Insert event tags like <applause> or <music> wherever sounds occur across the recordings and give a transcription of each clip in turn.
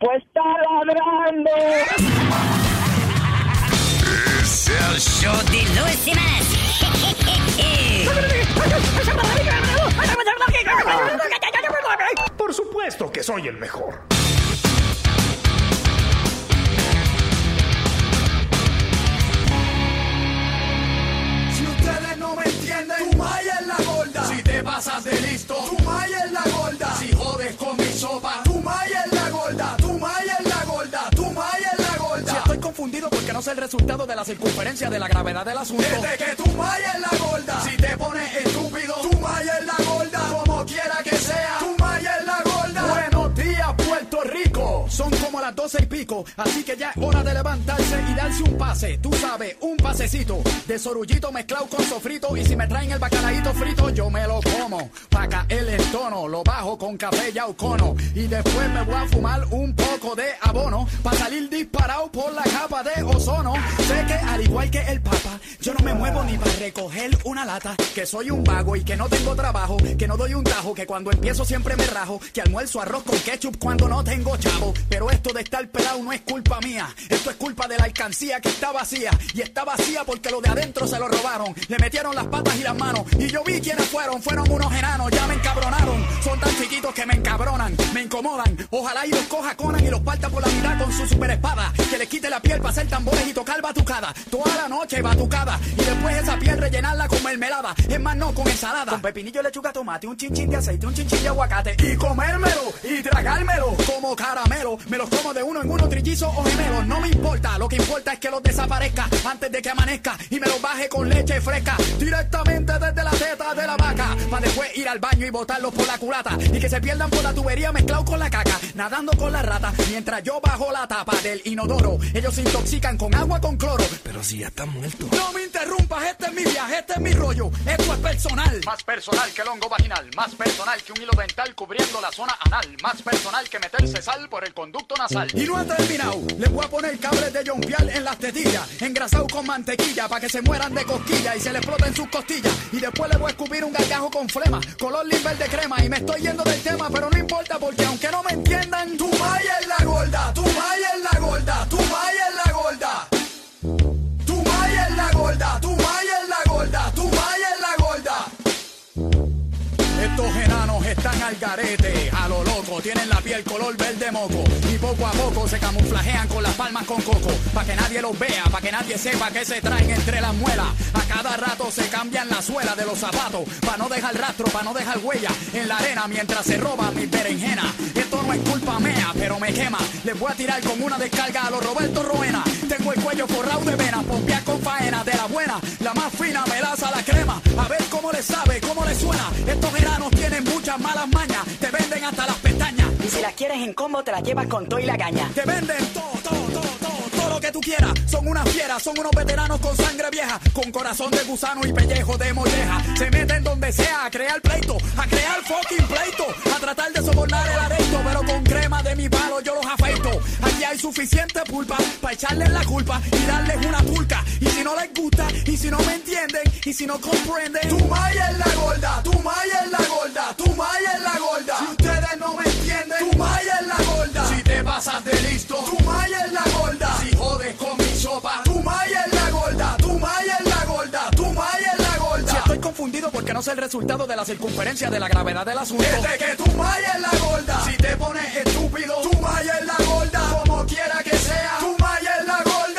Pues está ladrando. Es el show de Luis Semanas. Por supuesto que soy el mejor. Si ustedes no me entienden, tu maya es la gorda. Si te pasas de listo, tu maya sé el resultado de la circunferencia de la gravedad del asunto. Desde que tu maya es la gorda. Si te pones estúpido, tu maya es la gorda. Como quiera que sea, tu maya es la gorda. Buenos días, Puerto Rico. Son como las doce y pico, así que ya es hora de levantarse y darse un pase. Tú sabes, un pasecito de sorullito mezclado con sofrito. Y si me traen el bacalaíto frito, yo me lo como. Pa' caer el tono, lo bajo con café y cono. Y después me voy a fumar un poco de abono. Pa' salir disparado por la capa de ozono. Sé que al igual que el papa, yo no me muevo ni para recoger una lata. Que soy un vago y que no tengo trabajo. Que no doy un tajo, que cuando empiezo siempre me rajo. Que almuerzo arroz con ketchup cuando no tengo chavo. Pero esto de estar pelado no es culpa mía. Esto es culpa de la alcancía que está vacía. Y está vacía porque lo de adentro se lo robaron. Le metieron las patas y las manos. Y yo vi quiénes fueron. Fueron unos enanos. Ya me encabronaron. Son tan chiquitos que me encabronan. Me incomodan. Ojalá y los coja Conan y los parta por la mitad con su super espada. Que les quite la piel para hacer tambores y tocar batucada. Toda la noche batucada. Y después esa piel rellenarla con mermelada. Es más, no con ensalada. Con pepinillo, lechuga, tomate, un chinchín de aceite, un chinchín de aguacate. Y comérmelo. Y tragármelo. Como caramelo. Me los como de uno en uno, trillizo o gemelo. No me importa. Lo que importa es que los desaparezca antes de que amanezca. Y me los baje con leche fresca. Directamente desde la teta de la vaca. Para después ir al baño y botarlos por la culata. Y que se pierdan por la tubería mezclado con la caca. Nadando con la rata. Mientras yo bajo la tapa del inodoro. Ellos se intoxican con agua con cloro. Pero si ya están muertos. No me interrumpas. Este es mi viaje. Este es mi rollo. Esto es personal. Más personal que el hongo vaginal. Más personal que un hilo dental cubriendo la zona anal. Más personal que meterse sal por el conducto nasal. Y no ha terminado. Les voy a poner cables de jompial en las tetillas. Engrasado con mantequilla. Para que se mueran de cosquilla y se les exploten sus costillas. Y después le voy a escupir un gargajo con flema. Color limber de crema. Y me estoy yendo del tema. Pero no importa porque aunque no me entiendan. Tu maya es la gorda. Tu maya es la gorda. Tu maya es la gorda. Tu maya es la gorda. Tu maya es la gorda. Tu maya es la gorda. Estos enanos al garete, a lo loco, tienen la piel color verde moco y poco a poco se camuflajean con las palmas con coco, pa' que nadie los vea, pa' que nadie sepa que se traen entre las muelas. A cada rato se cambian la suela de los zapatos, pa' no dejar rastro, pa' no dejar huella en la arena mientras se roban mis berenjenas. Esto no es culpa mía, pero me quema. Les voy a tirar con una descarga a los Roberto Roena. Tengo el cuello forrado de venas, pompear con faena de la buena, la más fina melaza la crema. A ver cómo les sabe, cómo les suena. Estos enanos tienen muchas malas mañas, te venden hasta las pestañas. Y si las quieres en combo, te las llevas con todo y la caña. Te venden todo, todo, todo, tú quieras. Son unas fieras, son unos veteranos con sangre vieja, con corazón de gusano y pellejo de molleja. Se meten donde sea a crear pleito, a crear fucking pleito, a tratar de sobornar el aresto, pero con crema de mi palo yo los afeito. Aquí hay suficiente pulpa para echarles la culpa y darles una turca. Y si no les gusta, y si no me entienden, y si no comprenden, Tu maya la gorda. Tu maya es la gorda. Tu maya la gorda. Si ustedes no me entienden, tu maya la gorda. Si te pasas de listo, tu confundido porque no sé el resultado de la circunferencia de la gravedad del asunto. Desde que tu maya es la gorda. Si te pones estúpido, tu maya es la gorda. Como quiera que sea, tu maya es la gorda.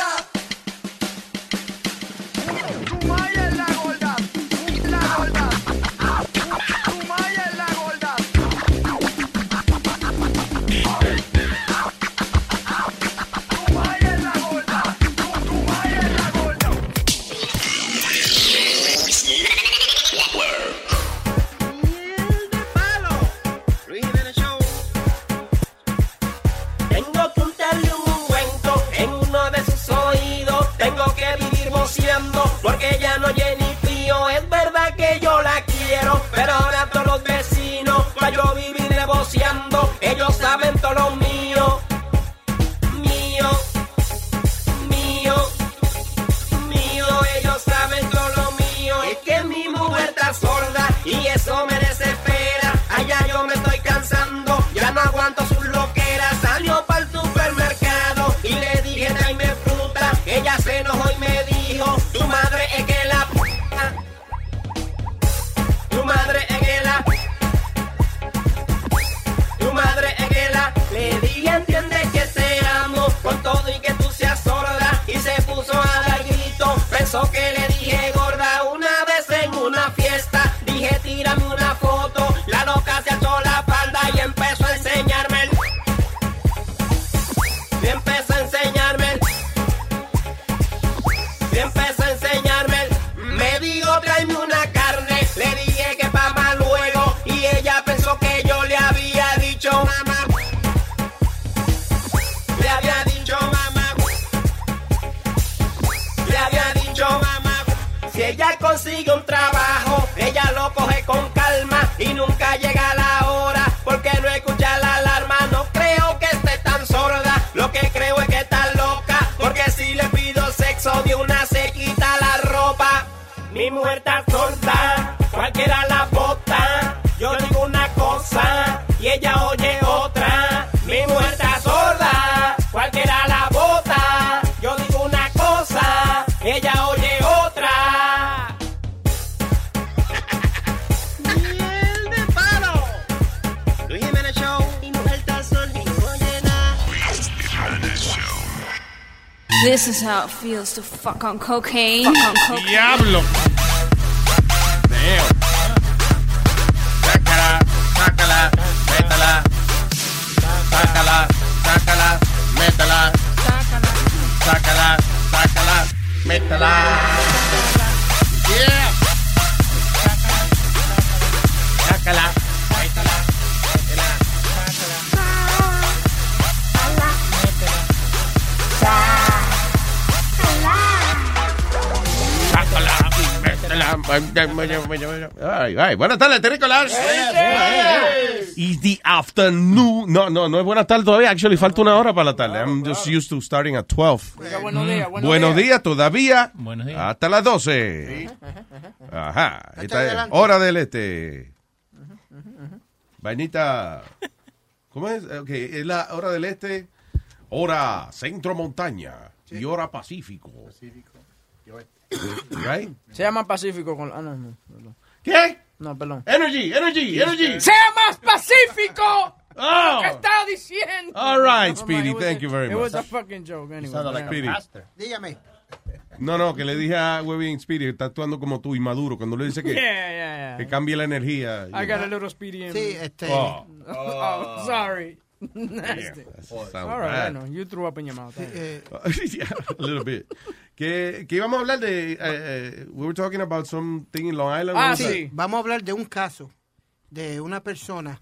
porque ya no Jenny Pío. Es verdad que yo la quiero, pero ahora todos los vecinos, vivir how it to fuck on cocaine. Fuck on cocaine. Diablo. Ay, ay, buenas tardes, terrícolas. Y the afternoon. No, no, no es buenas tardes todavía. Actually, falta una hora para la tarde. I'm just used to starting at 12. buenos días, buenos Buenos días. días todavía. Buenos días. Hasta las 12. Ajá. Esta es hora del este. Vainita. ¿Cómo es? Ok, es la hora del este, hora centro montaña y hora pacífico. Right? Se llama Pacífico con... Ah, no, no. perdón. ¿Qué? No, perdón. Energy, energy, energy. ¡Sea más pacífico! Oh. ¿Qué estaba diciendo? All right, Speedy, thank a- you very It was a much. fucking joke anyway. Sounded like Speedy. Dígame. No, no, que le dije a Webby Speedy que está actuando como tú, inmaduro, cuando le dice que, <laughs> Yeah, yeah, que yeah. cambie la energía. I got a little speedy in Sí, este. Oh. <laughs> Oh, sorry. Nasty. Sounds All right, bueno, you threw up in your mouth. eh, <laughs> yeah, a little bit. Que, que íbamos a hablar de. eh, eh, we were talking about something in Long Island. Ah, sí. that? Vamos a hablar de un caso de una persona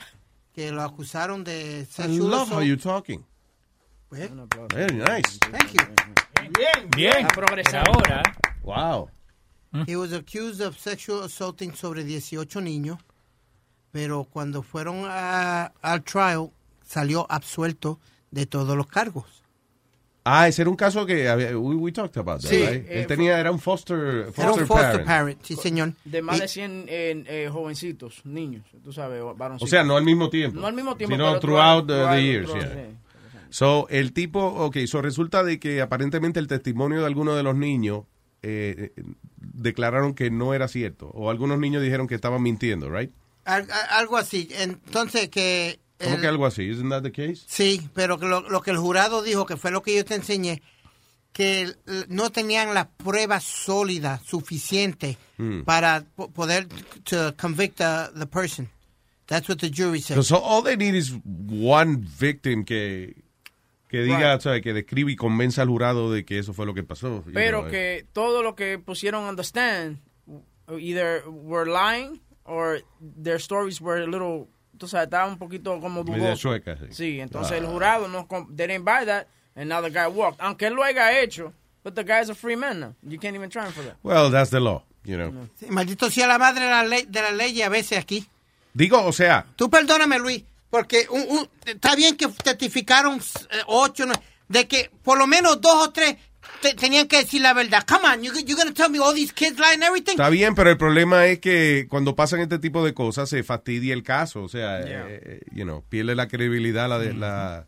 que lo acusaron de I sexual love how you're talking. Pues, Very nice. Thank you. Bien, bien. Ha progresado. Ahora, Wow. He was accused of sexual assaulting sobre 18 niños, pero cuando fueron a- al trial salió absuelto de todos los cargos. Ah, ese era un caso que había- we, we talked about. that, Sí, right? eh, Él tenía, era un foster, foster, Era un foster parent. parent, sí señor. De más Y- de 100 eh, eh, jovencitos, niños, tú sabes, O varoncitos. sea, no al mismo tiempo. No al mismo tiempo, Sino pero throughout the, throughout- the years, throughout, yeah. sí. So, el tipo, ok, so resulta de que aparentemente el testimonio de algunos de los niños eh, eh, declararon que no era cierto. O algunos niños dijeron que estaban mintiendo, right? Al- algo así. Entonces que... ¿Cómo el- que algo así? Isn't that the case? Sí, pero que lo, lo que el jurado dijo, que fue lo que yo te enseñé, que no tenían las pruebas sólidas suficientes Hmm. para po- poder to convict the, the person. That's what the jury said. So all they need is one victim que, que diga, o sea, que describe y convenza al jurado de que eso fue lo que pasó. you Pero know, eh. que todo lo que pusieron on the stand, either were lying or their stories were a little, tú sabes, estaba un poquito como Media dudoso. chueca, sí. Sí, entonces el Ah. jurado no, they didn't buy that, and now the guy walked. Aunque él lo haya hecho, but the guy's a free man now. You can't even try him for that. Well, that's the law, you know. Sí, maldito sea la madre de la ley, de la ley a veces aquí. Digo, o sea, Tú perdóname, Luis, porque un- un- está bien que testificaron eh, ocho, no- de que por lo menos dos o tres te- tenían que decir la verdad. Come on, you, you're gonna tell me all these kids lie and everything? está bien, pero el problema es que cuando pasan este tipo de cosas se fastidia el caso. O sea, Yeah. eh, eh, you know, pierde la credibilidad la de la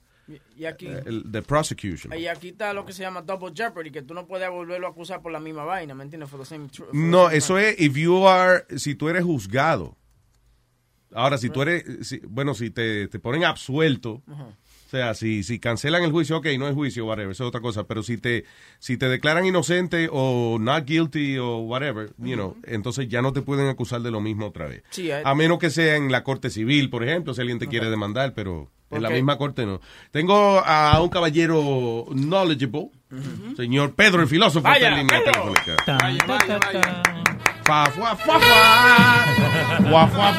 Y aquí, el, the prosecution. y aquí está lo que se llama double jeopardy, que tú no puedes volverlo a acusar por la misma vaina, ¿me entiendes? For the same for the No, same eso crime. es if you are, si tú eres juzgado. Ahora, si tú eres, si- bueno, si te, te ponen absuelto, o sea, si, si cancelan el juicio, ok, no es juicio, whatever, eso es otra cosa, pero si te, si te declaran inocente o not guilty o whatever, you know, entonces ya no te pueden acusar de lo mismo otra vez. Sí, A menos que sea en la corte civil, por ejemplo, si alguien te quiere demandar, pero En la misma corte no. Tengo a un caballero knowledgeable, señor Pedro el filósofo. Vaya, está en línea Pedro. telefónica. Vaya, vaya, vaya. Fa, fua, fua, fua. Fua, fua,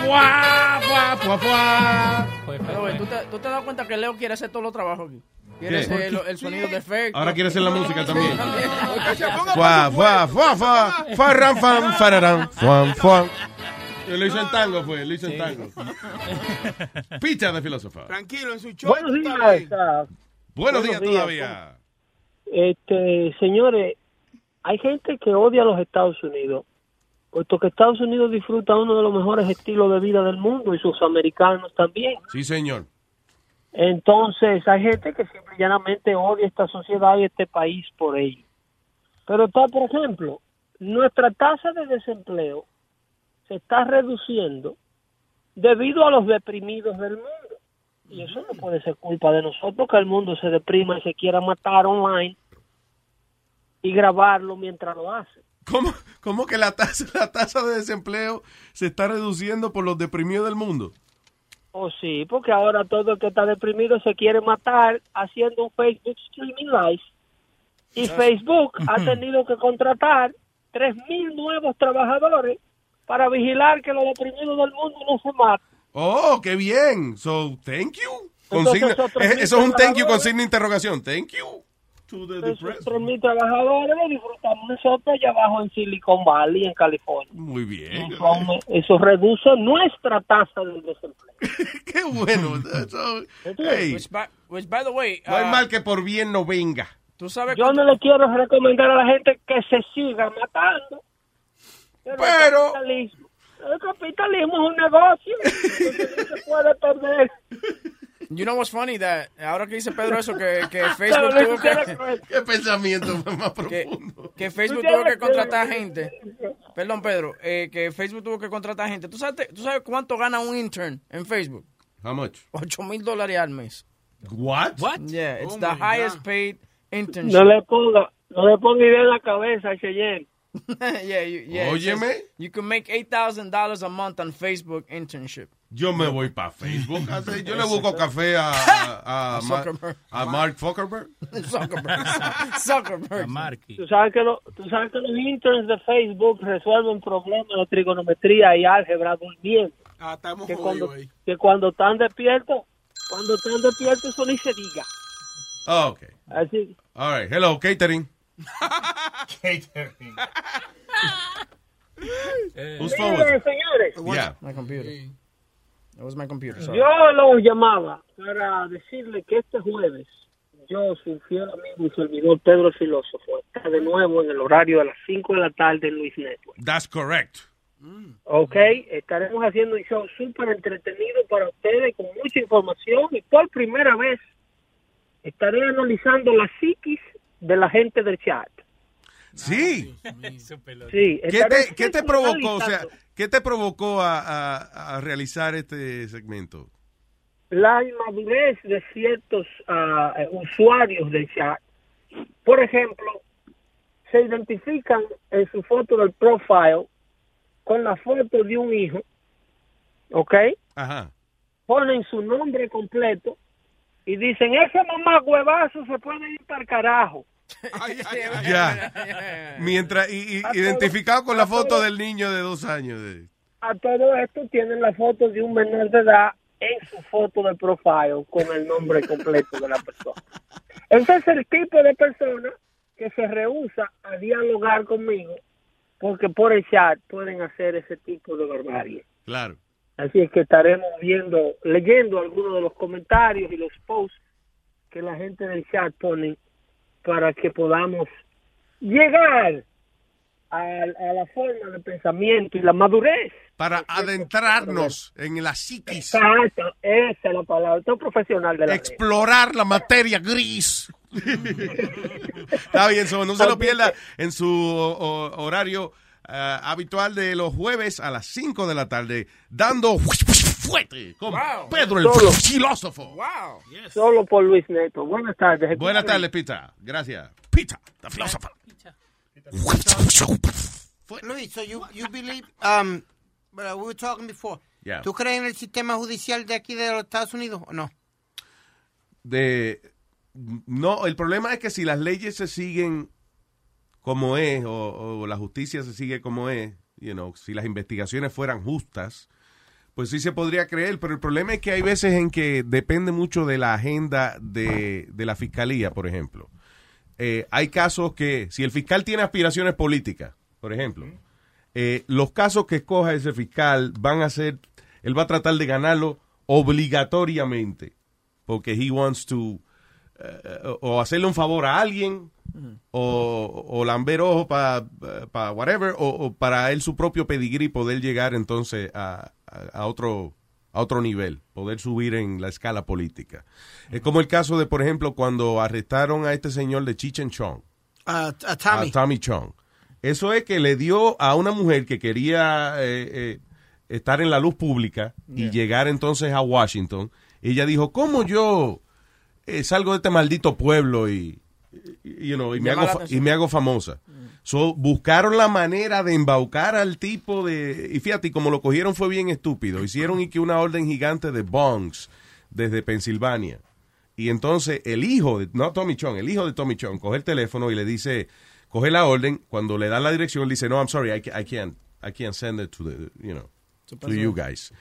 fua, fua, fua. Pero, ¿tú, te, ¿tú te das cuenta que Leo quiere hacer todos los trabajos aquí? Quiere hacer el, el sonido de efecto. Ahora quiere hacer la música también. Fua, fua, fua, fua. Fa, ram, fam, fararán. Fuan, fuan. Lo hizo en tango, fue. Lo hizo en tango. Picha de filósofa. Tranquilo, en su show. Buenos días. ah, Buenos días días. todavía. Este, señores, hay gente que odia a los Estados Unidos, puesto que Estados Unidos disfruta uno de los mejores estilos de vida del mundo y sus americanos también. Sí, señor. Entonces, hay gente que simple y llanamente odia esta sociedad y este país por ello. Pero está, por ejemplo, nuestra tasa de desempleo se está reduciendo debido a los deprimidos del mundo. Y eso no puede ser culpa de nosotros que el mundo se deprima y se quiera matar online y grabarlo mientras lo hace. ¿Cómo, cómo que la tasa, la tasa de desempleo se está reduciendo por los deprimidos del mundo? O sí, porque ahora todo el que está deprimido se quiere matar haciendo un Facebook Streaming Live. Y Facebook ha tenido que contratar 3.000 nuevos trabajadores para vigilar que los deprimidos del mundo no se maten. Oh, qué bien. So, thank you. Entonces, Consigna- esos eh, 3.000 eso es un thank you con signo de interrogación. Thank you. To the depressed. 3.000 trabajadores lo disfrutamos nosotros allá abajo en Silicon Valley, en California. Muy bien. Eso, eso reduce nuestra tasa de desempleo. <laughs> Qué bueno. <laughs> So, hey, Which, by, which, by the way, no hay ah, mal que por bien no venga. tú sabes Yo no le quiero recomendar a la gente que se siga matando. Pero, Pero- El, capitalismo, el capitalismo es un negocio. <laughs> entonces no se puede perder. You know what's funny that ahora que dice Pedro eso que, que <laughs> Facebook no tuvo que. Qué pensamiento más que, profundo. que Facebook Tú tuvo que contratar que- gente. Perdón, Pedro, eh, que Facebook tuvo que contratar gente. ¿Tú sabes, ¿Tú sabes cuánto gana un intern en Facebook? How much? 8 mil dólares al mes. What? What? Yeah, it's Oh the highest God. paid internship. No le ponga, no le ponga idea en la cabeza, Cheyenne. <laughs> yeah, you, yeah, Óyeme. says You can make $8,000 a month on Facebook internship. Yo me voy para Facebook. Así, Yo le busco café a, <laughs> a, a, Zuckerberg. a Mark Zuckerberg. <laughs> Zuckerberg. Zuckerberg. Marky. Tú sabes, que lo- tú sabes que los interns de Facebook resuelven problemas de trigonometría y álgebra durmiendo. Ah, estamos Que jodidos cuando, ahí. que cuando están despiertos, cuando están despiertos, eso ni se diga. Oh, okay. Así, All right. Hello, catering. Whose phone was it? señores, Yeah. My computer. That was my computer. Sorry. yo los llamaba para decirle que este jueves yo, su fiel amigo y servidor Pedro el Filósofo, está de nuevo en el horario de las 5 de la tarde en Luis Network. That's correct. Ok, estaremos haciendo un show súper entretenido para ustedes con mucha información y por primera vez estaré analizando la psiquis de la gente del chat. Sí. <laughs> Sí, ¿Qué te, qué te provocó? O sea, ¿qué te provocó a, a- a realizar este segmento? la inmadurez de ciertos eh, usuarios del chat. Por ejemplo, se identifican en su foto del profile con la foto de un hijo, ¿ok? Ajá. Ponen su nombre completo y dicen, ese mamá huevazo se puede ir para el carajo. <laughs> Ya. <laughs> Mientras, y, y- identificado con la foto del niño de dos años. de- A todo esto tienen la foto de un menor de edad en su foto de profile con el nombre completo de la persona. <laughs> Ese es el tipo de persona que se rehúsa a dialogar conmigo porque por el chat pueden hacer ese tipo de barbarie. Claro. Así es que estaremos viendo, leyendo algunos de los comentarios y los posts que la gente del chat pone para que podamos llegar a, a la forma de pensamiento y la madurez. Para adentrarnos en la psiquis. Exacto, esa es la palabra. Es profesional de la Explorar la materia gris. Está bien, so, no se lo pierda en su o- horario ah, habitual de los jueves a las 5 de la tarde, dando fuerte con Wow. Pedro el Solo. filósofo. Wow. Solo por Luis Neto. Buenas tardes. Buenas tardes, Pita. Gracias. Pita, the philosopher. Luis, so you, you believe, um, but we were talking before. Yeah. ¿Tú crees en el sistema judicial de aquí de los Estados Unidos o no? de no, el problema es que si las leyes se siguen como es o, o la justicia se sigue como es, you know, si las investigaciones fueran justas, pues sí se podría creer, pero el problema es que hay veces en que depende mucho de la agenda de, de la fiscalía, por ejemplo. Eh, hay casos que, si el fiscal tiene aspiraciones políticas, por ejemplo, eh, los casos que escoja ese fiscal van a ser, él va a tratar de ganarlo obligatoriamente, porque he wants to, eh, o hacerle un favor a alguien, o, o lamber ojo para whatever, o, o para él su propio pedigrí poder llegar entonces a, a, a otro a otro nivel, poder subir en la escala política. Es como el caso de, por ejemplo, cuando arrestaron a este señor de Cheech and Chong, a, a Tommy. a Tommy Chong. Eso es que le dio a una mujer que quería eh, eh, estar en la luz pública y llegar entonces a Washington. Ella dijo, ¿cómo yo eh, salgo de este maldito pueblo y, y, you know, y, me, hago, y me hago famosa? So, buscaron la manera de embaucar al tipo de... Y fíjate, como lo cogieron fue bien estúpido. Hicieron y que una orden gigante de bongs desde Pensilvania. Y entonces el hijo, de, no Tommy Chong, el hijo de Tommy Chong, coge el teléfono y le dice, coge la orden, cuando le dan la dirección, le dice, no, I'm sorry, I, I can't, I can't send it to the, you know, to you guys.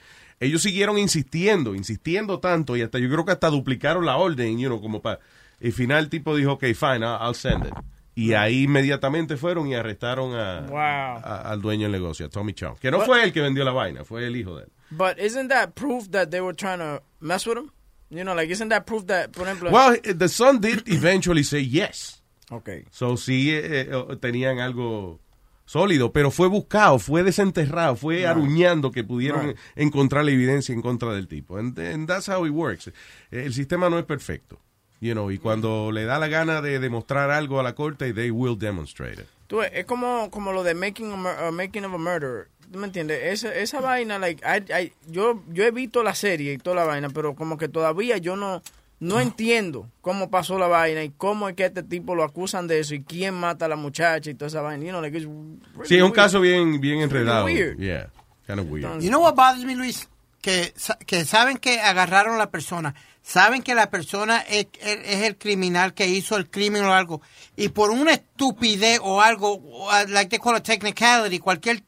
Ellos siguieron insistiendo, insistiendo tanto, y hasta yo creo que hasta duplicaron la orden, you know, como para... Y final el tipo dijo, ok, fine, I'll, I'll send it. Y ahí inmediatamente fueron y arrestaron a, Wow. a- al dueño del negocio, a Tommy Chong. Que no What? fue él que vendió la vaina, fue el hijo de él. But isn't that proof that they were trying to mess with him? You know, like, isn't that proof that, por ejemplo... Well, the son did eventually say yes. Okay. So sí eh, eh, tenían algo sólido, pero fue buscado, fue desenterrado, fue Right. aruñando que pudieron Right. encontrar la evidencia en contra del tipo. And, and that's how it works. El sistema no es perfecto. You know, y cuando le da la gana de demostrar algo a la corte, they will demonstrate it. Tú es como, como lo de making, a uh, making of a murder. ¿Tú me entiendes? Esa, esa vaina, like, I- I- yo, yo he visto la serie y toda la vaina, pero como que todavía yo no, no entiendo cómo pasó la vaina y cómo es que este tipo lo acusan de eso y quién mata a la muchacha y toda esa vaina. You know, like, really Sí, es un caso bien, bien enredado. weird. Yeah, kind of weird. You know what bothers me, Luis? Que, que saben que agarraron a la persona, saben que la persona es, es- es el criminal que hizo el crimen o algo, y por una estupidez o algo, like they call it technicality, cualquier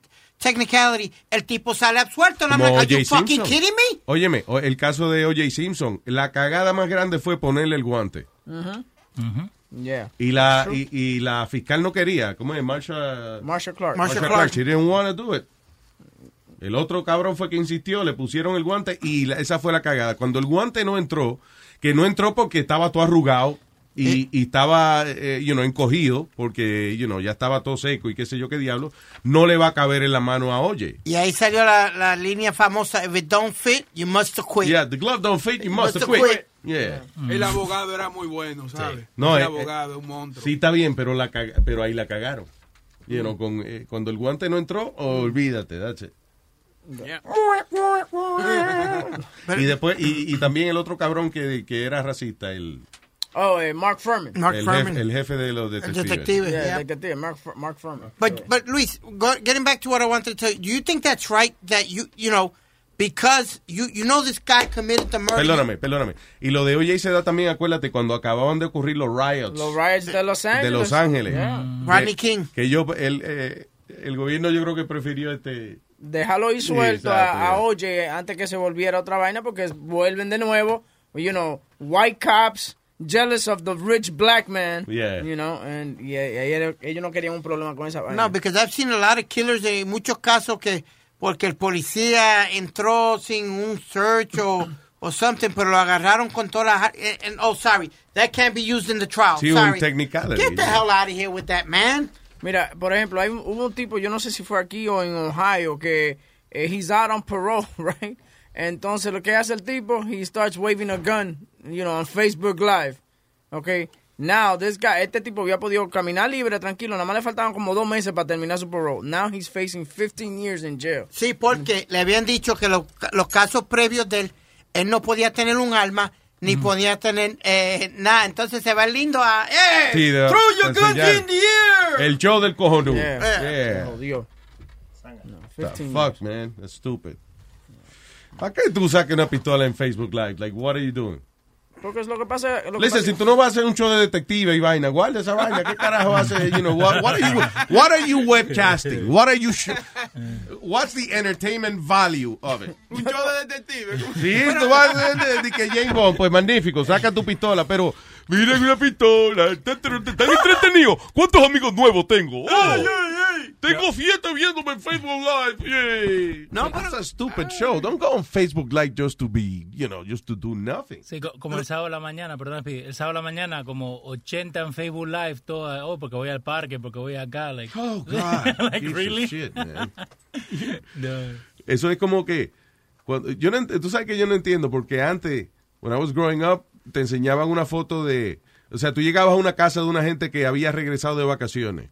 technicality, el tipo sale absuelto. Como like, are you fucking kidding me? Óyeme, el caso de O.J. Simpson, la cagada más grande fue ponerle el guante. Ujú. Yeah. Y la, y, y la fiscal no quería. ¿Cómo es? Marsha, Marsha Clark. Marsha Clark. She didn't want to do it. El otro cabrón fue que insistió, le pusieron el guante y la- esa fue la cagada. Cuando el guante no entró, que no entró porque estaba todo arrugado y, y estaba, eh, you know, encogido porque, you know, ya estaba todo seco y qué sé yo qué diablo, no le va a caber en la mano a Oye. Y ahí salió la, la línea famosa, if it don't fit, you must quit. Yeah, the glove don't fit, you must quit. Yeah. El abogado era muy bueno, ¿sabes? No, el eh, abogado, eh, un monstruo. Sí, está bien, pero, la caga- pero ahí la cagaron. You know, con, eh, cuando el guante no entró, olvídate, it. <laughs> Y después, y, y también el otro cabrón que, que era racista, el, Oh, eh, Mark Furman. Mark el, Furman. Jefe, el jefe de los detectives. detective, Yeah, yeah. detective, Mark, Mark Furman. But but Luis, go, getting back to what I wanted to tell you, do you think that's right that you you know because you you know this guy committed the murder? Perdóname, perdóname. Y lo de OJ se da también, acuérdate, cuando acababan de ocurrir los riots. Los riots de Los Ángeles. de Los Ángeles. Yeah. Rodney King. Que yo, el, eh, el gobierno yo creo que prefirió este... Déjalo ir Sí, suelto exacto, a, a. Oye antes que se volviera otra vaina porque vuelven de nuevo, you know, white cops jealous of the rich black man, Yeah. you know, and yeah, ellos, no querían un problema con esa vaina. No, because I've seen a lot of killers en muchos casos que porque el policía entró sin un search o <coughs> o something, pero lo agarraron con toda la and, and- oh sorry, that can't be used in the trial. Sí, un sorry. technicality. Get the hell out of here with that man. Mira, por ejemplo, hay un- hubo un tipo, yo no sé si fue aquí o en Ohio, que eh, he's out on parole, <laughs> right? Entonces lo que hace el tipo, he starts waving a gun, you know, on Facebook Live, okay? Now, this guy, este tipo había podido caminar libre, tranquilo, nada más le faltaban como dos meses para terminar su parole. Now he's facing 15 years in jail. Sí, porque le habían dicho que los, los casos previos de él, él no podía tener un arma ni podía tener eh, nada. Entonces se va el lindo a, ¡eh! Sí, de- ¡Throw your guns enseñar. in the air! El show del cojonudo. Yeah. Yeah. Se jodió. The 15 fuck, man. That's stupid. ¿Para qué tú sacas una pistola en Facebook Live? Like, what are you doing? Porque es lo que pasa. Lo que Listen, pasa- si tú no vas a hacer un show de detective y vaina, guarda esa vaina. ¿Qué carajo haces? You know, what, what are you, what are you webcasting? What are you, sh- what's the entertainment value of it? Un show de detective. Sí, tú vas a de, de- de que James Bond, pues magnífico, saca tu pistola, pero miren una pistola, entretenido. ¿Cuántos amigos nuevos tengo? Oh, tengo siete viéndome en Facebook Live. Yay. No, That's a stupid show. Don't go on Facebook Live just to be, you know, just to do nothing. Sí, co- como el sábado de la mañana, perdón, el sábado de la mañana, como 80 en Facebook Live, todo, oh, porque voy al parque, porque voy acá, like, Oh, <laughs> God. like, really? shit, man. <laughs> No. Eso es como que, cuando, yo no, tú sabes que yo no entiendo, porque antes, when I was growing up, te enseñaban una foto de, o sea, tú llegabas a una casa de una gente que había regresado de vacaciones.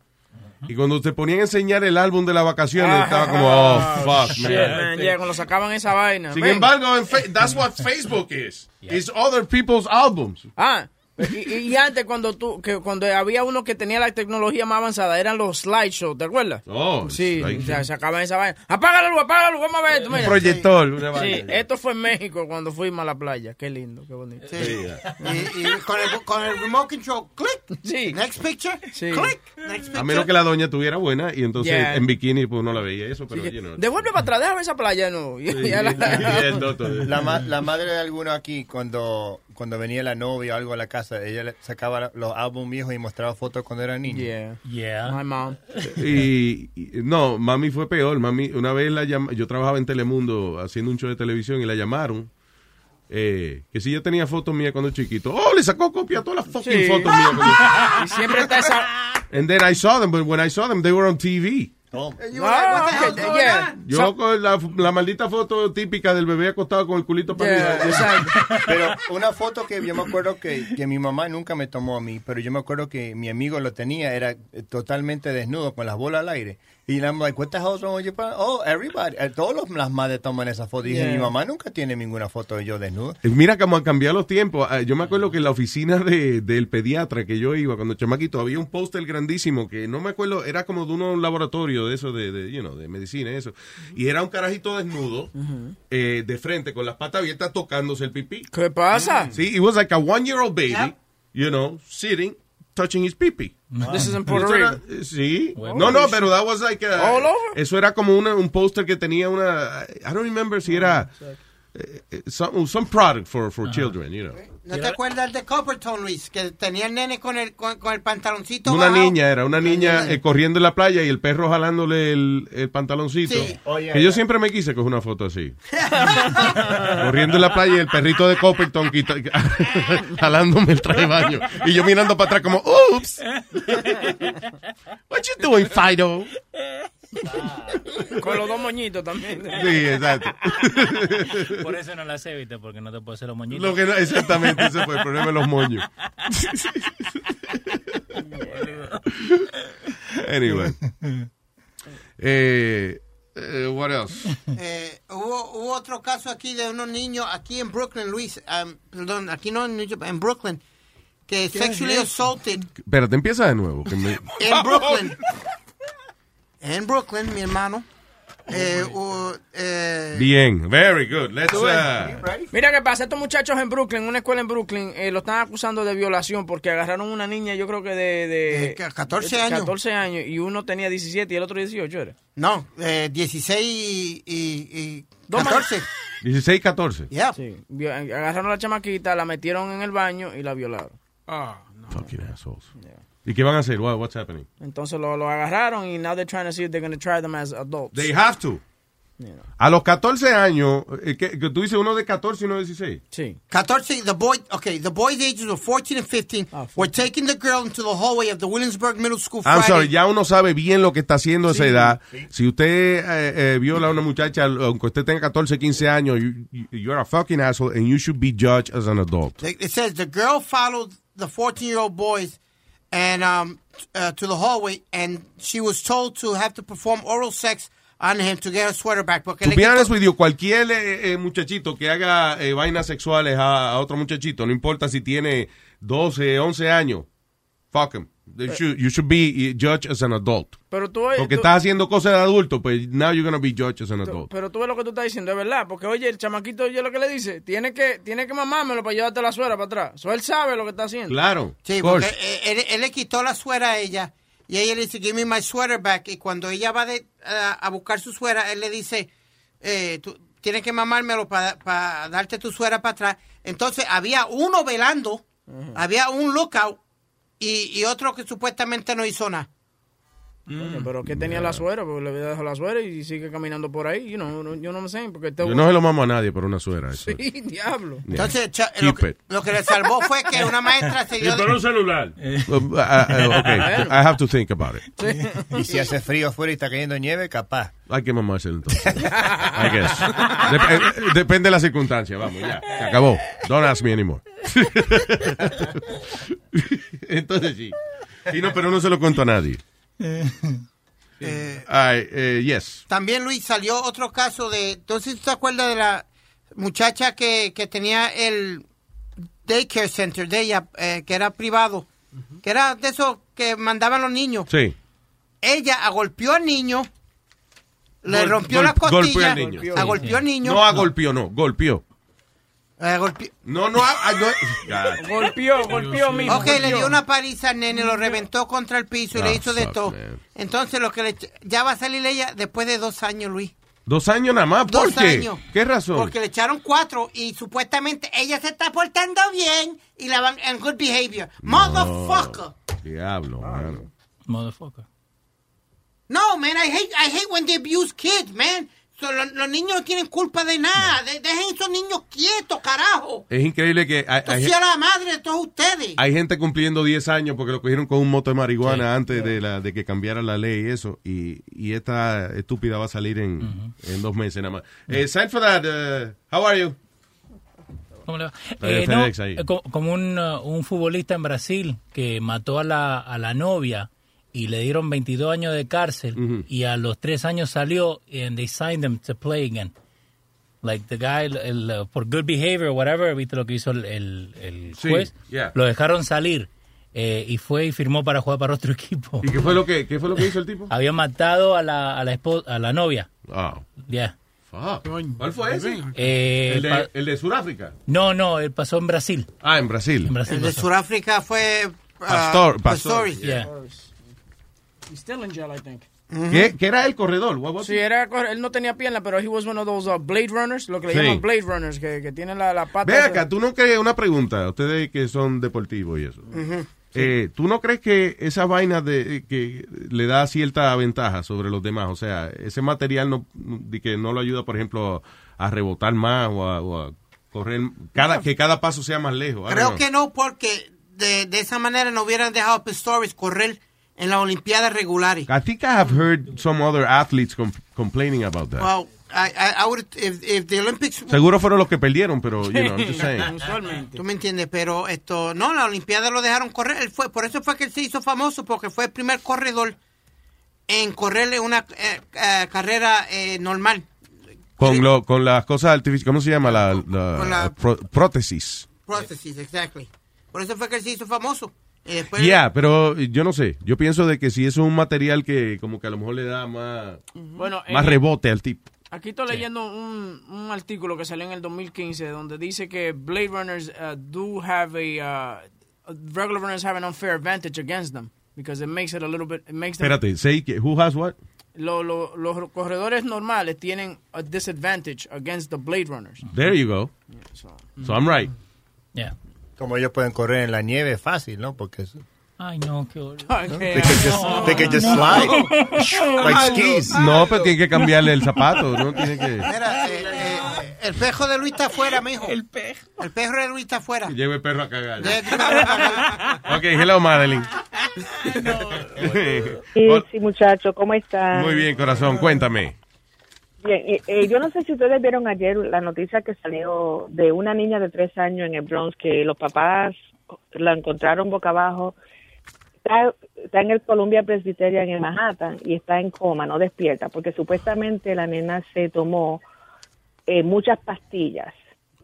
Y cuando te ponían a enseñar el álbum de las vacaciones, estaba como, oh, fuck, Shit, man. man. Yeah, cuando sacaban esa vaina. Sin man. embargo, en that's what Facebook is. It's other people's albums. Ah, y, y antes cuando tú, que cuando había uno que tenía la tecnología más avanzada, eran los slideshows, ¿te acuerdas? Oh, sí, sea, sacaban esa vaina. La luz, vamos a ver mira. proyector, una Sí, esto fue en México cuando fuimos a la playa. Qué lindo, qué bonito. Sí. Y, y con, el, con el remote control, click. Sí. Next picture, Sí. click. Next picture. A menos que la doña tuviera buena y entonces Yeah. en bikini pues no la veía eso, pero you know. Devuelve para atrás, déjame esa playa, no. Y- Sí, <laughs> ya la-. La, ma- la madre de alguno aquí, cuando, cuando venía la novia o algo a la casa, ella le sacaba los álbumes viejos y mostraba fotos cuando era niña. Yeah. Yeah. My mom. Y, y- no, mami fue peor. Mami, una vez la llam- yo trabajaba en Telemundo haciendo un show de televisión y la llamaron. Eh, que si yo tenía fotos mías cuando chiquito. Oh, le sacó copia a todas las fucking Sí. fotos mías. cuando- <laughs> Y siempre está esa. And then I saw them, but when I saw them, they were on TV. Ah, yeah. Yo con la, la maldita foto típica del bebé acostado con el culito para Yeah, arriba. exacto. <laughs> Pero una foto que yo me acuerdo que, que mi mamá nunca me tomó a mí, pero yo me acuerdo que mi amigo lo tenía, era totalmente desnudo, con las bolas al aire. Y la like, what the wrong with pa-" Oh, everybody. Eh, Todos los, las madres toman esa foto. Y dije, Yeah. mi mamá nunca tiene ninguna foto de yo desnudo. Mira cómo han cambiado los tiempos. Ah, Yo me acuerdo que en la oficina de, del pediatra que yo iba cuando chamaquito había un póster grandísimo que no me acuerdo, era como de un laboratorio de eso, de, de, you know, de medicina, eso. Y era un carajito desnudo, eh, de frente, con las patas abiertas, tocándose el pipí. ¿Qué pasa? Sí, it was like a one-year-old baby, you know, sitting, touching his pipí. This is in Puerto era- Rico. sí. Well, no, no, pero that was like a- All over? Eso era como una, un póster que tenía una... I don't remember si era... eh, some, some product for, for children, you know. ¿No te acuerdas de Copperton, Luis? Que tenía el nene con el, con, con el pantaloncito Una bajado? niña, era una niña eh, corriendo en la playa y el perro jalándole el, el pantaloncito. Sí. Oye, que yo siempre me quise coger una foto así. <laughs> corriendo en la playa y el perrito de Copperton quita- <laughs> jalándome el traje de baño. Y yo mirando para atrás como, ups. <laughs> What you doing, Fido? Con los dos moñitos también. Sí, exacto. Por eso no las evita, porque no te puedo hacer los moñitos. Lo que no- exactamente, ese fue el problema de los moños. anyway. Eh, eh, what else? Eh, hubo, hubo otro caso aquí de unos niños aquí en Brooklyn, Luis. um, perdón, aquí no en New York, en Brooklyn. Que ¿Qué sexually es assaulted Espérate, empieza de nuevo. que me- en Brooklyn. <laughs> en Brooklyn, mi hermano. Eh, hubo, eh, Bien, very good. Let's, uh, Mira qué pasa, estos muchachos en Brooklyn, una escuela en Brooklyn, eh, lo están acusando de violación porque agarraron una niña, yo creo que de... de De 14 años. 14 años y uno tenía 17 y el otro 18, ¿era? No, eh, 16 y, y, y Dos 14. 16, 14. Yeah. Sí, vi- agarraron a la chamaquita, la metieron en el baño y la violaron. Fucking assholes. ¿Y qué van a hacer? What- what's happening? Entonces lo, lo agarraron y now they're trying to see if they're going to try them as adults. They have to. A los 14 años, eh, que, que tú dices uno de 14 y uno de 16. Sí. 14, the boy, okay, the boys' ages were 14 and 15. were taking the girl into the hallway of the Williamsburg Middle School I'm Friday. sorry, ya uno sabe bien lo que está haciendo a esa Sí, edad. Si usted eh, eh, viola a una muchacha, aunque usted tenga 14, 15 años, you, you- you're a fucking asshole and you should be judged as an adult. It says the girl followed the 14 year old boys and um, uh, to the hallway, and she was told to have to perform oral sex on him to get her sweater back. Porque To le be honest with you, cualquier eh, eh, muchachito que haga eh, vainas sexuales a, a otro muchachito, no importa si tiene 12, 11 años, fuck him. You should, you should be judged as an adult. Pero tú, Porque tú- estás haciendo cosas de adulto, pues now you're gonna be judged as an adult. Pero tú ves lo que tú estás diciendo, es verdad. Porque, oye, el chamaquito, oye lo que le dice. Tiene que, tiene que mamármelo para llevarte la suera para atrás. So, él sabe lo que está haciendo. Claro. Sí, porque eh, él, él le quitó la suera a ella y ella le dice, give me my sweater back. Y cuando ella va de, a, a buscar su suera, él le dice, eh, tú tienes que mamármelo para darte tu suera para atrás. Entonces había uno velando, había un lookout y, y otro que supuestamente no hizo nada. Coño, pero que tenía la suera, porque le había dejado la suera y sigue caminando por ahí. You know, no- yo no me sé, porque este Yo no se lo mamo a nadie por una suera. Eso. Sí, diablo. Yeah. Entonces, cha- lo, que, it. lo que le salvó fue que una maestra se Y dio... por un celular. Uh, uh, uh, okay, I have to think about it. Y si hace frío afuera y está cayendo nieve, capaz. Hay que mamárselo entonces. I guess. Dep- eh, depende de la circunstancia, vamos, ya. Se acabó. Don't ask me anymore. <laughs> entonces sí. Sí, no, pero no se lo cuento a nadie. <laughs> Eh, Ay, eh, yes. También, Luis, salió otro caso de... Entonces, ¿tú te acuerdas de la muchacha que, que tenía el daycare center de ella, eh, que era privado? Que era de esos que mandaban los niños. Sí. Ella agolpeó al niño, le Gol- rompió gol- la golpeó costilla, al niño. agolpeó al niño. No agolpeó, no, golpeó. Agolpeó- No, no, no. God. Golpeó, golpeó mismo. Ok, le dio una paliza al nene, lo reventó contra el piso y Ah, le hizo de todo. man. Entonces, lo que le, ya va a salir ella después de dos años, Luis. Dos años nada más. ¿Por Dos qué? años. ¿Qué razón? Porque le echaron cuatro y supuestamente ella se está portando bien y la van en good behavior. Motherfucker. Diablo, mano. Motherfucker. No, man, I hate, I hate when they abuse kids, man. So, lo- los niños no tienen culpa de nada. De- dejen esos niños quietos, carajo. Es increíble que hay, Esto hay- sea la madre de todos ustedes. hay gente cumpliendo 10 años porque lo cogieron con un moto de marihuana antes de, la, de que cambiara la ley y eso. Y, y esta estúpida va a salir en, en dos meses nada más. Eh, aside for that, uh, how are you? ¿Cómo le va? Eh, no, eh, co- como un, uh, un futbolista en Brasil que mató a la, a la novia y le dieron 22 años de cárcel y a los 3 años salió and they signed him to play again. Like the guy, el, el, uh, por good behavior o whatever, viste lo que hizo el, el, el Sí, juez, yeah. lo dejaron salir eh, y fue y firmó para jugar para otro <laughs> equipo. ¿Y qué fue lo que, qué fue lo que hizo el tipo? Había matado a la, a la, a la novia. Oh, Yeah. fuck. ¿Cuál fue ese? Eh, el, de, el de Sudáfrica. no, no, él pasó en Brasil. Ah, en Brasil. En Brasil El de. Sudáfrica fue... uh, Pastor- Pastor. Pastoris. Yeah. He's still in jail, I think. ¿Qué, qué era el corredor? Sí, era, él no tenía pierna, pero he was one of those uh, Blade Runners, lo que le Sí. llaman Blade Runners, que, que tienen la, la pata. Ve acá, tú no crees, una pregunta, ustedes que son deportivos y eso. Eh, ¿Tú no crees que esa vaina de eh, que le da cierta ventaja sobre los demás? O sea, ese material no, de que no lo ayuda, por ejemplo, a rebotar más o a, o a correr, cada, que cada paso sea más lejos. Creo que no, porque de, de esa manera no hubieran dejado a Pistorius correr en las Olimpiadas regulares. I think I have heard some other athletes com- complaining about that. Well, I, I, I would, if, if the Olympics... Seguro fueron los que perdieron, pero, you know, I'm just <laughs> saying. Tú me entiendes, pero esto, no, la Olimpiada lo dejaron correr. Él fue, por eso fue que él se hizo famoso, porque fue el primer corredor en correrle una eh, eh, carrera eh, normal. Con, lo, con las cosas artificiales, ¿cómo se llama? La, la- Con la- pró- prótesis. Prótesis, exactly. Por eso fue que él se hizo famoso. Y después, Ya, pero yo no sé. Yo pienso de que si eso es un material que como que a lo mejor le da más, Bueno, más rebote al tipo. Aquí estoy leyendo un, un artículo que salió en el 2015 donde dice que Blade Runners uh, do have a uh, regular runners have an unfair advantage against them because it makes it a little bit it makes them Espérate, say que- who has what? lo- lo- los corredores normales tienen a disadvantage against the Blade Runners. There you go. So I'm right. Yeah. Como ellos pueden correr en la nieve fácil, ¿no? Porque eso- Ay, no, qué horrible. they can just, they can just slide like skis. No, pero tiene que cambiarle el zapato, no tiene que Mira, eh, eh, el pejo de Luis está afuera, mijo. El pejo. El pejo de Luis está afuera. lleve el perro a cagar. Ok, hello Madeline. <laughs> Sí, sí, muchacho, ¿cómo está? Muy bien, corazón, cuéntame. Bien, eh, yo no sé si ustedes vieron ayer la noticia que salió de una niña de tres años en el Bronx que los papás la encontraron boca abajo. Está, está en el Columbia Presbyterian en Manhattan y está en coma, no despierta, porque supuestamente la nena se tomó eh, muchas pastillas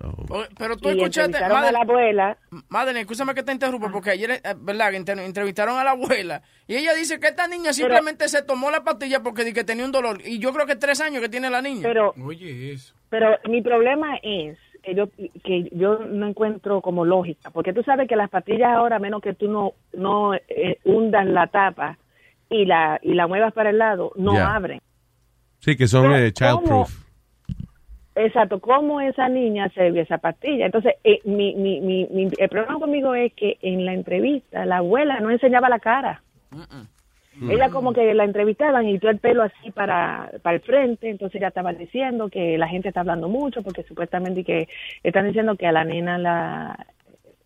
O- Pero tú Y escuchaste, a la abuela. Madeleine, escúchame que te interrumpa, porque ayer, eh, ¿verdad? entrevistaron a la abuela y ella dice que esta niña simplemente se tomó la pastilla porque di que tenía un dolor. Y yo creo que tres años que tiene la niña. Pero, Oye, eso. pero mi problema es que yo que yo no encuentro como lógica, porque tú sabes que las pastillas ahora, a menos que tú no no eh, hundas la tapa y la y la muevas para el lado, no abren. Sí, que son Pero, eh, childproof. Exacto, ¿cómo esa niña se vio esa pastilla? Entonces, eh, mi, mi, mi, mi- el problema conmigo es que en la entrevista la abuela no enseñaba la cara. Ella como que la entrevistaban y todo el pelo así para, para el frente, entonces ella estaba diciendo que la gente está hablando mucho porque supuestamente que están diciendo que a la nena la,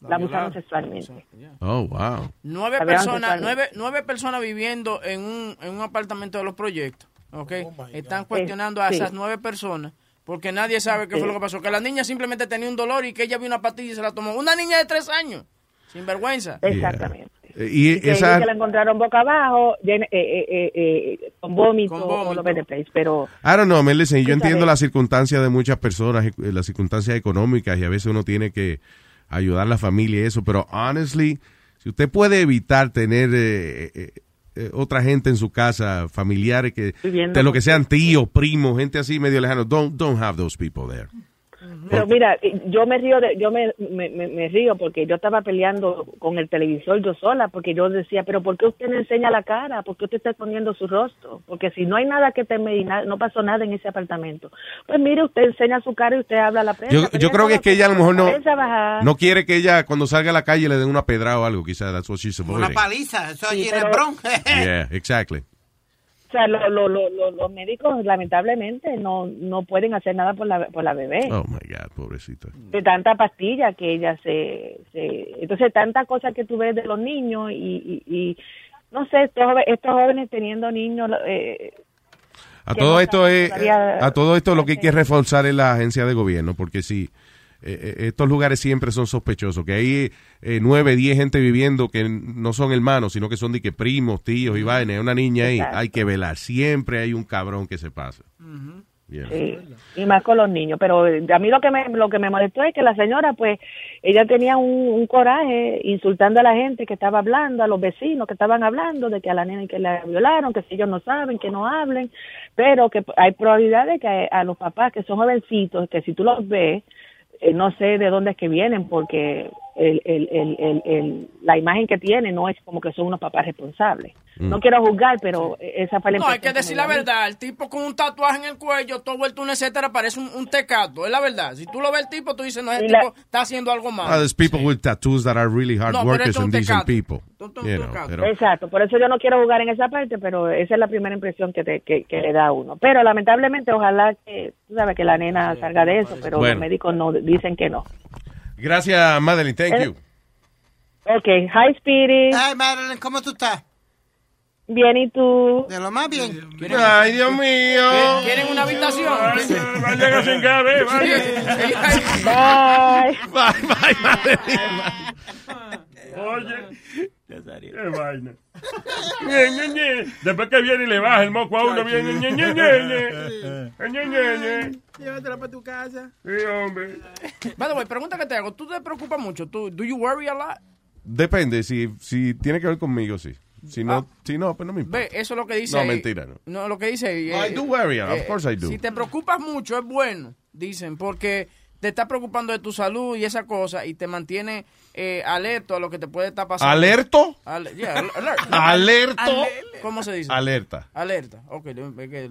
la abusaron sexualmente. Oh, wow. Nueve personas, nueve, nueve personas viviendo en un, en un apartamento de los proyectos, ¿ok? Están cuestionando a sí. esas nueve personas porque nadie sabe qué fue lo que pasó. Que la niña simplemente tenía un dolor y que ella vio una pastilla y se la tomó. Una niña de tres años, sin vergüenza. Exactamente. Eh, Y, Y que, esa, que la encontraron boca abajo, llena- eh, eh, eh, eh, con vómito, Con vómito. over the place, pero I don't know, man, listen, yo entiendo sabes. las circunstancias de muchas personas, eh, las circunstancias económicas y a veces uno tiene que ayudar a la familia y eso, pero honestly, si usted puede evitar tener eh, otra gente en su casa, familiares que de lo que sean tíos, primos, gente así medio lejano, don't don't have those people there. Pero mira, yo me río, de, yo me, me, me- me río porque yo estaba peleando con el televisor yo sola, porque yo decía, pero ¿por qué usted no enseña la cara? ¿Por qué usted está escondiendo su rostro? Porque si no hay nada que temer y no pasó nada en ese apartamento, pues mire, usted enseña su cara y usted habla a la prensa. Yo, yo creo que es que ella a lo mejor no, no quiere que ella cuando salga a la calle le den una pedrada o algo, quizás Una paliza, eso allí en el Bronx. Yeah, exactly. O sea, lo- lo- lo- lo- los médicos lamentablemente no, no pueden hacer nada por la, por la bebé. Oh my God, pobrecito. de tanta pastilla que ella se, se entonces tanta cosa que tú ves de los niños y, y, y no sé estos, estos jóvenes teniendo niños eh, A todo no esto es, a todo esto lo que hay que reforzar es la agencia de gobierno, porque si eh, eh, estos lugares siempre son sospechosos, que hay eh, nueve, diez gente viviendo que no son hermanos, sino que son de que primos, tíos y vainas, hay una niña ahí, Exacto. hay que velar, siempre hay un cabrón que se pasa. Yeah. sí, y más con los niños pero eh, a mí lo que me lo que me molestó es que la señora pues ella tenía un, un coraje insultando a la gente que estaba hablando a los vecinos que estaban hablando de que a la nena que la violaron que si ellos no saben que no hablen pero que hay probabilidades que a, a los papás que son jovencitos que si tú los ves no sé de dónde es que vienen porque el, el, el, el, el- la imagen que tienen no es como que son unos papás responsables. Mm. No quiero juzgar, pero esa fue la No, hay que decir la verdad. El tipo con un tatuaje en el cuello, todo vuelto un etcétera, parece un, un tecato. Es la verdad. Si tú lo ves el tipo, tú dices, no, ese la- tipo está haciendo algo malo. Ah, there's people with tattoos that are really hard No, workers and decent people. You know, pero- Exacto, por eso yo no quiero jugar en esa parte, pero esa es la primera impresión que, te, que, que le da a uno. Pero lamentablemente, ojalá que, tú sabes, que la nena salga de eso, pero Bueno. los médicos no dicen que no. Gracias, Madeline, thank Eh, you. Ok, hi Spirit. Ay, Madeline, ¿cómo tú estás? Bien, ¿y tú? De lo más bien. Ay, Dios mío. ¿Quieren- ¿Quieren una habitación? Sin cabe. Bye. Bye, bye, Madeline. Oye. Qué vaina. Ñe, Ñe, Ñe. Después que viene y le baja el moco a uno, viene Ñe, Ñe. Llévatela para tu casa. Sí, hombre. By the way, pregunta que te hago. ¿Tú te preocupas mucho? ¿Tú, ¿Do you worry a lot? Depende, si, si tiene que ver conmigo, sí. Si no, si no, pues no me importa. Ve, eso es lo que dice. No, mentira, no. No, lo que dice. I eh, do worry, of eh, course I do. Si te preocupas mucho, es bueno, dicen, porque te está preocupando de tu salud y esa cosa y te mantiene eh, alerto a lo que te puede estar pasando. ¿Alerto? Yeah, alert. <laughs> ¿Alerto? Ale- ¿Cómo se dice? Alerta. Alerta. Ok.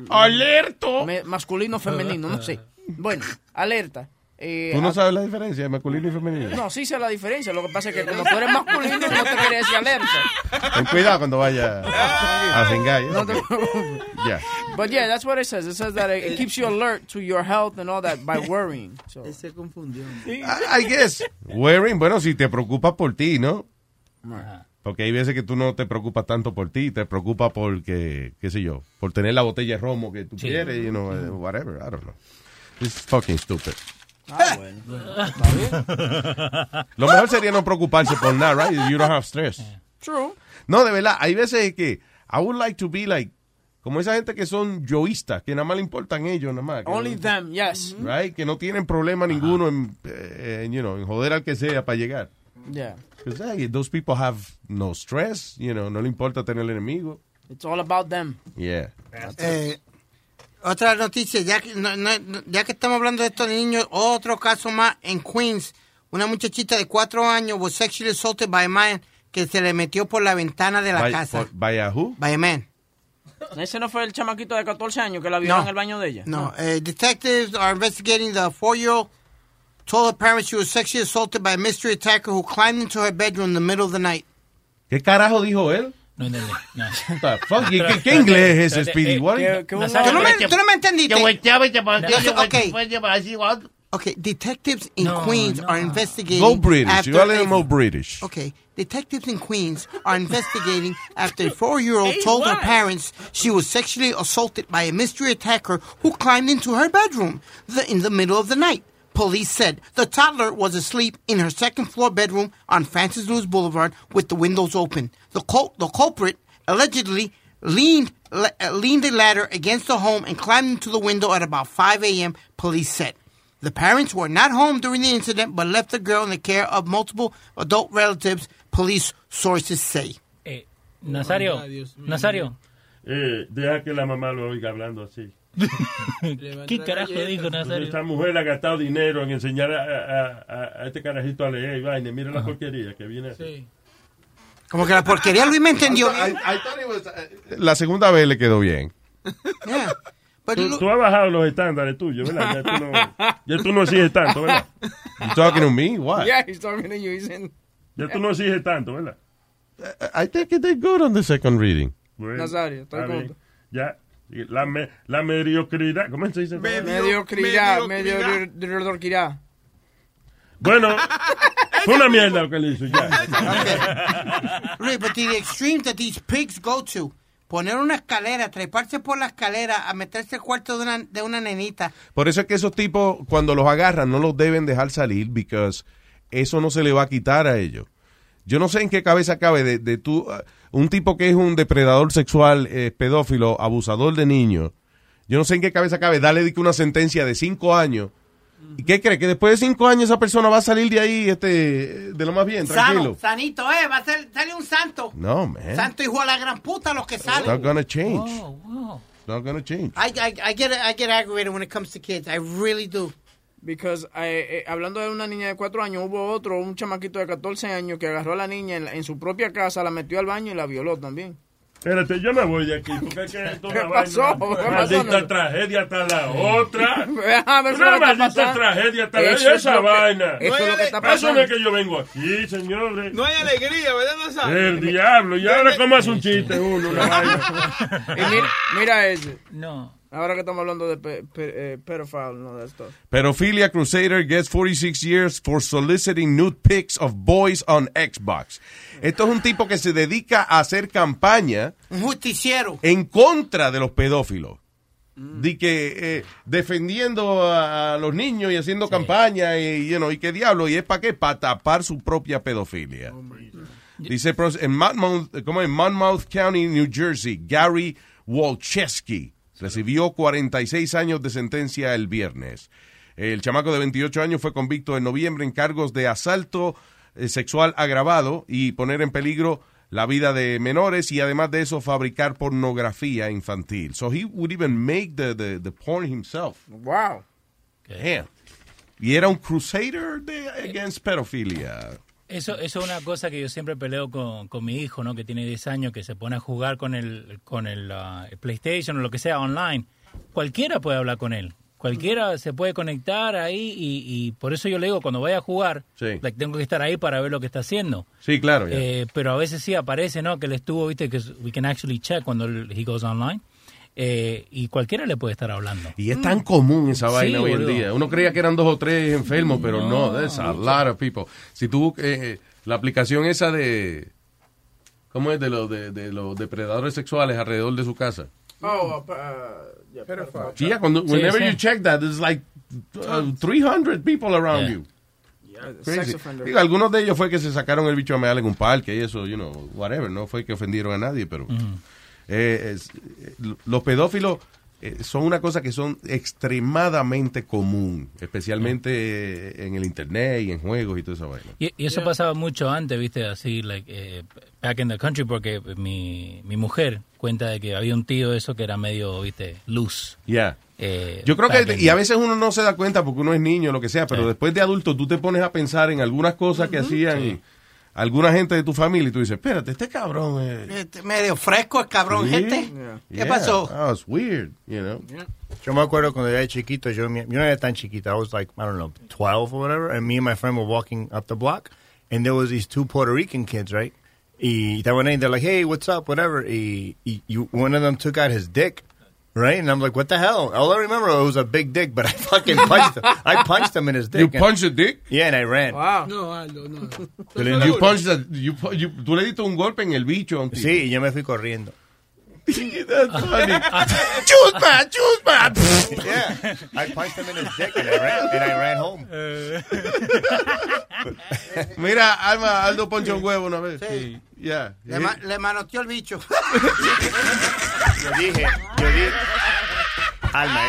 ¿Alerto? Me- masculino, femenino, no sé. Bueno, alerta. Eh, ¿Tú no a- sabes la diferencia de masculino y femenino? No, sí sé la diferencia. Lo que pasa es que como tú eres masculino, no te quería decir alerta. Ten cuidado cuando vaya a Zengay. No te preocupes. Ya. But yeah, that's what it says. It says that it, it keeps you alert to your health and all that by <laughs> worrying. So. Se confundió. I, I guess. Worrying, bueno, si te preocupas por ti, ¿no? Porque hay veces que tú no te preocupas tanto por ti, te preocupas porque, qué sé yo, por tener la botella de romo que tú Sí. quieres, you know, eh, whatever, I don't know. It's fucking stupid. Ah, bueno. Está bien. Lo mejor sería no preocuparse por nada, right? You don't have stress. True. No, de verdad, hay veces que I would like to be like como esa gente que son yoístas, que nada más le importan ellos, nada más. Only no- them, yes. Right? Que no tienen problema ninguno en, eh, you know, en joder al que sea para llegar. Yeah. Because hey, those people have no stress, you know, no le importa tener el enemigo. It's all about them. Yeah. Eh, otra noticia, ya que, no- no- ya que estamos hablando de estos niños, otro caso más en Queens. Una muchachita de cuatro años was sexually assaulted by a man que se le metió por la ventana de la By- casa. for- by a who? By a man. Ese no fue el chamaquito de 14 años que la vio en el baño de ella. No, eh, detectives are investigating the four-year-old told her parents she was sexually assaulted by a mystery attacker who climbed into her bedroom in the middle of the night. ¿Qué carajo dijo él? No entendí. No. What <laughs> the fuck? ¿Qué, qué- qué inglés es ese, Speedy? What is- ¿Tú no, me, tú no me entendiste. Que volteaba y te ponía, yo okay. así, what? Okay, detectives in Queens are investigating. Go British. after You gotta let a- them know British. Okay, detectives in Queens are investigating after a <laughs> four-year-old Hey, told her what? parents she was sexually assaulted by a mystery attacker who climbed into her bedroom the, in the middle of the night. Police said the toddler was asleep in her second-floor bedroom on Francis Lewis Boulevard with the windows open. The, cul- the culprit allegedly leaned le- uh, leaned a ladder against the home and climbed into the window at about 5 a.m. Police said. The parents were not home during the incident, but left the girl in the care of multiple adult relatives, police sources say. Eh, Nazario, Nazario. Eh, deja que la mamá lo oiga hablando así. ¿Qué carajo dijo Nazario? Esta mujer ha gastado dinero en enseñar a, a- a- a este carajito a leer y vaina. Mira la porquería que viene así. Como que la porquería Luis me entendió. La segunda vez le quedó bien. Yeah. But Tú, tú has bajado los estándares tuyos, ¿verdad? Ya tú no, ya tú no exiges tanto, ¿verdad? You talking to me? What? Yeah, he's talking to you. He's in. Ya tú no exiges tanto, ¿verdad? I think it did good on the second reading. Bueno, Nazario, estoy está con- bien. Ya. La, me- la mediocridad. ¿Cómo se dice? Mediocridad, mediocridad. Bueno, <laughs> fue una mierda lo que le hizo. Ya. Luis, but the extreme that these pigs go to. Poner una escalera, treparse por la escalera, a meterse al cuarto de una, de una nenita. Por eso es que esos tipos, cuando los agarran, no los deben dejar salir, because eso no se le va a quitar a ellos. Yo no sé en qué cabeza cabe de, de tú, uh, un tipo que es un depredador sexual, eh, pedófilo, abusador de niños. Yo no sé en qué cabeza cabe darle una sentencia de cinco años. ¿Y qué cree? Que después de cinco años esa persona va a salir de ahí este, de lo más bien, Sano, tranquilo. sanito, eh, va a ser, sale un santo. No, man. Santo hijo de la gran puta los que It's salen. not gonna change. It's not gonna change. I, I, I get I get aggravated when it comes to kids. I really do. Because, eh, eh, hablando de una niña de 4 años, hubo otro, un chamaquito de 14 años que agarró a la niña en, la- en su propia casa, la metió al baño y la violó también. Espérate, yo me voy de aquí. Porque es que <laughs> esto es ¿Qué una pasó? vaina- ¿Qué pasó, Maldita tragedia hasta la otra. <laughs> Ver Una maldita pasando. tragedia hasta la es esa que- vaina. eso es lo que está Eso no pasando. es que yo vengo aquí, señores. No hay alegría, ¿verdad, Nazario? El diablo. Y ahora cómo hace un chiste uno, una vaina. <laughs> Y mira, mira ese. No. Ahora que estamos hablando de pe, pe- eh, pedophile, no de esto. Pedophilia Crusader gets 46 years for soliciting nude pics of boys on Xbox. Esto es un tipo que se dedica a hacer campaña Un justiciero. en contra de los pedófilos. De que eh, defendiendo a, a los niños y haciendo campaña y, you know, y qué diablo, y es para qué, para tapar su propia pedofilia. Dice pros- en Monmouth, como en Monmouth County, New Jersey, Gary Wolcheski recibió 46 años de sentencia el viernes. El chamaco de 28 años fue convicto en noviembre en cargos de asalto eh, sexual agravado y poner en peligro la vida de menores y además de eso fabricar pornografía infantil. So he would even make the, the, the porn himself. Wow. Damn. Y era un crusader de, against pedophilia. Eso, eso es una cosa que yo siempre peleo con, con mi hijo, ¿no? Que tiene 10 años, que se pone a jugar con el, con el ah, PlayStation o lo que sea online. Cualquiera puede hablar con él. Cualquiera se puede conectar ahí y, y por eso yo le digo, cuando vaya a jugar, Sí. like, tengo que estar ahí para ver lo que está haciendo. Sí, claro. Eh, pero a veces sí aparece, ¿no? Que él estuvo, viste, que we can actually check cuando él- he goes online. Eh, y cualquiera le puede estar hablando. Y es tan común esa Sí, vaina hoy en día. Uno creía que eran dos o tres enfermos, pero no, No, there's a lot of people. Si tú, eh, la aplicación esa de, ¿cómo es? De los de, de los depredadores sexuales alrededor de su casa. Oh, uh, uh, yeah, cuando, Sí, whenever sí. you check that, there's like uh, 300 people around Yeah. you. Crazy. Digo, algunos de ellos fue que se sacaron el bicho a meal en un parque y eso, you know, whatever. No fue que ofendieron a nadie, pero Eh, eh, los pedófilos eh, son una cosa que son extremadamente común, especialmente eh, en el internet y en juegos y esa vaina. Y, y eso pasaba mucho antes, viste, así, like, eh, back in the country, porque mi, mi mujer cuenta de que había un tío eso que era medio, viste, loose. Ya. Eh, Yo creo que, y a veces uno no se da cuenta porque uno es niño, lo que sea, pero después de adulto tú te pones a pensar en algunas cosas que hacían alguna gente de tu familia y tú dices, espérate, este cabrón es... Este, medio fresco el cabrón, Sí. gente. ¿Qué Yeah, pasó? Was weird, you know. Yo me acuerdo cuando era chiquito, yo, yo no era tan chiquito, I was like, I don't know, 12 or whatever, and me and my friend were walking up the block, and there was these two Puerto Rican kids, right? Y estaban ahí, they're like, hey, what's up, whatever. Y, y, you, one of them took out his dick, right? And I'm like, what the hell? All I remember oh, it was a big dick, but I <laughs> fucking punched him. I punched him in his dick. You punched a dick? Yeah, and I ran. Wow. No, Aldo, no. You punched the- you pu- you- tú le diste un golpe en el bicho. a un tipo. Sí, y yo me fui corriendo. That's funny. <laughs> Chusma, chusma. yeah, I punched him in his dick and I ran, and I ran home. <laughs> Mira, Alma, Aldo ponchó un huevo una vez. Sí. Yeah. Le, ma- le manoteó el bicho. Yo dije, yo dije, Alma,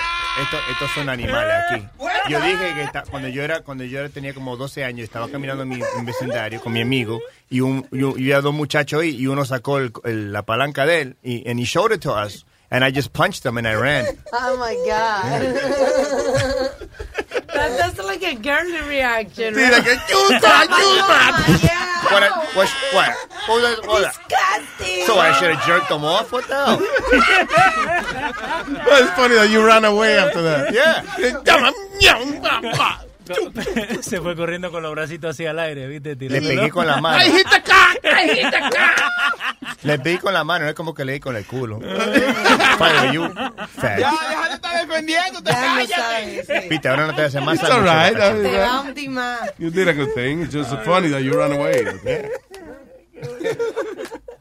esto, estos son animales aquí. <laughs> Yo dije que esta- cuando yo era, cuando yo era- tenía como 12 años, estaba caminando en mi, en vecindario con mi amigo y un, y, un- y había dos muchachos ahí y uno sacó el- el- la palanca de él y and he showed it to us and I just punched him and I ran. Oh my God. <laughs> that, that's like a girly reaction. Sí, right? like a chupa, chupa. Yeah. What? I, what? What? What was that- what was that? Disgusting. So I should have jerked him off. What the hell? <laughs> It's funny that you ran away after that. Yeah. <laughs> Se fue corriendo con los bracitos hacia el aire, viste. Le pegué con la mano. Hit the Le pegué con la mano, no es como que le di con el culo. <laughs> Fire, you fat. Ya, deja de estar defendiendo, te no cállate. sabes, sí. Viste, ahora no te hace más It's all right. Te va a hundir más. You did a good thing. It's just funny that you ran away. <laughs>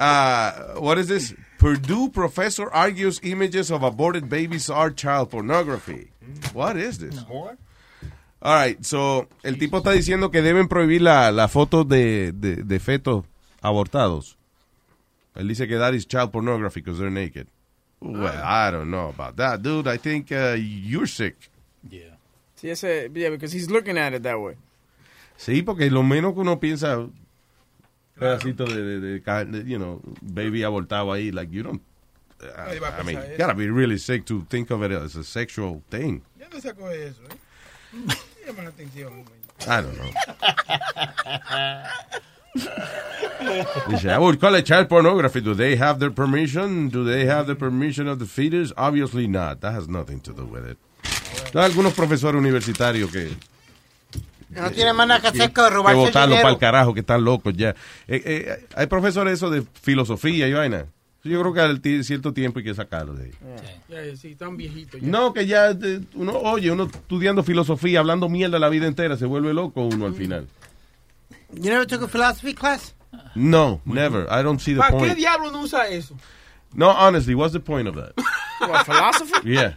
Uh, what is this? Purdue professor argues images of aborted babies are child pornography. What is this? All right, so el tipo está diciendo que deben prohibir la, la foto de, de, de fetos abortados. Él dice que that is child pornography because they're naked. Well, I don't know about that, dude. I think uh, you're sick. Sí, ese, yeah, because he's looking at it that way. Sí, porque lo menos que uno piensa, pedacito de, de, de you know, baby abortado ahí, like you don't. uh, va a I mean, you gotta be really sick to think of it as a sexual thing. ¿Ya no sacó eso, eh? <laughs> Llama la atención. I don't know. Dice, I would call it child pornography. Do they have their permission? Do they have the permission of the fetus? Obviously not. That has nothing to do with it. Hay algunos profesores universitarios que No tiene más nada que hacer que que robarse el botarlo dinero. para el carajo, que están locos ya. Eh, eh, hay profesores eso de filosofía y vaina. Yo creo que al cierto tiempo hay que sacarlo de ahí. Ya, ya, sí, tan viejito ya. No, que ya uno, oye, uno estudiando filosofía, hablando mierda la vida entera, se vuelve loco uno al final. You never took a philosophy class? No, never. I don't see the ¿Para qué point. diablo no usa eso? No, honestly, what's the point of that? What, philosophy? <laughs> Yeah.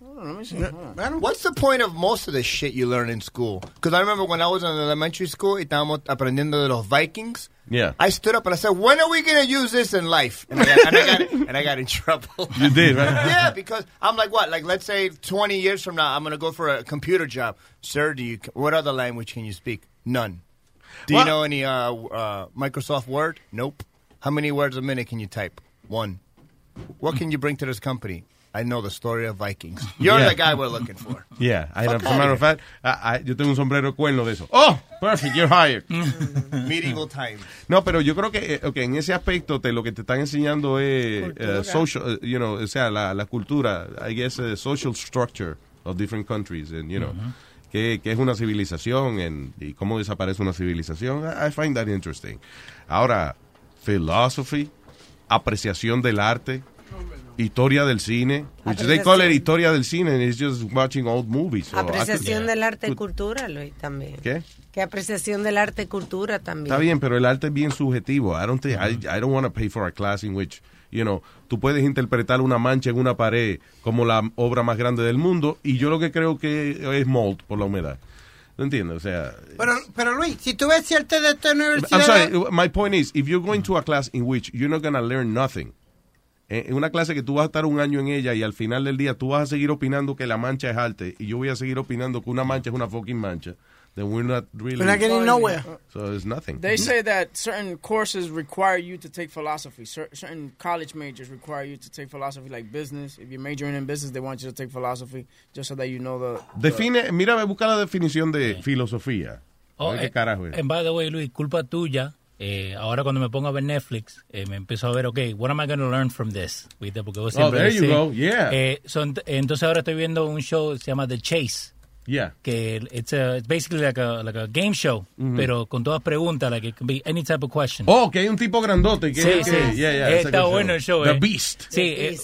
let me see. What's the point of most of the shit you learn in school? Because I remember when I was in elementary school y estábamos aprendiendo de los Vikings. Yeah. I stood up and I said, "When are we going to use this in life?" And I got, and I got, <laughs> and I got in trouble. You did, right? <laughs> yeah, because I'm like, what? Like, let's say 20 years from now, I'm going to go for a computer job. Sir, do you? What other language can you speak? None. Do you know any uh, uh, Microsoft Word? Nope. How many words a minute can you type? One. What can you bring to this company? I know the story of Vikings. <laughs> You're Yeah. the guy we're looking for. Yeah, I, a matter of fact, I- I- yo tengo un sombrero cuerno de eso. Oh, perfect, you're hired. <laughs> Medieval times. No, pero yo creo que eh, okay, en ese aspecto te, lo que te están enseñando es eh, social, eh, you know, o sea, la, la cultura, I guess, social structure of different countries, and you know, que, que es una civilización en, y cómo desaparece una civilización. I, I find that interesting. Ahora, philosophy, apreciación del arte, historia del cine, which they call it historia del cine, and it's just watching old movies. So could- Apreciación del arte y cultura, Luis, también. ¿Qué? Que apreciación del arte y cultura también. Está bien, pero el arte es bien subjetivo. I don't think, I, I don't want to pay for a class in which, you know, tú puedes interpretar una mancha en una pared como la obra más grande del mundo y yo lo que creo que es mold por la humedad. ¿No entiendes? O sea, Pero, pero Luis, si tú ves cierta de esta I'm universidad... sorry, my point is, if you're going to a class in which you're not going to learn nothing, eh, una clase que tú vas a estar un año en ella y al final del día tú vas a seguir opinando que la mancha es alta y yo voy a seguir opinando que una mancha es una fucking mancha, then we're not really... We're not getting nowhere. So it's nothing. They say that certain courses require you to take philosophy. Cer- certain college majors require you to take philosophy, like business. If you're majoring in business, they want you to take philosophy just so that you know the. Define, mira, busca la definición de filosofía. Oh, qué eh, carajo es. And by the way, Luis, culpa tuya. Eh, ahora cuando me pongo a ver Netflix, eh, me empiezo a ver, ok, what am I going to learn from this? ¿Viste? Porque vos Oh, siempre there you decís, go, yeah. eh, son- entonces ahora estoy viendo un show que se llama The Chase. Yeah. Que it's, a, it's basically like a, like a game show, Mhm. pero con todas preguntas, like it can be any type of question. Oh, que hay un tipo grandote. Que, Sí, que- sí. yeah, yeah, Eh, está bueno el show. The eh. Beast. Sí, <laughs> eh,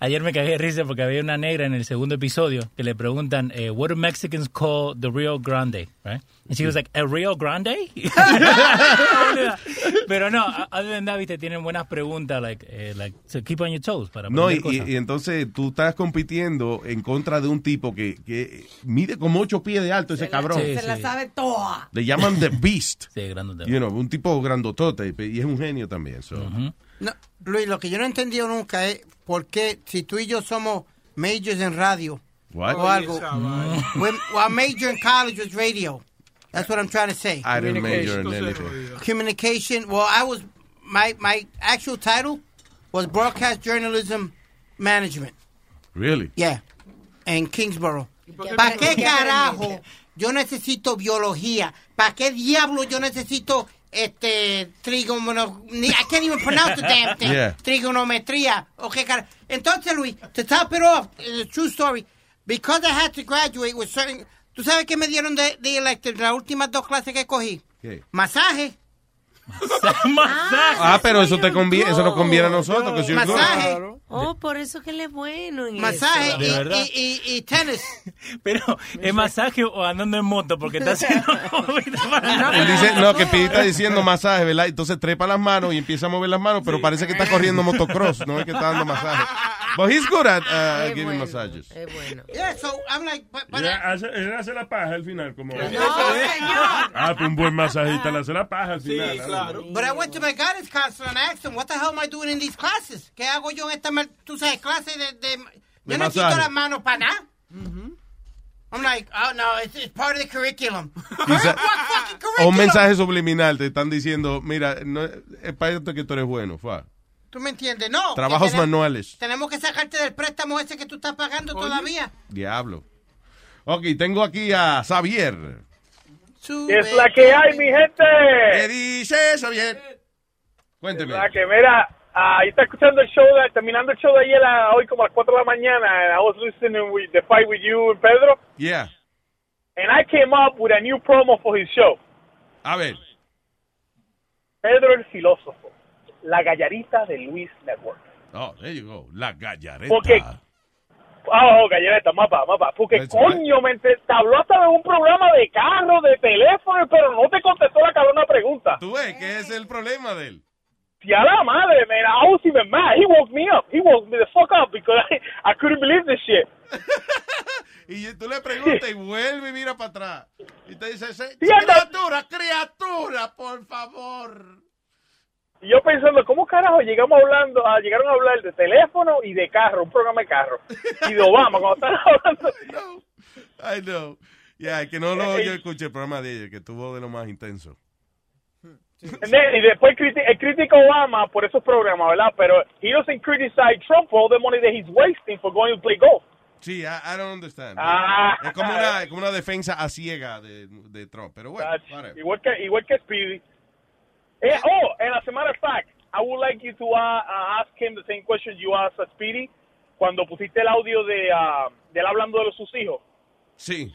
ayer me cagué de risa porque había una negra en el segundo episodio que le preguntan, eh, what do Mexicans call the Rio Grande? Right? And she was like, ¿el Rio Grande? <laughs> Pero no, other than that, viste, tienen buenas preguntas, like, eh, like, so keep on your toes para No, y, y- y entonces tú estás compitiendo en contra de un tipo que, que mide como ocho pies de alto ese cabrón. Se la sabe toda. Le llaman The Beast. Sí, grandote. You know, un tipo grandotote y es un genio también. so. No, Luis, lo que yo no he entendido nunca es por qué, si tú y yo somos majors en radio What? o algo, mm. <laughs> we're, our major in college was radio. That's what I'm trying to say. I didn't major in anything. Communication. Well, I was my my actual title was broadcast journalism management. Really? Yeah, en Kingsborough. qué ¿Para qué carajo yo necesito biología? ¿Para qué diablo yo necesito este trigono ni- I can't even pronounce the damn thing. Yeah. Trigonometría. Okay, cara. Entonces, Luis, to top it off, it's a true story. Because I had to graduate with certain. ¿Tú sabes qué me dieron de, de elective las últimas dos clases que cogí? ¿Qué? Masaje. <laughs> Ah, pero eso te conviene, eso nos conviene a nosotros. que si. Masaje. Oh, por eso que él es bueno en Masaje eso. ¿De y, y, y, y tenis. <laughs> Pero, ¿es masaje o andando en moto? Porque está haciendo... <laughs> Él dice, no, que Pidi está diciendo masaje, ¿verdad? Entonces trepa las manos y empieza a mover las manos, pero parece que está corriendo motocross, no es que está dando masaje. But he's good at uh, giving massages. Es bueno. Yeah, so I'm like, but, but Él hace, él hace la paja al final, como. No, señor. Ah, pues un buen masajista le hace la paja al final. ¿Ah? But I went to my guidance counselor and I asked him, what the hell am I doing in these classes? ¿Qué hago yo en esta, tú sabes, clase de... de yo no necesito masaje. las manos para nada. I'm like, oh no, it's, it's part of the curriculum. Quizá- <laughs> What fucking O curriculum? un mensaje subliminal, te están diciendo, mira, no, es para esto que tú eres bueno, fa. ¿Tú me entiendes? No. Trabajos tenemos- manuales. Tenemos que sacarte del préstamo ese que tú estás pagando todavía. Diablo. Ok, tengo aquí a Xavier. Es la que hay, mi gente. ¿Qué dices, Xavier? Cuénteme. La que, mira, ah, ahí está escuchando el show, de- terminando el show de ayer, a- hoy como a las 4 de la mañana, and I was listening with the fight with you and Pedro, Yeah. and I came up with a new promo for his show. A ver. Pedro el filósofo, la gallarita de Luis Network. Oh, there you go. La gallareta. Porque, oh, gallareta, mapa, mapa, porque That's coño, me te, te habló hasta de un programa de carro, de teléfono, pero no te contestó la cabrona pregunta. Tú ves que es el problema de él. Y a la madre, man, I was even mad. He woke me up. He woke me the fuck up because I, I couldn't believe this shit. <laughs> Y tú le preguntas y vuelve y mira para atrás. Y te dice, "Se- Sí, anda- criatura, criatura, por favor. Y yo pensando, ¿cómo carajo llegamos hablando, a, llegaron a hablar de teléfono y de carro, un programa de carro? Y de Obama, cuando están <laughs> hablando. I know. Ya, que no lo yo escuché el programa de ella, que tuvo de lo más intenso. Y después critica a Obama por esos programas, ¿verdad? Pero he doesn't criticize Trump for all the money that he's wasting for going to play golf. Sí, I, I don't understand. Ah. es como una, como una defensa a ciega de, de Trump, pero bueno. Whatever. igual que igual que Speedy. Eh, oh, and as a matter of fact, I would like you to uh, uh, ask him the same question you asked a Speedy cuando pusiste el audio de, uh, de él hablando de los sus hijos. Sí.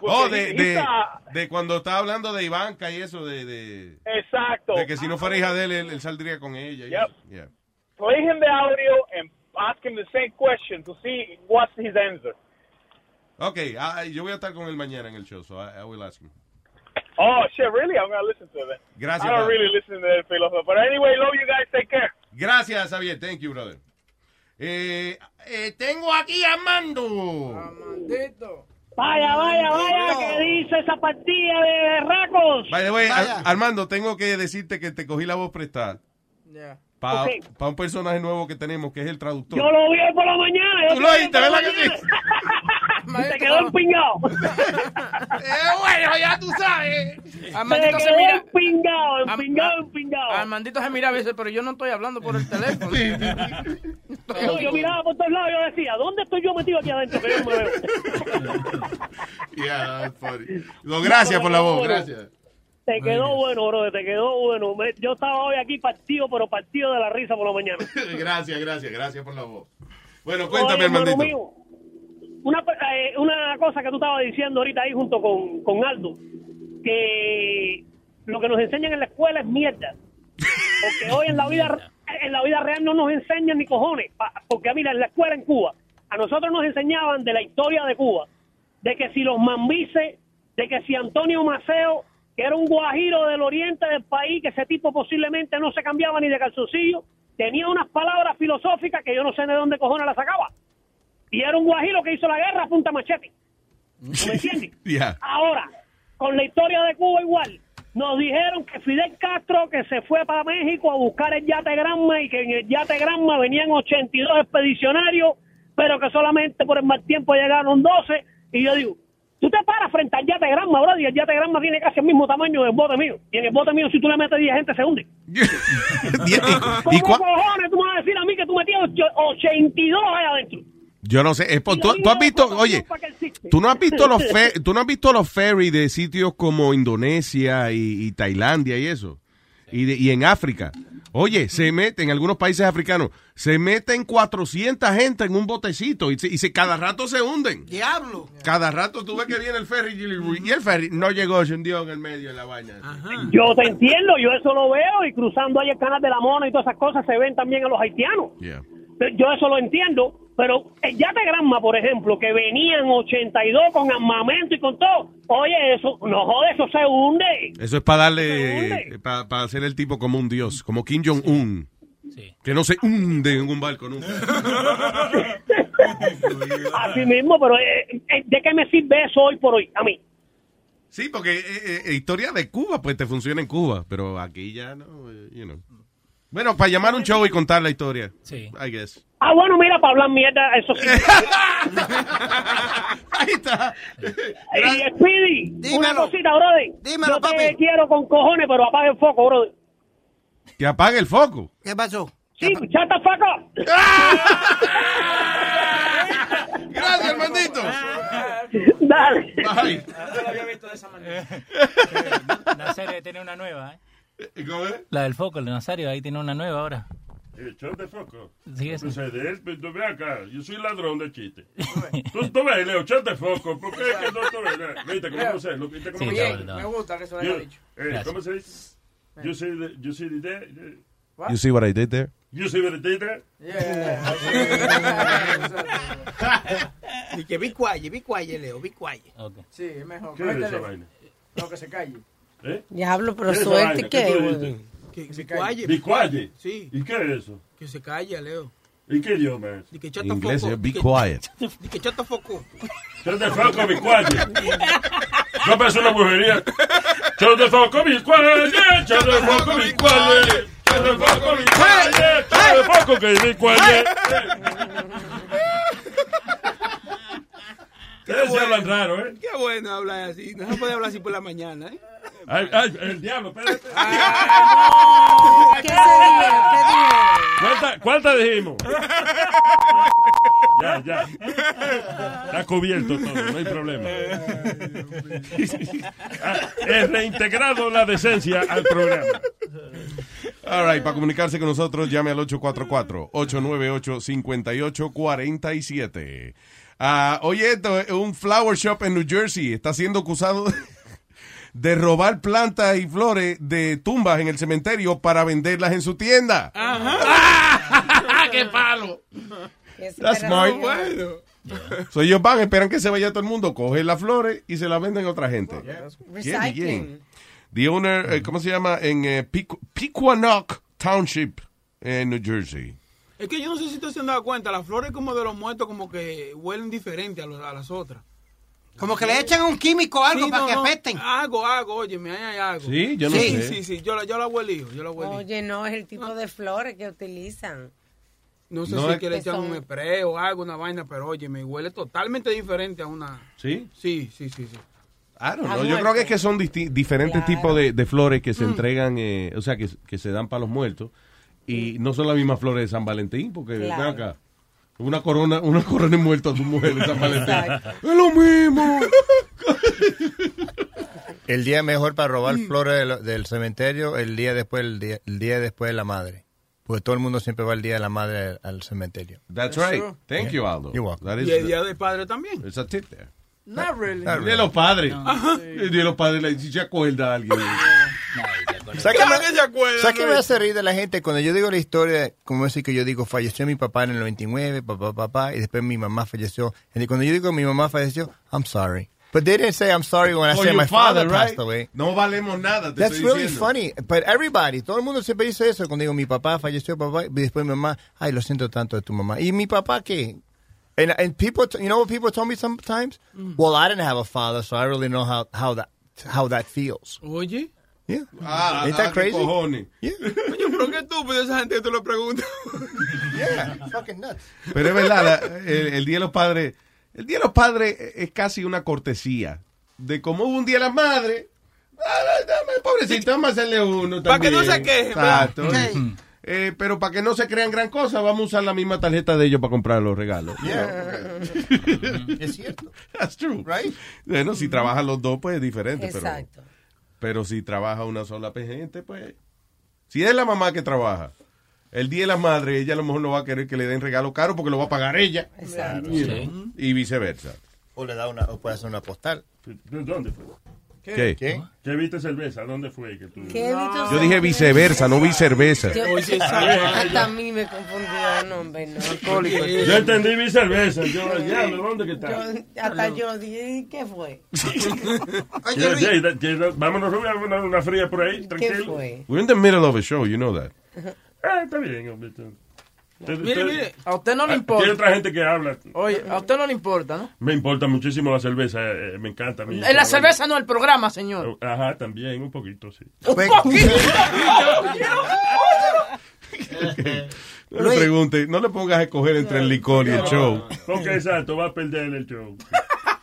Porque Oh, de, de, uh, de cuando está hablando de Ivanka y eso, de, de, Exacto. de que si no fuera hija de él, él, él saldría con ella. Yep. Yeah. Play him the audio and ask him the same question to see what's his answer. Ok, ah, yo voy a estar con él mañana en el show, so I, I will ask him. Oh, shit, really? I'm going to listen to it. then. Gracias, I don't brother. really listen to that philosopher. But anyway, love you guys. Take care. Gracias, Javier. Thank you, brother. Eh, eh, tengo aquí a Mando. Vaya, vaya, vaya, ¿qué dice esa partida de racos? By the way, Ar- Armando, tengo que decirte que te cogí la voz prestada. Para Ok. un personaje nuevo que tenemos, que es el traductor. Yo lo vi hoy por la mañana. yo Tú lo oíste, ¿verdad que mañana. Te <laughs> quedó empingado. <laughs> bueno, ya tú sabes. Se Armandito se quedó mira. empingado, empingado, empingado. Armandito se mira a veces, pero yo no estoy hablando por el teléfono. <laughs> No, yo miraba por todos lados y yo decía, ¿dónde estoy yo metido aquí adentro? Que yo me veo. Yeah, that's funny. No, gracias por la voz, gracias. Te quedó bueno, bro, te quedó bueno. Me- Yo estaba hoy aquí partido, pero partido de la risa por la mañana. <laughs> Gracias, gracias, gracias por la voz. Bueno, cuéntame, Oye, hermano mío, una, eh, una cosa que tú estabas diciendo ahorita ahí junto con, con Aldo, que lo que nos enseñan en la escuela es mierda. Porque hoy en la vida <laughs> en la vida real no nos enseñan ni cojones. Pa- Porque mira, en la escuela en Cuba, a nosotros nos enseñaban de la historia de Cuba, de que si los mambises, de que si Antonio Maceo, que era un guajiro del oriente del país, que ese tipo posiblemente no se cambiaba ni de calzoncillo, tenía unas palabras filosóficas que yo no sé de dónde cojones las sacaba. Y era un guajiro que hizo la guerra a punta machete. ¿No me entiendes? <laughs> Yeah. Ahora, con la historia de Cuba igual, nos dijeron que Fidel Castro que se fue para México a buscar el yate Granma y que en el yate Granma venían 82 expedicionarios, pero que solamente por el mal tiempo llegaron 12. Y yo digo, tú te paras frente al yate Granma, bro, y el yate Granma tiene casi el mismo tamaño del bote mío. Y en el bote mío, si tú le metes 10 gente, se hunde. <laughs> ¿Y ¿Cómo cojones tú me vas a decir a mí que tú metías ocho- 82 ahí adentro? Yo no sé, es por- tú, tú has visto, oye, tú no has visto los <laughs> fe- tú no has visto los ferries de sitios como Indonesia y, y Tailandia y eso, y, de- y en África. Oye, se meten, en algunos países africanos, se meten 400 gente en un botecito y, se- y se, cada rato se hunden. Diablo. Cada rato tú ves que viene el ferry y, el ferry no llegó, se hundió en el medio de la vaina. Yo te entiendo, yo eso lo veo y cruzando ahí el canal de la Mona y todas esas cosas se ven también a los haitianos. Yeah. Yo eso lo entiendo, pero el yate Granma, por ejemplo, que venían 82 con armamento y con todo, oye, eso, no jode, eso se hunde. Eso es para darle, para hacer el tipo como un dios, como Kim Jong-un. Que no se hunde en un barco nunca. <laughs> Así mismo, pero eh, eh, ¿de qué me sirve eso hoy por hoy? A mí. Sí, porque eh, eh, historia de Cuba, pues te funciona en Cuba, pero aquí ya no, eh, you know. Bueno, para llamar un show y contar la historia. Sí. I guess. Ah, bueno, mira, para hablar mierda, eso sí. <laughs> <laughs> Ahí está. Y Speedy, una Dímelo. cosita, brother. Dímelo, Yo te papi. quiero con cojones, pero apaga el foco, brother. Que apague el foco. ¿Qué pasó? Sí, shut the fuck up. <laughs> Gracias, Armandito. Dale. Bye. No lo había visto de esa manera. Nazario tiene una nueva, ¿eh? ¿Cómo es? La del foco, el Nazario, ahí tiene una nueva ahora. Eh, shut the fuck up. Sí, eso. Pues, eh, de él, pues, tú ve acá, yo soy ladrón de chiste. <laughs> Tú, tú ves, Leo, the fuck up. ¿Por qué es que no tú ves? ¿Viste cómo lo sé? ¿Lo viste cómo Sí, está Me gusta que eso lo haya dicho. eh, ¿Cómo se dice? You see, the, you see the day, You see what I did there? you see what I did there? Y que be quiet, be quiet, Leo, be quiet. Okay. Sí, es mejor. ¿Qué es el esa vaina? No, que se calle. ¿Eh? Diablo, pero ¿Qué es esa suerte que. ¿Qué? Que se be calle. quiet. Be quiet. Sí, ¿Y qué es eso? que se calle, Leo. ¿Y qué idioma es? Y que En inglés es up. be que- quiet. <laughs> Y que the fuck up, be quiet. No parece una brujería. Up, be quiet. Shut the fuck up, be quiet. Shut the fuck up, be Ustedes se hablan raro, ¿eh? Qué bueno hablar así. No se puede hablar así por la mañana, ¿eh? Ay, ay, el diablo, espérate. ¿Qué sería? ¿Qué? ¿Cuántas cuántas dijimos? Ya, ya. Está cubierto todo, no hay problema. Ah, He reintegrado la decencia al programa. All right, para comunicarse con nosotros, llame al 844-898-5847. Ah, oye, esto, un flower shop en New Jersey está siendo acusado <laughs> de robar plantas y flores de tumbas en el cementerio para venderlas en su tienda. <laughs> ¡Qué palo! That's smart. Bueno. So ellos van, esperan que se vaya todo el mundo, cogen las flores y se las venden a otra gente. Qué Recycling. bien. The owner, eh, ¿cómo se llama? En eh, Pequ- Pequannock Township, en New Jersey. Es que yo no sé si ustedes se han dado cuenta, las flores como de los muertos como que huelen diferente a, los- a las otras. Como que le echan un químico o algo Sí, para no, que no. apesten. Algo, algo, oye, me hay algo. Sí, yo no sí, sé. Sí, sí, yo, la- yo la abuelito, yo la abuelito. Oye, no, es el tipo de flores que utilizan. No sé No si es- que le echan son- un spray o algo, una vaina, pero oye, me huele totalmente diferente a una... ¿Sí? Sí, sí, sí, sí. I don't Ha know. Yo creo que, es que son disti- diferentes Claro. tipos de, de flores que se Mm. entregan, eh, o sea, que, que se dan para los muertos. Y no son las mismas flores de San Valentín, porque Claro. ven acá. Una corona, una corona de muerto a tu mujer de San <laughs> Valentín. Exacto. Es lo mismo. <laughs> El día mejor para robar Mm. flores del, del cementerio, el día después, el día, el día después de la madre. Porque todo el mundo siempre va el día de la madre al, al cementerio. That's right. Thank you, Aldo. You're welcome. That Y is- el día del padre también. It's a tip there. Not really. El día de los padres. <laughs> El día de los padres, si se acuerda alguien. ¿Sabes qué Claro que se acuerdan, ¿Sabes qué me hace reír de la gente? Cuando yo digo la historia, como decir que yo digo, falleció mi papá en el 99, papá, papá, y después mi mamá falleció. Y cuando yo digo mi mamá falleció, I'm sorry. But they didn't say I'm sorry when I said my father, father, right? passed away. No valemos nada, te That's estoy really diciendo. funny. But everybody, todo el mundo siempre dice eso. Cuando digo mi papá falleció, papá, y después mi mamá, ay, lo siento tanto de tu mamá. ¿Y mi papá qué? And, and people, t- you know what people told me sometimes? Well, I didn't have a father, so I really know how, how, that, how that feels. Oye. Yeah. Ah, Ain't ah, that crazy? cojones. Oye, pero qué estúpido esa gente que te lo pregunta. <laughs> Yeah, fucking nuts. Pero es verdad, la- el, el Día de los Padres, el Día de los Padres es casi una cortesía. De como hubo un Día de las Madres, ah, dame, pobrecito, vamos a hacerle uno Pa' que también. no se quejen, ¿verdad? Exacto. Eh, pero para que no se crean gran cosa, vamos a usar la misma tarjeta de ellos para comprar los regalos. es cierto. <laughs> That's true. Right? Bueno, si trabajan los dos, pues es diferente. Exacto. pero si trabaja una sola gente, pues... Si es la mamá que trabaja, el Día de las Madres, ella a lo mejor no va a querer que le den regalo caro porque lo va a pagar ella. Exacto. Y viceversa. O le da una, o puede hacer una postal. ¿Dónde fue? ¿Qué? ¿Qué? ¿Qué viste cerveza? ¿Dónde fue que tú? ¿Qué viste Yo dije viceversa, no viceversa. Yo, Oye, hasta a mí me confundió el nombre, ¿no? Yo entendí mi cerveza. Yo, diablo, ¿dónde que está? Yo- hasta yo dije, ¿qué fue? Ya, ya, ya, ya, Vámonos a una, una fría por ahí, tranquilo. fue? We're in the middle of a show, you know that. Ah, está bien, hombre. Usted- Mire, usted- mire, a usted no le Ah, importa. Hay otra gente que habla. Oye, a usted no le importa, ¿no? Me importa muchísimo la cerveza, eh, me encanta. a mí. En la cerveza no, el programa, señor. Ajá, también, un poquito, sí. <laughs> No le pregunte, no le pongas a escoger entre el licor y el show. Porque exacto, va a perder el show. <laughs>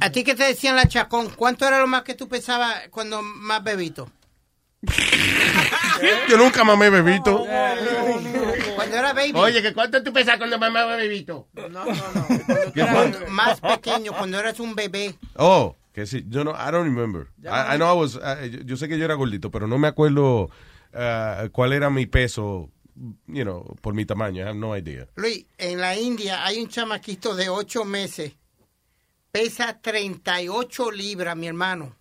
¿A ti qué te decían la chacón? ¿Cuánto era lo más que tú pensabas cuando más bebito? Yo nunca mamé bebito. Cuando era baby. Oye, ¿que cuánto tú pesas cuando mamaba bebito? No, no, no. Cuando- más pequeño, cuando eras un bebé. Oh, que sí, yo no, I don't remember. I, I know I was, yo, yo sé que yo era gordito, pero no me acuerdo uh, cuál era mi peso, you know, por mi tamaño. I have no idea. Luis, en la India hay un chamaquito de 8 meses. Pesa 38 libras, mi hermano.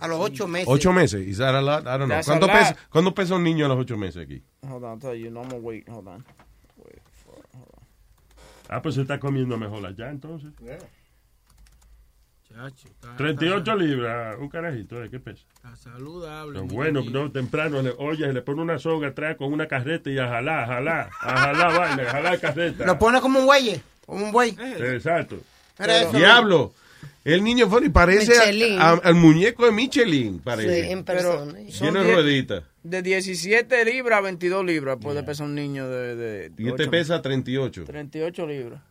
A los 8 meses. ¿Ocho meses? Is that a lot? I don't know. That's ¿Cuánto a lot. pesa, ¿Cuánto pesa un niño a los ocho meses aquí? Hold on, I'll tell you. No, I'm gonna wait. Hold on. Ah, pues se está comiendo mejor allá, entonces. Chacho, está- 38 libras, un carajito, ¿de qué pesa? Está saludable. Pero bueno, no, temprano, le, oye, le pone una soga atrás con una carreta y a jalar, a jalar, a jalar, <laughs> vaina, a jalar carreta. Lo pone como un buey. Como un buey. Exacto. Eso, Diablo. El niño fue y parece a- al muñeco de Michelin, Sí, parece. en persona. Diez- rueditas. De 17 libras a 22 libras puede pesar un niño de... de Y este ocho- pesa 38. 38 libras.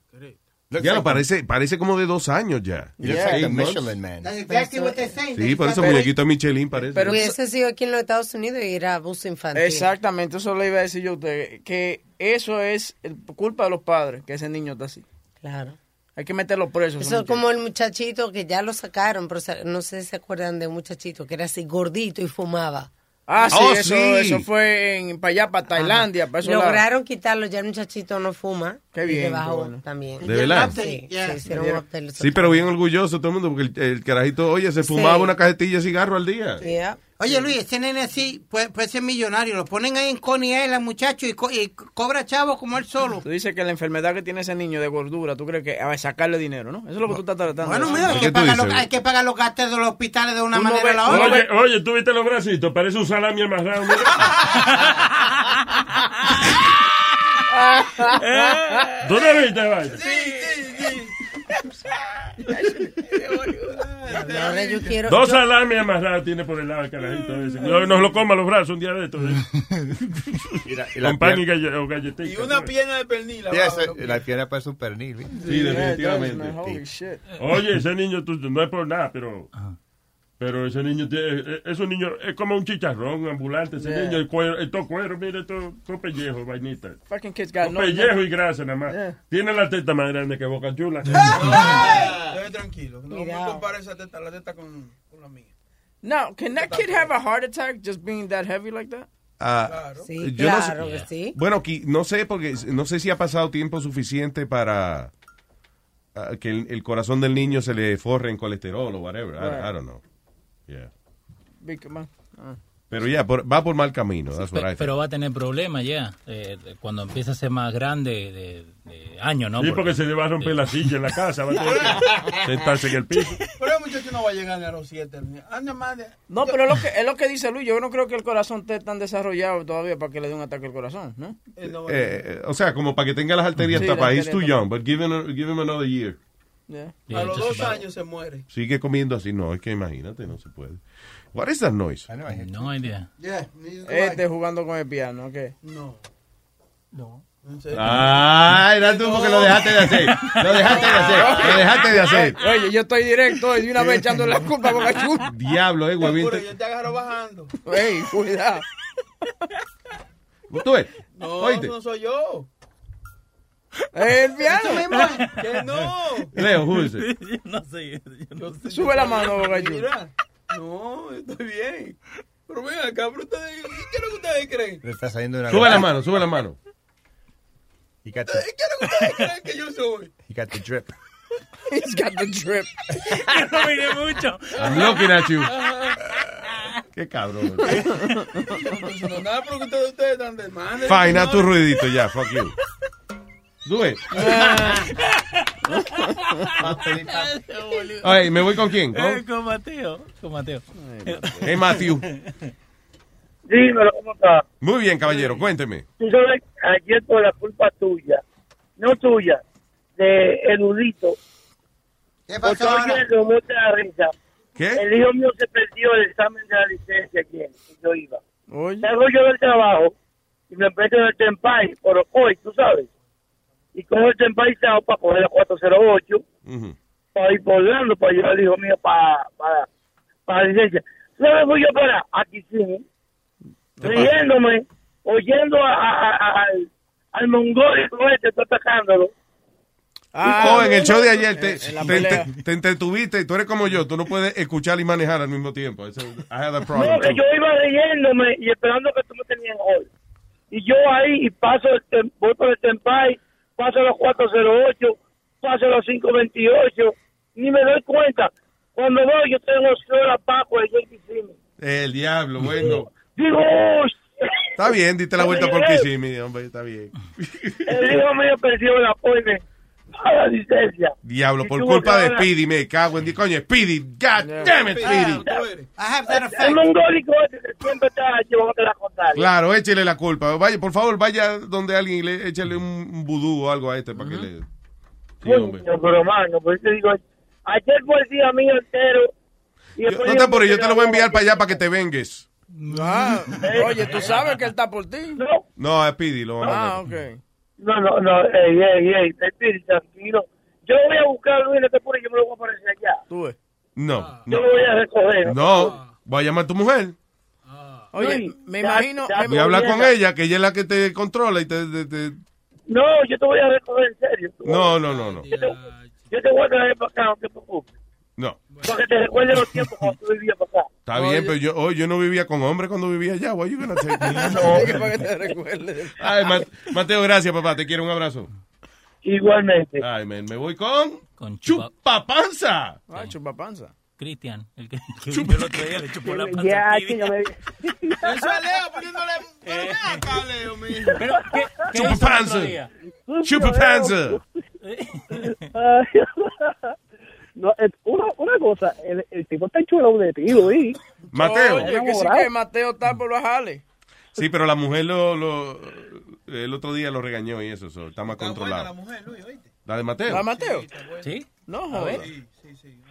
Ya lo parece, parece como de dos años ya. Ya, like. Michelin Man. That's exactly what they're saying. Sí, por eso Pero- muñequito de Michelin parece. Pero- Hubiese sido aquí en los Estados Unidos y era abuso infantil. Exactamente, eso le iba a decir yo a usted, que eso es el- culpa de los padres, que ese niño está así. Claro. Hay que meterlo preso. Eso es como el muchachito que ya lo sacaron, pero no sé si se acuerdan de un muchachito que era así gordito y fumaba. Ah, sí, Oh, eso, sí. eso fue en, para allá, para Tailandia. Para eso la- Lograron quitarlo, ya el muchachito no fuma. Qué y bien, bajó bueno. también. ¿De verdad? Sí, Yeah. se hicieron un update. Sí, pero bien orgulloso todo el mundo porque el, el carajito, oye, se fumaba Sí. una cajetilla de cigarro al día. Yeah. Oye, Luis, ese nene así puede, puede ser millonario. Lo ponen ahí en Coney Island, muchacho, y, co- y cobra chavo como él solo. Tú dices que la enfermedad que tiene ese niño de gordura, tú crees que a sacarle dinero, ¿no? Eso es lo que tú estás tratando. Bueno, mira, hay ¿Qué que, pagar los, hay que pagar los gastos de los hospitales de una manera o la otra. Oye, oye, tú viste los bracitos, parece un salami amarrado. mira. <laughs> ¿Tú no viste, vaina? Ahora yo quiero. Dos yo- salames amarrados tiene por el lado el carajito ese. No, nos lo coma los brazos un día de estos. ¿eh? Con pan y galle- o. Y una pierna de pernil. Sí, abajo, esa- ¿no? la pierna parece un pernil. ¿eh? Sí, definitivamente. Holy shit. Oye, ese niño, tú- no es por nada, pero... Pero ese niño tiene, eh, es un niño, es como un chicharrón ambulante. Ese Yeah. niño, el cuero, el todo cuero, mire, todo, todo pellejo, vainita. Fucking kids got Todo no. pellejo y grasa nada más. Yeah. Tiene la teta más grande que Boca Chula. <laughs> Debe tranquilo. No, compara esa teta, la teta con, con la mía. Now, can that kid have a heart attack just being that heavy like that? Ah, Sí, yo no sé- claro que sí. Bueno, no sé porque no sé si ha pasado tiempo suficiente para ah, que el, el corazón del niño se le forre en colesterol o whatever. I, Right. I don't know. Yeah. Big man. Ah. Pero ya, por- va por mal camino. That's what I Pe- think. Pero va a tener problemas ya. eh, cuando empieza a ser más grande de, de años, ¿no? Sí, porque se le va a romper la silla en la casa. Va a tener que <laughs> sentarse en el piso. Pero el muchacho no va a llegar ni a los siete. ni- Anda más de- No, pero es lo, que, es lo que dice Luis. Yo no creo que el corazón esté tan desarrollado todavía para que le dé un ataque al corazón, ¿no? A Eh, eh, o sea, como para que tenga las arterias Sí, tapadas. He's too young, but give him, give him another year. Yeah. A los dos años se muere. Sigue comiendo así. No, es que imagínate, no se puede. What is that noise? No idea. Yeah, neither do Este I. jugando con el piano, ¿ok? No. No. En serio. Ah, era tú porque lo dejaste de hacer. Lo dejaste de hacer. Lo dejaste de hacer. <laughs> Oye, yo estoy directo y de una vez echando la culpa a Boca Chula. Diablo, eh, huevín. Yo te agarro bajando. Ey, cuidado. ¿Tú ves? No, Oíste. no soy yo. El piano. Que no. Leo, who is it? <laughs> no sé. Yo te- Sube la mano, Boca Chula. Mira. No, estoy bien. Pero ven acá, pero ustedes, ¿qué es lo que ustedes creen? Le está saliendo una Sube la mano, sube la mano. He got ¿Qué the, es lo que ustedes creen que yo soy? he got the drip. He's got the drip. <laughs> no mire mucho. I'm looking at you. Qué cabrón. Yo no nada, pero ustedes están de madre. Fine, haz tu ruidito ya, fuck you. Do it. Oye, ¿me voy con quién? Eh, ¿Con? con Mateo. Con Mateo. Hey, Matthew. Dímelo, ¿cómo está? Muy bien, caballero, cuénteme. Tú sabes, ayer por la culpa tuya, no tuya, de Erudito. ¿Qué pasó ahora? risa. ¿Qué? El hijo mío se perdió el examen de la licencia y yo iba. Oye. Salgo yo del trabajo y me meto en el Tempai, por hoy, tú sabes. Y cojo el Tempai Sao para coger la 408, Ujú. para ir por Orlando, para llevar al hijo mío para, para, para la licencia. ¿Sabes voy yo para? Aquí sí, riéndome, oyendo a, a- a- al, al mongólico este, está atacándolo. oh, en el show de ayer te, te, te- te entretuviste y tú eres como yo, tú no puedes escuchar y manejar al mismo tiempo. Eso- I had a No, que yo iba riéndome y esperando que tú me tenías hoy. Y yo ahí y paso, el tem- voy por el Tempai, paso a los 408, paso a los 528, ni me doy cuenta. Cuando veo, yo tengo sola Paco Cine. El diablo, bueno. Digo, "Oh, Está bien, diste la vuelta por <laughs> Kissimmee, hombre, está bien. el hijo mío perdió el apoyo a la licencia. Diablo, Y por culpa de Speedy, me cago en Dios. Coño, Speedy, God damn it, Speedy. Have that El mongólico este que siempre está llevando la contraria. Claro, échele la culpa. Vaya, por favor, vaya donde alguien y le échale un un vudú o algo a este para que le. Sí, hombre. Coño, pero mano, por eso digo, ayer fue el día mío entero. Y Yo- no te apures, que yo te lo voy a enviar para allá para que te vengues. Ah, oye, tú sabes que él está por ti. No, No, a Speedy lo vamos a Ah, ok. No, no, no, ey, ey, ey, espíritu, tranquilo. Yo lo voy a buscar, Luis, no te apures, yo me lo voy a aparecer allá. Tú ves. No, Yo no. lo voy a recoger. No, voy a llamar a tu mujer. Oye, Luis, me ya- imagino. ya- me- Voy a hablar con ella, que ella es la que te controla y te... te- te- No, yo te voy a recoger en serio. No, no, no, no. Yo te, yo te voy a traer para acá, no te preocupes. No. Para que te recuerdes los tiempos cuando tú vivías acá. Está bien, pero yo, oh, yo no vivía con hombres cuando vivía allá. What you gonna take me? <laughs> Oye, para que te recuerdes. <laughs> Ay, Ma- Mateo, gracias, papá. Te quiero un abrazo. Igualmente. Ay, men, me voy con... Con chupa, ¡Chupapanza! Ah, chupapanza. Cristian, el que, vino el otro día le chupó la <laughs> panza. Ya, que yo me... Eso es Leo poniéndole. Pero ven acá, Leo. Pero, ¿qué, qué. No, es una, una cosa, el, el tipo está chulo de ti, Luis. Mateo. Oye, que sí que Mateo está por los jales. Sí, pero la mujer lo, lo- el otro día lo regañó y eso, so, está más Está buena la mujer, Luis, oíste. La de Mateo. ¿La de Mateo? Sí. No, A ver. joder.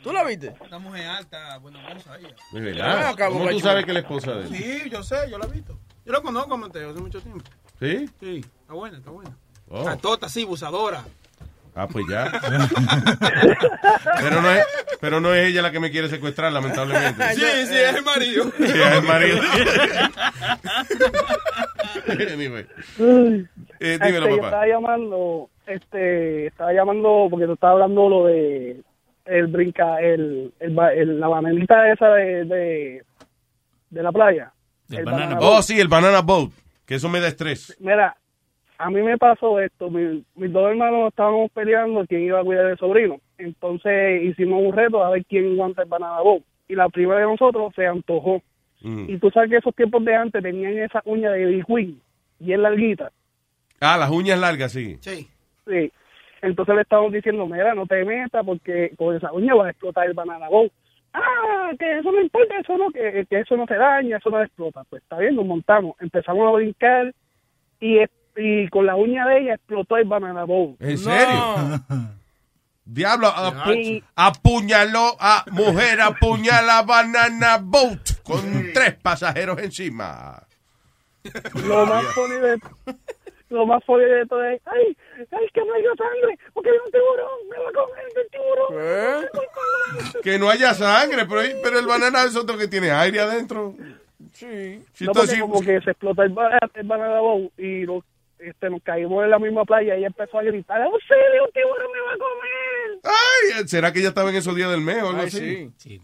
¿Tú la viste? Una mujer alta, buena moza ella. De verdad. ¿Cómo tú sabes que es la esposa de él? Sí, yo sé, yo la he visto. Yo lo conozco a Mateo hace mucho tiempo. ¿Sí? Sí, está buena, está buena. Oh. Catota, sí, busadora. Ah, pues ya. <laughs> pero, no es, pero no es ella la que me quiere secuestrar, lamentablemente. Sí, sí, es el marido. Sí, es el marido. <laughs> Anyway. Eh, Este, yo papá. estaba llamando, este, estaba llamando porque tú estabas hablando lo de el brinca, el, el, ba- el- la bananita esa de, de, de la playa. El banana Oh, boat. sí, el banana boat. Que eso me da estrés. Mira, a mí me pasó esto. Mi- mis dos hermanos estábamos peleando quién iba a cuidar del sobrino. Entonces hicimos un reto a ver quién aguanta el banana boat. Y la primera de nosotros se antojó. Mm. Y tú sabes que esos tiempos de antes tenían esa uña de Big Queen, bien larguita. Ah, las uñas largas, sí. Sí. Sí. Entonces le estábamos diciendo, mira, no te metas porque con esa uña va a explotar el banana boat. Ah, que eso no importa, eso no, que, que eso no se daña, eso no explota. Pues está bien, nos montamos, empezamos a brincar y, es- y con la uña de ella explotó el banana boat. ¿En serio? <laughs> Diablo, Sí. apuñaló a mujer, <laughs> apuñala banana boat con tres pasajeros encima. Lo más funny de, lo más funny de todo es, ay, ay, que no haya sangre, porque hay un tiburón, me va a comer el tiburón. Que no haya sangre, pero, pero el banana es otro que tiene aire adentro. Sí. Si no, porque así- como que se explotó el, ba- el banana boat y nos, este, nos caímos en la misma playa y ella empezó a gritar, ¡Auxilio, un tiburón me va a comer! Ay, ¿será que ella estaba en esos días del mes o algo Ay, así? sí.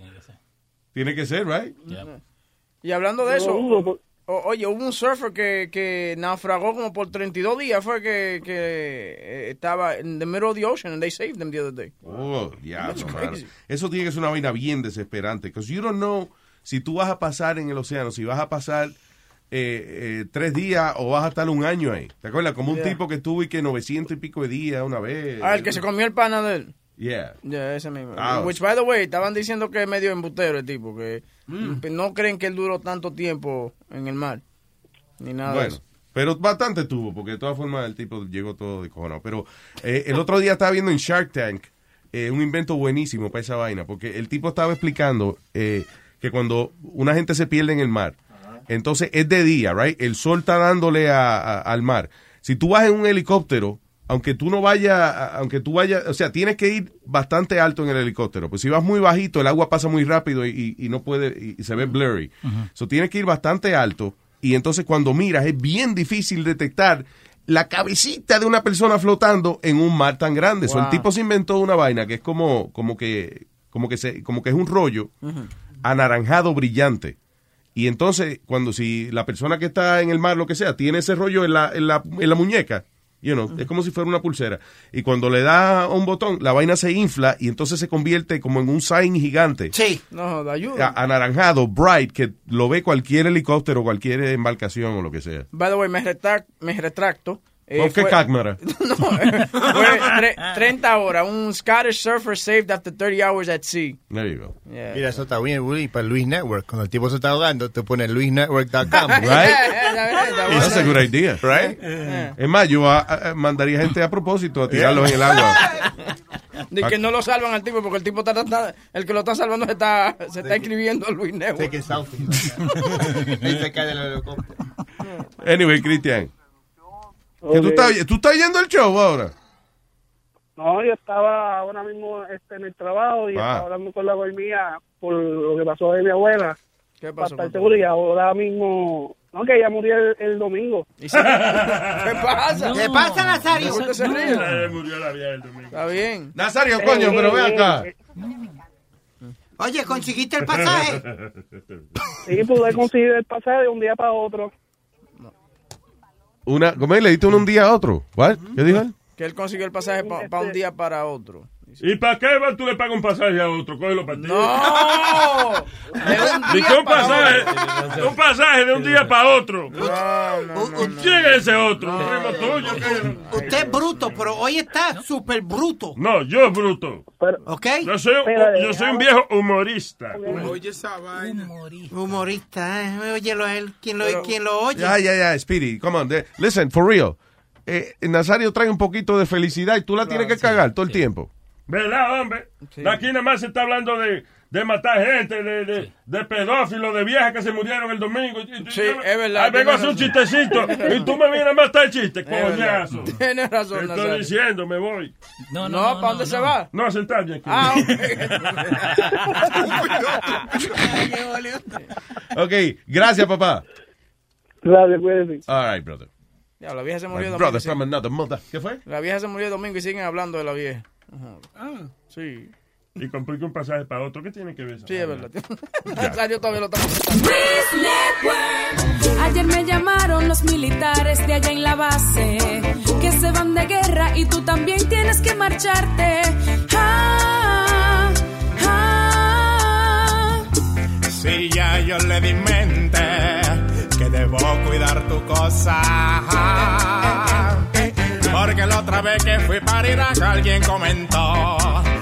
Tiene que ser, right? Y hablando de No eso, dudo, por- o- oye, hubo un surfer que, que naufragó como por 32 días, fue que, que eh, estaba en the middle of the ocean and they saved him the other day. Oh, diablo, mano. crazy. Eso tiene que ser una vaina bien desesperante. Because you don't know si tú vas a pasar en el océano, si vas a pasar eh, eh, tres días o vas a estar un año ahí. ¿Te acuerdas? Como un Yeah. tipo que estuvo y que 900 y pico de días una vez. Ah, el que se comió el pana de él. Yeah. Ya, ese mismo. Ah, Which, by the way, estaban diciendo que es medio embutero el tipo, que Mm. no creen que él duró tanto tiempo en el mar. Ni nada de Bueno, eso. pero bastante tuvo, porque de todas formas el tipo llegó todo de cojonado. Pero eh, el otro día estaba viendo en Shark Tank eh, un invento buenísimo para esa vaina, porque el tipo estaba explicando eh, que cuando una gente se pierde en el mar, entonces es de día, right? El sol está dándole a- a- al mar. Si tú vas en un helicóptero, aunque tú no vayas, aunque tú vayas, o sea, tienes que ir bastante alto en el helicóptero. Pues si vas muy bajito, el agua pasa muy rápido y, y- y no puede, y, se ve blurry. So, tienes que ir bastante alto y entonces cuando miras es bien difícil detectar la cabecita de una persona flotando en un mar tan grande. So, el Wow. tipo se inventó una vaina que es como, como que, como que se, como que es un rollo anaranjado brillante. Y entonces, cuando si la persona que está en el mar, lo que sea, tiene ese rollo en la, en la, en la muñeca, you know, es como si fuera una pulsera. Y cuando le da un botón, la vaina se infla y entonces se convierte como en un sign gigante. Sí. No, de ayuda. a- Anaranjado, bright, que lo ve cualquier helicóptero, cualquier embarcación o lo que sea. By the way, me retracto. Eh, ¿Por qué fue- cámara? <laughs> Fue tre- <laughs> 30 horas. Un Scottish surfer saved after 30 hours at sea. There you go. Yeah. Mira, eso está bien, Willy, para Luis Network. Cuando el tipo se está ahogando, te pones luisnetwork.com. <laughs> Right? Está Esa es a bueno. good idea. Right? Es más, yo a- a- mandaría gente a propósito a tirarlos en el agua. De que no lo salvan al tipo porque el tipo está tratando, el que lo está salvando se está, se está inscribiendo a Luis Network. Taking selfies. Ahí se cae del helicóptero. Anyway, Cristian. Que tú, estás, tú estás yendo el show ahora. No, yo estaba ahora mismo este, en el trabajo y Ah. estaba hablando con la mía por lo que pasó de mi abuela. ¿Qué Para pasó? estar con- seguro y ahora mismo... No, que ella murió el, el domingo. ¿Y si- <laughs> ¿Qué pasa? ¿Qué pasa, Nazario? ¿Por qué se ríe? Eh, murió la vieja el domingo. Está bien. Nazario, coño, pero ve acá. Oye, ¿conseguiste el pasaje? <laughs> Sí, pude conseguir el pasaje de un día para otro. Una, ¿Cómo es? ¿Le diste uno un día a otro? ¿What? ¿Qué dijo él? Que él consiguió el pasaje para un día para otro. ¿Y para qué va, tú le pagas un pasaje a otro? Cógelo para ti. ¡No! <laughs> De un ¿Y día qué un para pasaje? Un pasaje de un día para otro. No, no, no, no. ¿Quién es ese otro? ¿Un primo tuyo? Usted es bruto, pero hoy está súper bruto. No, yo bruto. ¿Ok? Yo soy, Espérate, yo soy un viejo humorista. Oye esa vaina. Humorista, ¿eh? Óyelo a él. ¿Quién lo, Pero- quién lo oye? Ya, ya, ya, Speedy, come on. Listen, for real. eh, Nazario trae un poquito de felicidad y tú la tienes que cagar todo el tiempo. ¿Verdad, hombre? Aquí nada más se está hablando de, de matar gente, de, de, de pedófilos, de viejas que se murieron el domingo. Sí, es verdad, Ahí vengo a hacer un chistecito <laughs> y tú me vienes a matar el chiste, coñazo. Tienes razón, Te Nazario. estoy diciendo, me voy. No, no, ¿para dónde se va? No, a sentarme aquí. Ah, <laughs> Ok, gracias, papá. Gracias, cuídese. All right, brother. Ya, la vieja se murió el domingo. brother from another mother. ¿Qué fue? La vieja se murió el domingo y siguen hablando de la vieja. Ah, sí. Y compré un pasaje para otro. ¿Qué tiene que ver eso? Sí, es verdad. Nazario todavía lo Ayer me llamaron los militares de allá en la base que se van de guerra y tú también tienes que marcharte. Ah, ah. Sí, ya yo le di mente que debo cuidar tu cosa. Porque la otra vez que fui para Irak alguien comentó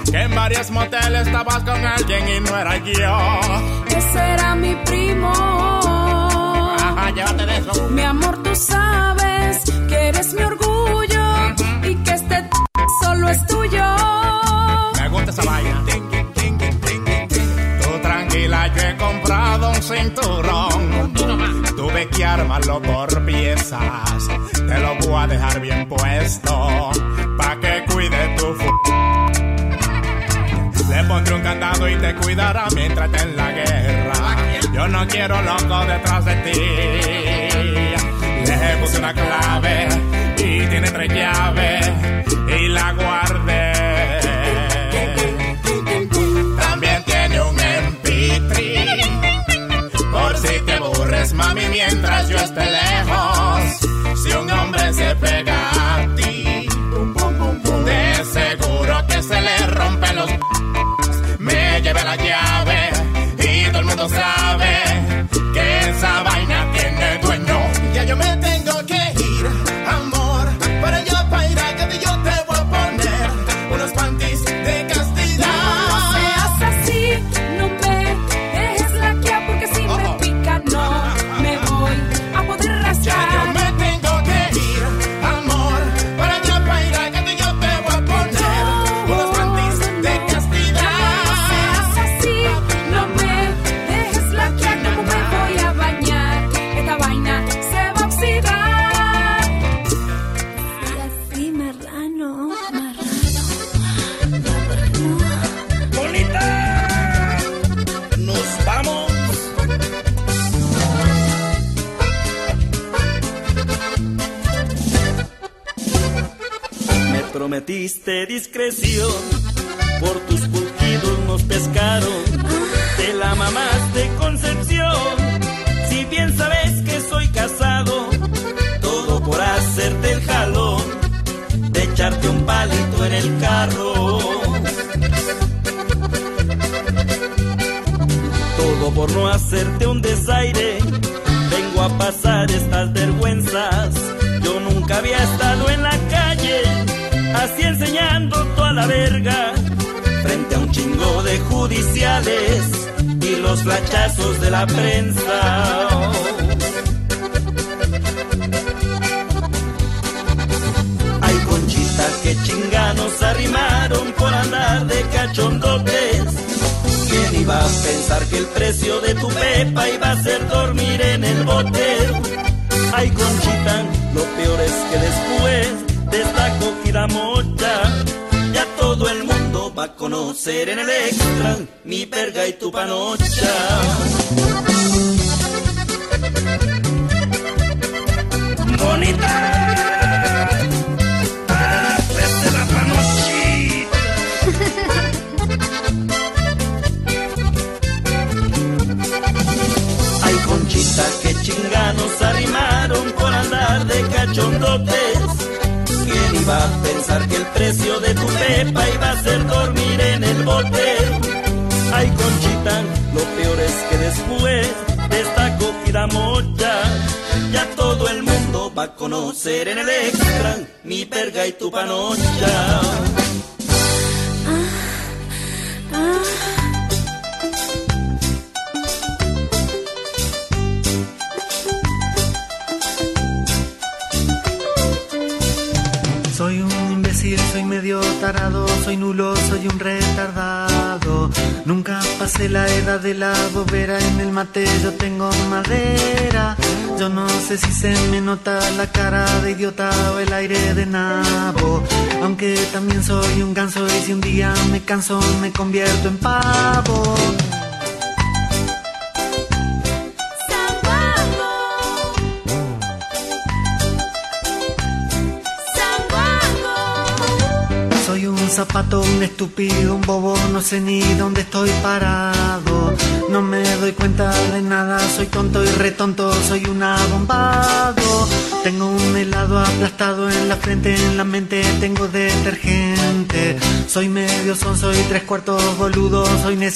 que en varios moteles estabas con alguien y no era yo. Ese era mi primo. Ajá, llévate de eso. Mi amor, tú sabes que eres mi orgullo y que este t- solo es tuyo. Me gusta esa vaina. Tú tranquila, yo he comprado un cinturón. Tuve que armarlo por piezas. Te lo voy a dejar bien puesto. Pa' que cuide tu fu. Le pondré un candado y te cuidará mientras esté en la guerra. Yo no quiero loco detrás de ti. Le puse una clave y tiene tres llaves y la guardé. Aburres, mami, mientras yo esté lejos. Si un hombre se pega a ti,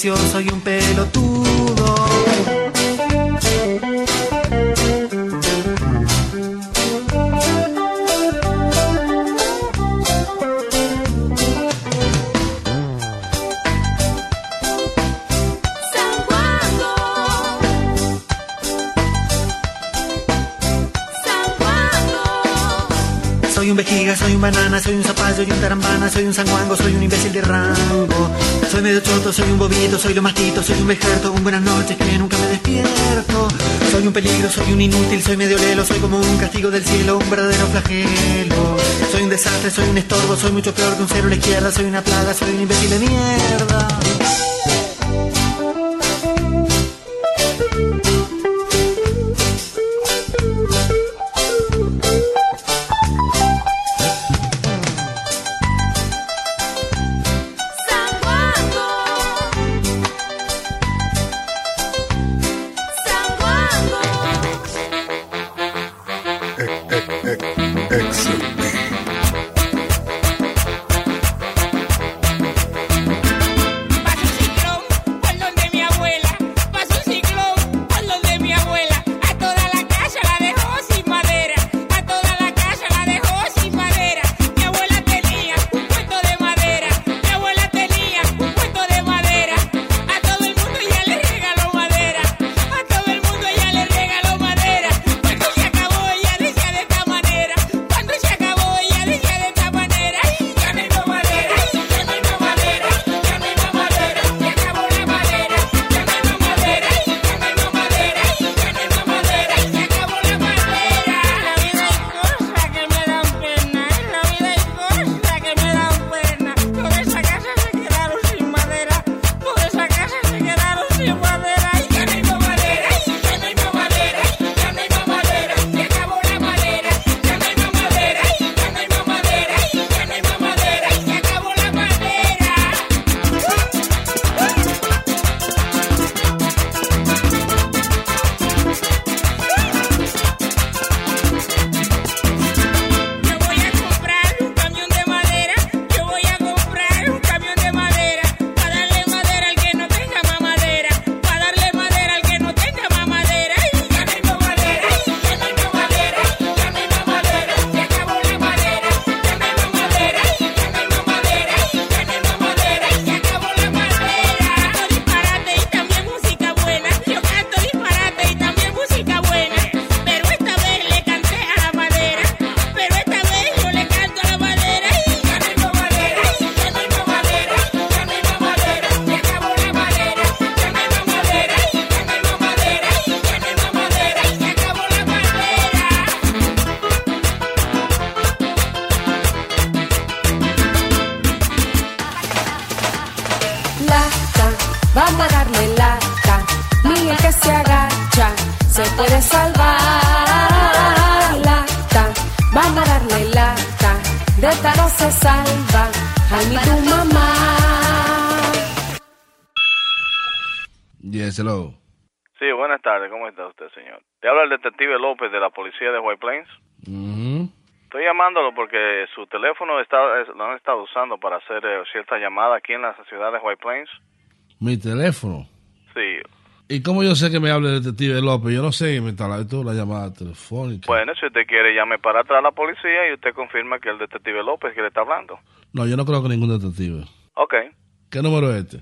silencio soy un llamada aquí en la ciudad de White Plains. Mi teléfono. Sí. ¿Y cómo yo sé que me hable el detective López? Yo no sé inventar esto la llamada telefónica. Bueno, si usted quiere, llame para atrás a la policía y usted confirma que el detective López que le está hablando. No, yo no creo que ningún detective. Ok. ¿Qué número es este?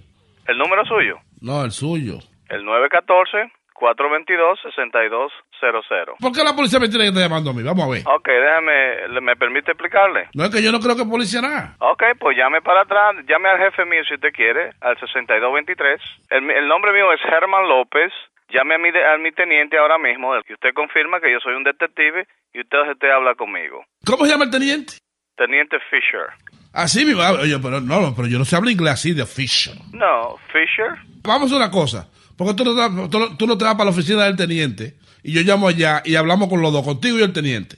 ¿El número suyo? No, el suyo. El 914. 422-6200. ¿Por qué la policía me tiene que estar llamando a mí? Vamos a ver. Ok, déjame, ¿me permite explicarle? No es que yo no creo que policía nada. Ok, pues llame para atrás, llame al jefe mío si usted quiere, al 6223. El, el nombre mío es Germán López. Llame a mi, a mi teniente ahora mismo, el que usted confirma que yo soy un detective y usted, usted habla conmigo. ¿Cómo se llama el teniente? Teniente Fisher. Así mismo, ah, oye, pero no, pero yo no sé hablar inglés así de Fisher. No, Fisher. Vamos a una cosa. Porque tú no, te- tú, no- te vas para la oficina del teniente y yo llamo allá y hablamos con los dos, contigo y el teniente.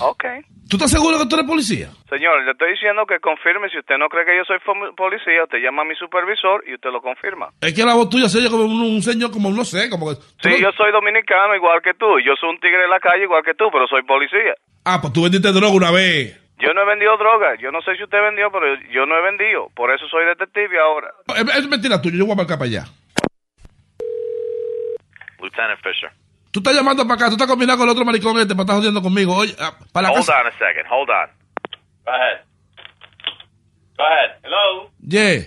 Ok. ¿Tú estás seguro que tú eres policía? Señor, le estoy diciendo que confirme. Si usted no cree que yo soy policía, usted llama a mi supervisor y usted lo confirma. Es que la voz tuya se oye como un, un señor, como no sé, como que... Sí, no- yo soy dominicano igual que tú. Yo soy un tigre de la calle igual que tú, pero soy policía. Ah, pues tú vendiste droga una vez. Yo no he vendido droga. Yo no sé si usted vendió, pero yo no he vendido. Por eso soy detective ahora. Es, es mentira tuya, yo voy a marcar para allá. Lieutenant Fisher. Tú estás llamando para acá, tú estás combinando con el otro maricón este para estar jodiendo conmigo. Oye, ah, para la Hold casa... on a second. Hold on. Go ahead. Go ahead. Hello. Yeah.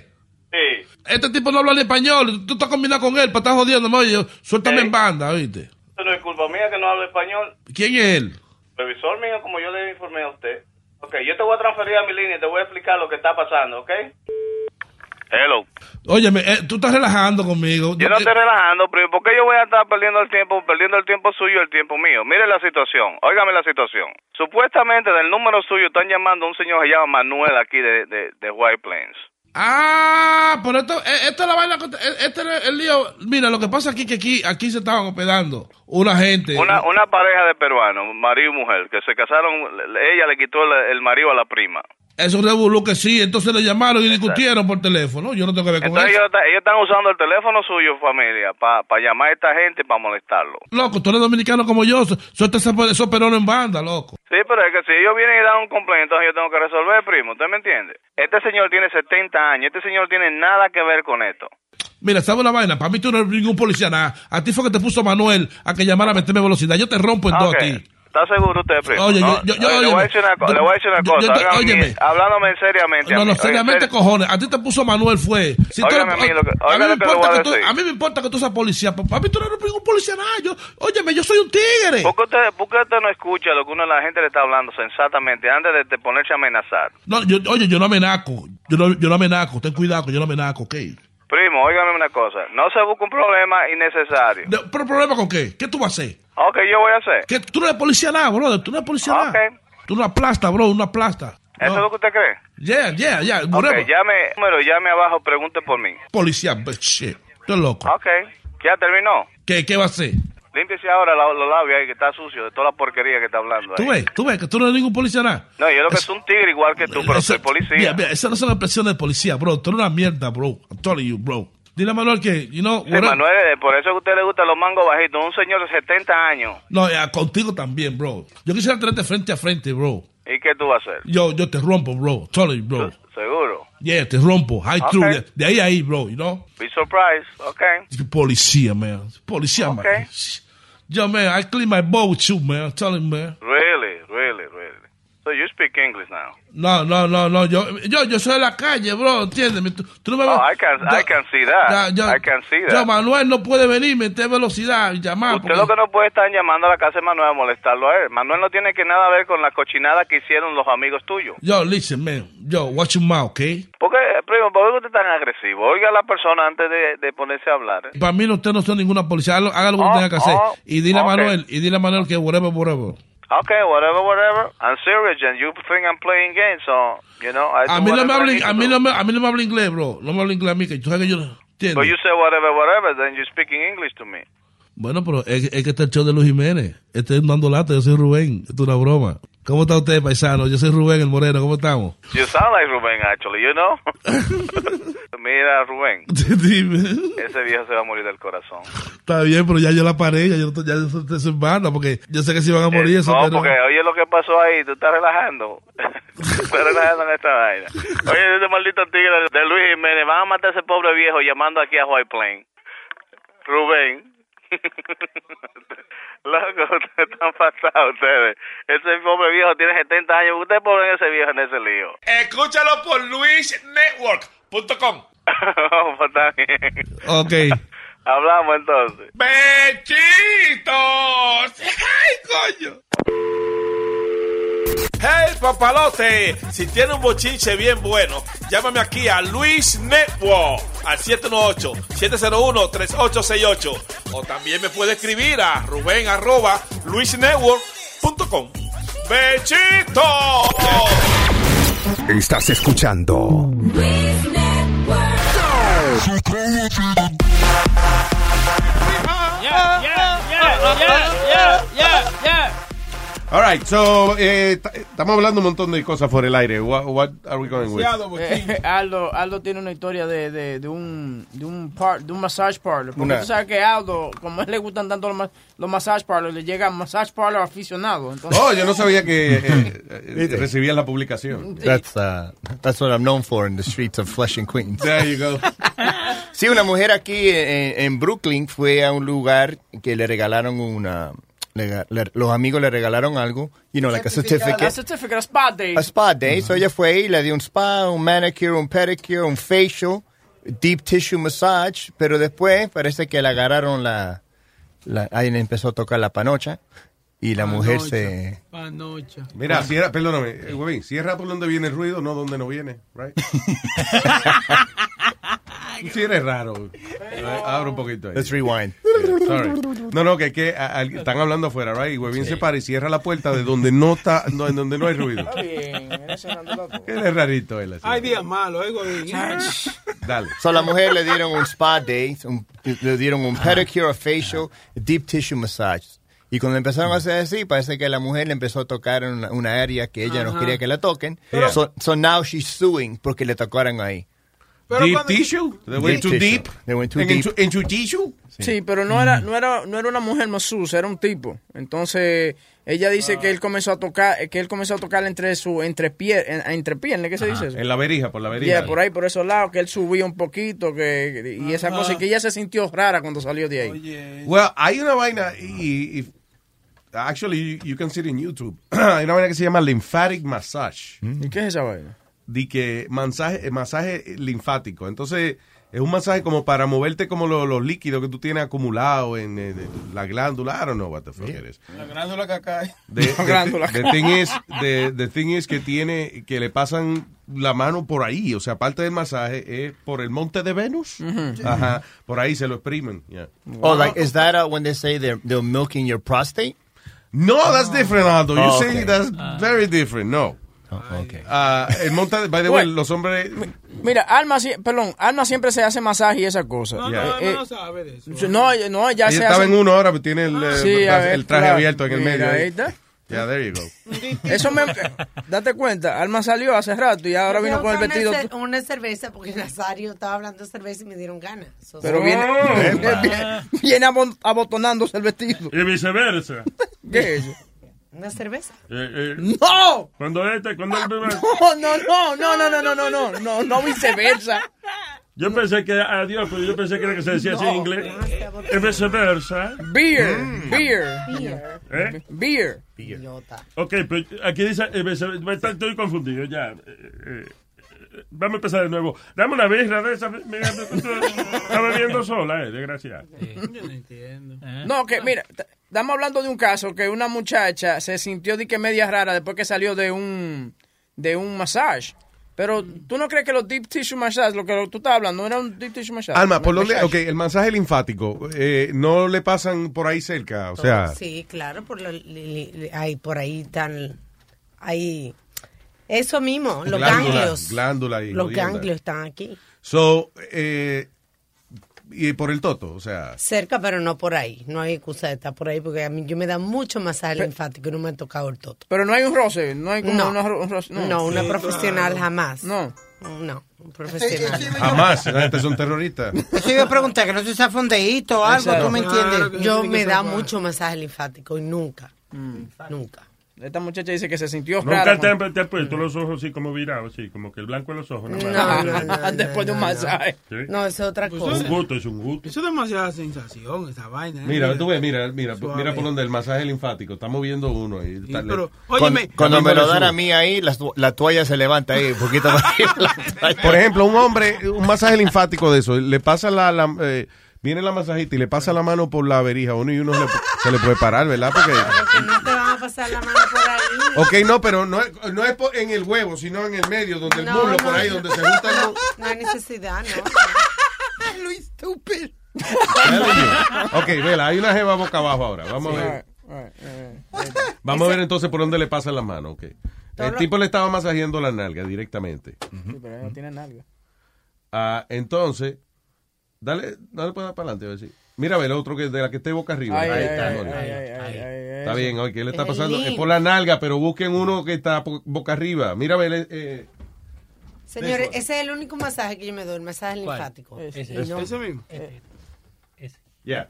Sí. Este tipo no habla ni español, tú estás combinando con él para estar jodiendo. Oye, yo- suéltame Sí. en banda, oíste. No es culpa mía que no hable español. ¿Quién es él? Revisor mío, como yo le informé a usted. Ok, yo te voy a transferir a mi línea y te voy a explicar lo que está pasando, ¿ok? Hello. Óyeme, eh, tú estás relajando conmigo. Yo no estoy relajando, pero ¿por qué yo voy a estar perdiendo el tiempo, perdiendo el tiempo suyo y el tiempo mío? Mire la situación, óigame la situación. Supuestamente del número suyo están llamando a un señor que se llama Manuel aquí de, de, de White Plains. Ah, pero esto, eh, esta es la vaina, eh, este es el lío. Mira, lo que pasa aquí que aquí, aquí se estaban hospedando una gente. Una, una pareja de peruanos, marido y mujer, que se casaron, ella le quitó el, el marido a la prima. Eso revolú que sí, entonces le llamaron y discutieron por teléfono. Yo no tengo que ver con Entonces eso. ellos, ellos están usando el teléfono suyo, familia, para llamar a esta gente para molestarlo. Loco, tú eres dominicano como yo, su- suelta esos perones en banda, loco. Sí, pero es que si ellos vienen y dan un complaint, entonces yo tengo que resolver, primo. ¿Usted me entiende? Este señor tiene 70 años. Este señor tiene nada que ver con esto. Mira, ¿sabes una vaina? Para mí tú no eres ningún policía, nada. A ti fue que te puso Manuel a que llamara a meterme velocidad. Yo te rompo en dos Ok. a ti. ¿Está seguro usted, primo? Oye, No, yo- le, voy a decir una, co- Yo- le voy a decir una cosa. yo óyeme. hablándome seriamente. No, no, seriamente, serio. cojones. A ti te puso Manuel, fue. Si tú a mí lo que- a, mí óigame me que importa que tú, decir. a mí me importa que tú seas policía. pero A mí tú no eres ningún policía, nada. Yo, óyeme, yo soy un tigre. ¿Por qué, usted, por qué usted no escucha lo que uno la gente le está hablando sensatamente antes de, de ponerse a amenazar? No, yo, oye, yo no amenazo. Yo no, yo no amenazo. Ten cuidado que yo no amenazo, ¿ok? Primo, óigame una cosa. No se busca un problema innecesario. De- ¿Pero problema con qué? ¿Qué tú vas a hacer? Ok, yo voy a hacer. ¿Qué? Tú no eres policía nada, brother. Tú no eres policía nada. Tú una plasta, bro, una plasta. ¿Eso es lo que usted cree? Yeah, yeah, yeah. Ok, whatever. llame, número, llame abajo, pregunte por mí. Policía, but shit. Tú loco. Ok, ya terminó. ¿Qué, ¿Qué va a hacer? Límpiese ahora los labios ahí que está sucio de toda la porquería que está hablando Tú ves, tú ves que tú no eres ningún policía nada. No, yo lo que soy un tigre igual que tú, pero Eso- soy policía. Mira, mira, esas no son expresiones de policía, bro. Tú eres una mierda, bro. I'm telling you, bro. Dile a Manuel que, you know, Sí, Manuel, eh, por eso es que a usted le gustan los mangos bajitos. Un señor de 70 años. No, ya, contigo también, bro. Yo quisiera tenerte frente a frente, bro. ¿Y qué tú vas a hacer? Yo, yo te rompo, bro. Tell you, bro. Seguro. Yeah, te rompo. High Ok. through. De, ahí a ahí, bro, you know. Be surprised. Ok. Policía, man. Policía, man. Okay. Yo, man, I clean my bowl with you, man. I'm telling you, man. Really, speak English now. No, no, no, no. Yo, yo, yo soy de la calle, bro. Entiéndeme. Tú, tú no me Oh, I can, I Ya- can see that. yo- I can see Yo, that. Manuel no puede venir, meter velocidad y llamar. Usted lo que no puede estar llamando a la casa de Manuel a molestarlo a él. Manuel no tiene que nada ver con la cochinada que hicieron los amigos tuyos. Yo, listen, man. Yo, watch your mouth, ¿ok? ¿Por qué, primo, por qué usted es tan agresivo? Oiga a la persona antes de, de ponerse a hablar. ¿eh? Para mí, no, usted no son ninguna policía. Haga, lo- que Oh, tenga que hacer. oh, y dile a ok. Manuel, y dile a Manuel que whatever, whatever. Okay, whatever, whatever. I'm serious, and you think I'm playing games, so, you know, I A mí, no me to a, mí no me, a mí no me habla inglés, bro. No me habla inglés a mí, que tú sabes que yo no entiendo. But you say whatever, whatever, then you're speaking English to me. Bueno, pero es, es que este es el show de Luis Jiménez. Este es dando lata, yo soy Rubén. Esto es una broma. ¿Cómo está usted, paisano? Yo soy Rubén, el moreno. ¿Cómo estamos? You sound like Rubén, actually, you know? <laughs> Mira, Rubén, <laughs> Dime. ese viejo se va a morir del corazón. Está bien, pero ya yo la paré, ya yo, ya estoy en banda, porque yo sé que si van a morir eso, Eh, no, pero... porque oye lo que pasó ahí, tú estás relajando. <laughs> estás relajando en esta vaina. Oye, ese maldito tigre de Luis Jiménez, van a matar a ese pobre viejo llamando aquí a White Plain. Rubén. <laughs> Loco, ustedes están pasados ustedes. Ese pobre viejo tiene 70 años. Ustedes ponen ese viejo en ese lío. Escúchalo por luisnetwork.com. Oh, <laughs> pues está bien. Ok. <laughs> Hablamos entonces. ¡Bechitos! ¡Ay, coño! Hey, papalote, si tiene un bochinche bien bueno, llámame aquí a Luis Network al 718-701-3868. O también me puede escribir a Rubén arroba luisnetwork.com. ¡Bechito! Estás escuchando. Yeah, yeah, yeah, yeah, yeah, yeah. All right, so, eh, t- estamos hablando un montón de cosas por el aire. What, what are we going with? Eh, Aldo, Aldo tiene una historia de, de, de un de un par, de un massage parlor. Porque Una- tú sabes que Aldo, como a él le gustan tanto los, los massage parlors, le llega massage parlor aficionado. Entonces, Oh, yo no sabía que eh, eh, <laughs> recibía la publicación. That's, uh, that's what I'm known for in the streets of Flushing, Queens. There you go. <laughs> Sí, una mujer aquí en, en Brooklyn fue a un lugar que le regalaron una... le- le- los amigos le regalaron algo, you know, like a a certificate. certificate, a spa day. A spa day. So ella fue ahí, le dio un spa, un manicure, un pedicure, un facial, deep tissue massage, pero después parece que le agarraron la, la ahí le empezó a tocar la panocha y la mujer se... Panocha. Mira, cierra, perdóname, eh, Huevín, cierra por donde viene el ruido, no donde no viene, right? <laughs> Sí, eres raro. Abre un poquito ahí. Let's rewind. Yeah, sorry. No, no, que, es que a- a- están hablando afuera, right? Y Huevín se para y cierra la puerta de donde no está, no, en donde no hay ruido. Está bien, él es rarito él así. Hay días malos, eh, Godín. Dale. So la mujer le dieron un spa day, un- le dieron un pedicure, a facial, deep tissue massage. Y cuando empezaron a hacer así, parece que la mujer le empezó a tocar en una, una área que ella no Ajá. quería que la toquen. Pero- So, so now she's suing porque le tocaron ahí. Deep tissue? They went too tissue. deep? They went too deep. en su- en su tissue? Sí, pero no era, no era, no era una mujer masusa, era un tipo. Entonces, ella dice que él comenzó a tocar, que él comenzó a tocar entre su, entre pie, en- entre piernas, ¿qué se dice eso? En la verija, por la verija. Yeah, por ahí, por esos lados, que él subía un poquito, que, y esa cosa, y que ella se sintió rara cuando salió de ahí. Well, hay una vaina y, y- actually you, you can see it in YouTube. <clears throat> hay una vaina que se llama lymphatic massage. ¿Y qué es esa vaina? De que masaje, masaje linfático. Entonces, es un masaje como para moverte como lo- los líquidos que tú tienes acumulados en eh, de- la glándula. I don't know what the fuck it is. La glándula que cae. <laughs> The, <laughs> the- the thing is, the, the thing is que tiene, que le pasan la mano por ahí, o sea, parte del masaje es por el monte de Venus. Ajá, por ahí se lo exprimen. yeah. Oh, like, is that uh, when they say they're, they're milking your prostate? No, that's different, Aldo. You Oh, okay. that's very different. No. Okay. Ah, el monte, de- by the way, Bueno. los hombres. Mira, Alma, perdón, Alma siempre se hace masaje y esa cosa. No, Yeah. no, Eh, no, no sabe de eso. No, no, ella Ella se estaba hace... en uno ahora, pero tiene el, eh, Sí, a ver, el traje claro. abierto en el Mira, medio. ahí está. Yeah, there you go. <laughs> Eso me... Date cuenta, Alma salió hace rato y ahora vino con el Una vestido... cer- Una cerveza, porque Nazario estaba hablando de cerveza y me dieron ganas. So- Pero <laughs> viene, Epa. viene, viene abon- abotonándose el vestido. Y viceversa. <laughs> ¿Qué es eso? ¿Una cerveza? Eh, eh, ¡No! Cuando este, cuando él me- <laughs> No, no, no, no, no, no, no, no, no, no, no viceversa. Yo pensé que, adiós, pero yo pensé que era que se decía así en inglés. Es viceversa. Beer, Mm. beer, ¿Eh? beer. Ok, pero aquí dice, eh, estoy confundido ya. Eh, eh, eh, vamos a empezar de nuevo. Dame una birra de esa. Estás bebiendo sola, eh, desgraciada. Yo no entiendo. No, que mira, estamos hablando de un caso que una muchacha se sintió de que media rara después que salió de un de un massage. Pero tú no crees que los deep tissue massage, lo que tú estás hablando, no era un deep tissue massage. Alma, por Massage. ok, el masaje linfático, eh, no le pasan por ahí cerca, o sea, Sí, claro, por lo- li- li- li- ahí, por ahí están, ahí, eso mismo, los Glándula, ganglios. glándula y los ganglios están aquí, so, eh, y por el toto, o sea, cerca, pero no por ahí. No hay excusa de estar por ahí, porque a mí yo me da mucho masaje linfático y no me ha tocado el toto. Pero no hay un roce, no hay como No. una un roce. No, una profesional jamás. No. No, un profesional. jamás, la gente son terroristas. Eso iba a preguntar, que no se usa fondeíto o algo, Exacto. ¿tú me entiendes? Yo me da mucho masaje linfático y nunca, nunca. Esta muchacha dice que se sintió Nunca rara. te, has puesto los ojos así como virados, así como que el blanco de los ojos. No, más. no, no, <laughs> Después de un masaje. Sí. No, eso es otra Es cosa. un gusto, es un gusto. Eso es demasiada sensación, esa vaina. ¿eh? Mira, tú ves, mira, mira, Suave. mira por donde el masaje linfático, estamos viendo uno ahí. Pero, Cuando, óyeme, cuando me lo dan a mí ahí, la, la toalla se levanta ahí, un poquito más. <laughs> Por ejemplo, un hombre, un masaje linfático de eso, le pasa la, la, eh, viene la masajista y le pasa la mano por la verija a uno y uno se le, se le puede parar, ¿verdad? Porque, Pasar la mano por ahí. ok, no, pero no es, no es por- en el huevo, sino en el medio, donde el No, muslo, no, por ahí, no. donde se juntan los... No hay necesidad, ¿no? <laughs> Luis, estúpido. Ok, vela, hay una jeva boca abajo ahora. Vamos a ver. Vamos a ver entonces por dónde le pasa la mano, ok. El lo- tipo le estaba masajeando la nalga directamente. Sí, pero no tiene nalga. Ah, entonces, dale, dale para adelante, a ver si. Mira, el otro que de la que esté boca arriba. Ay, Ahí ay, está, ay, Nori. ay, ay, ay, ay, Está eso. bien, oye, ¿qué le está Es pasando? Es por la nalga, pero busquen uno que está boca arriba. Mira, ve, eh, Señores, Eso. ese es el único masaje que yo me doy, el masaje ¿Cuál? linfático. Ese. Y no- Ese mismo. ya.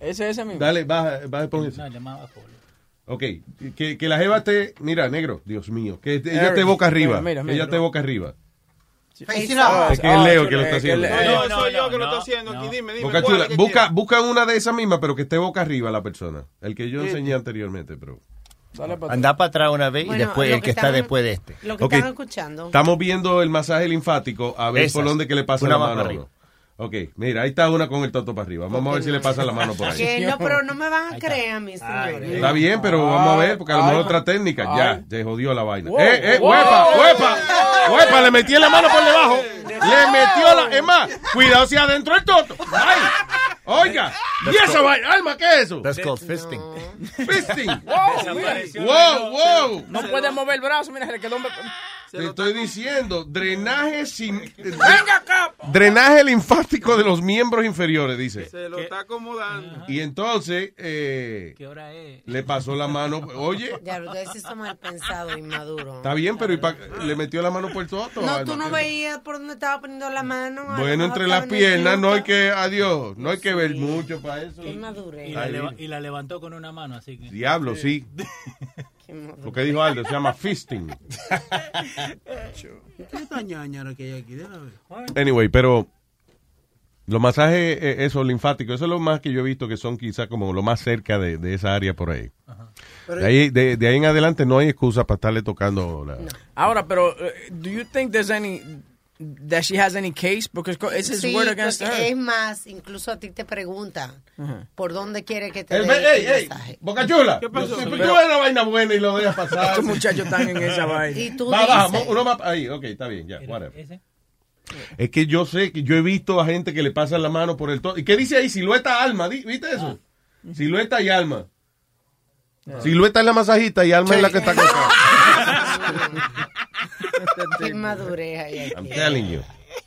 Ese, ese mismo. Dale, baja, baja, pon ese. No, abajo. Ok, que, que la jeva esté, mira, negro, Dios mío, que ella esté boca arriba. mira, mira, que ella esté boca arriba. Face Ah, Es que es Leo que lo está haciendo. No, no, soy yo que lo estoy haciendo aquí. Dime, dime. Boca ¿cuál chula. Busca, busca una de esas mismas, pero que esté boca arriba la persona. El que yo enseñé anteriormente, pero. Anda para atrás una vez y Bueno, después lo el que que está estaban- después de este. Lo que Ok. están escuchando. Estamos viendo el masaje linfático a ver Esas. por dónde que le pasa Una la mano. Ok, mira, ahí está una con el toto para arriba. Vamos a ver si le pasa la mano por ahí. Que no, pero no me van a creer a mí, señores. Está bien, pero vamos a ver, porque a lo mejor otra técnica. Ya, se jodió la vaina. Wow. ¡Eh, eh, huepa, huepa! ¡Huepa! Le metí la mano por debajo. Le metió la. Es más, cuidado si adentro el toto. ¡Ay! Oiga, ¿y esa vaina? Alma, ¿qué es eso? That's called fisting. Fisting. Wow, wow. No puede mover el brazo, mira, se le quedó. un- Te estoy diciendo, drenaje sin. <laughs> ¡Venga acá! Drenaje linfático de los miembros inferiores, dice. Se lo está acomodando. Y entonces eh, ¿Qué hora es? le pasó la mano. Oye, <laughs> Ya, ustedes sí son mal pensados, inmaduros. está bien, pero ¿y pa- le metió la mano por el toto. No, Alma? tú no veías por dónde estaba poniendo la mano. Bueno, entre las piernas no hay que. Adiós, no hay que ver mucho para eso. Qué y la levantó con una mano, así que. Diablo, sí. <laughs> Lo que dijo Aldo se llama fisting. <laughs> ¿Qué es tan ñañara que hay aquí? Déjame ver. Anyway, pero los masajes, eh, eso, linfáticos, eso es lo más que yo he visto que son quizás como lo más cerca de, de esa área por ahí. De ahí, de, de ahí en adelante no hay excusa para estarle tocando la... Ahora, pero, uh, do you think there's any that she has any case? Because it's his Sí, word against her. es más, incluso a ti te preguntan Ajá. por dónde quiere que te Ey, dé ey, el ey, masaje. Boca Chula. ¿Qué pasó? Tú Pero- ves una vaina buena y lo dejas <laughs> pasar. Estos muchachos están en esa <laughs> vaina. Y tú Va, va, uno más ahí, ok, está bien, ya, whatever. Es que yo sé que yo he visto a gente que le pasa la mano por el todo. ¿Y qué dice ahí? Silueta alma, ¿viste eso? Silueta y alma. Silueta es la masajista y alma es la que está acostada. <laughs> <laughs> qué hay aquí. I'm telling you.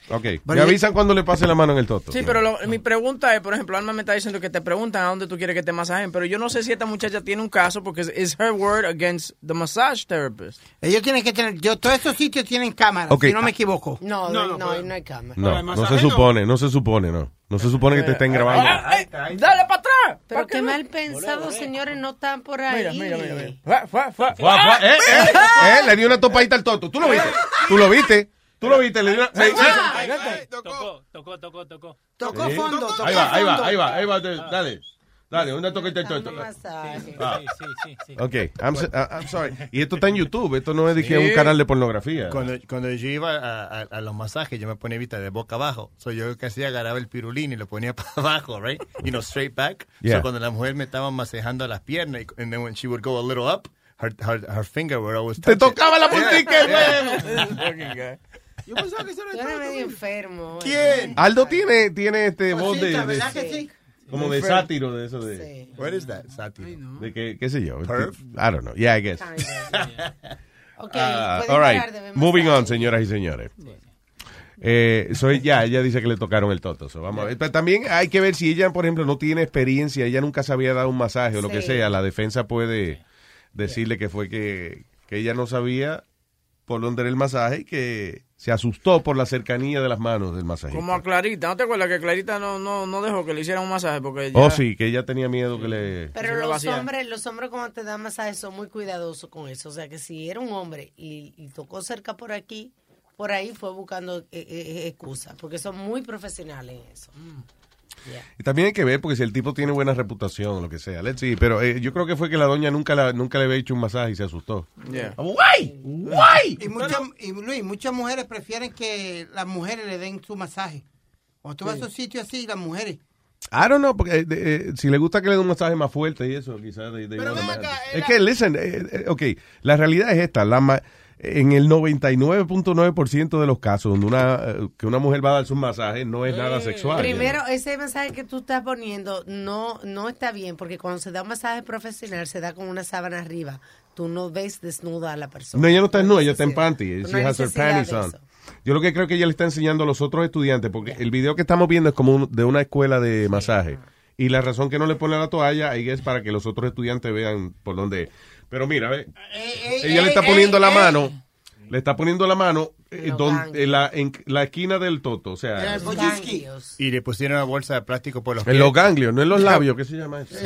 Ok, me avisan cuando le pase la mano en el toto. Sí, pero lo- mi pregunta es, por ejemplo, Alma me está diciendo que te preguntan a dónde tú quieres que te masajen, pero yo no sé si esta muchacha tiene un caso porque es her word against the massage therapist. Ellos tienen que tener, yo, todos estos sitios tienen cámaras, si no me equivoco. No, No, no, no, no, pero- no hay cámara. No, no se supone, no se supone, no. No se supone que te estén grabando. Eh, dale atrás. Pero ¿Pa' qué mal pensado, señores, no están por ahí. Mira, mira, mira, fua, fua. Fua, fua, eh, eh, eh, le dio una topadita al toto. ¿Tú lo viste? ¿Tú lo viste? ¿Tú lo viste? Le dio una... Ay, Sí, sí. ay, ay. Tocó, tocó, tocó, tocó. Tocó fondo, tocó Ahí va, ahí va, ahí va, ahí va. Dale, dale, una toquita toto. Masaje. Ah. Sí, sí, sí. Ok, I'm, so- I'm sorry. Y esto está en YouTube, esto no es de que un canal de pornografía. Cuando, cuando yo iba a, a- a los masajes, yo me ponía vista de boca abajo. So yo que hacía, agarraba el pirulín y lo ponía <laughs> para abajo, right? You know, straight back. Yeah. So cuando la mujer me estaba masajando las piernas, y- and then when she would go a little up, her, her, her finger would always Te touch it. tocaba la puntica, Yeah. güey. <laughs> <laughs> Yo pensaba que eso era medio enfermo. ¿Quién? Aldo tiene, tiene este voz de, Cosita, de- ¿verdad que sí? Como de sátiro de eso de, What is that? Sátiro. de que, qué sé yo. Perv? I don't know. Yeah, I guess. <laughs> Ok, Ah, pueden all right. de Moving on, señoras y señores. Eh, soy ya, ella dice que le tocaron el toto. so vamos a ver. Pero también hay que ver si ella, por ejemplo, no tiene experiencia, ella nunca se había dado un masaje o lo que Sí. sea. La defensa puede decirle que fue que, que ella no sabía por dónde era el masaje y que se asustó por la cercanía de las manos del masajista. Como a Clarita. ¿No te acuerdas que Clarita no, no, no dejó que le hicieran un masaje? Porque ya- Oh, sí, que ella tenía miedo que le... Pero los hombres, los hombres cuando te dan masaje son muy cuidadosos con eso. O sea que si era un hombre y, y tocó cerca por aquí, por ahí fue buscando eh, eh, excusas, porque son muy profesionales en eso. Y también hay que ver, porque si el tipo tiene buena reputación o lo que sea. Let's see, pero eh, yo creo que fue que la doña nunca, la, nunca le había hecho un masaje y se asustó. Yeah. ¡Guay! ¡Guay! Y, muchas, y Luis, muchas mujeres prefieren que las mujeres le den su masaje. Cuando tú vas a esos sitios así, las mujeres I don't know, porque eh, eh, si le gusta que le dé un masaje más fuerte y eso, quizás. they- they wanna más. es que, listen, eh, eh, ok, la realidad es esta. La ma- en el 99.9% de los casos donde una, eh, que una mujer va a darse un masaje no es nada sexual. Primero, ese mensaje que tú estás poniendo no, no está bien, porque cuando se da un masaje profesional se da con una sábana arriba. Tú no ves desnuda a la persona. No, ella no está desnuda, ella está en panty. She has her panties on. Yo lo que creo que ella le está enseñando a los otros estudiantes, porque el video que estamos viendo es como un- de una escuela de masaje. Y la razón que no le pone la toalla ahí es para que los otros estudiantes vean por dónde. Pero mira, ve, ella le está poniendo la mano, le está poniendo la mano eh, donde, en, la, en la esquina del toto, o sea, Y le pusieron una bolsa de plástico por los en pies. los ganglios, no en los labios, ¿qué se llama eso?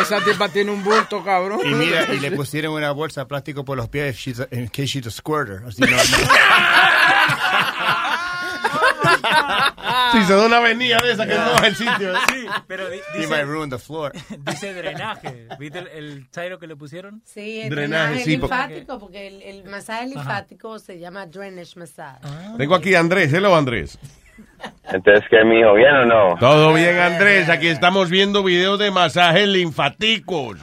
Esa tipa tiene un bulto, cabrón. <laughs> Y mira, y le pusieron una bolsa de plástico por los pies in case she's a squirter. Así no, <laughs> se da una avenida de esa que no es el sitio. <laughs> Sí, pero di- dice, might ruin the floor. <laughs> dice drenaje. ¿Viste el, el tiro que le pusieron? Sí, el Drenaje, drenaje sí, porque- linfático, porque el, el masaje linfático se llama drainage massage. Tengo aquí a Andrés, hello Andrés. Entonces, ¿qué, mijo? ¿Bien o no? Todo bien, Andrés. Aquí estamos viendo videos de masajes linfáticos.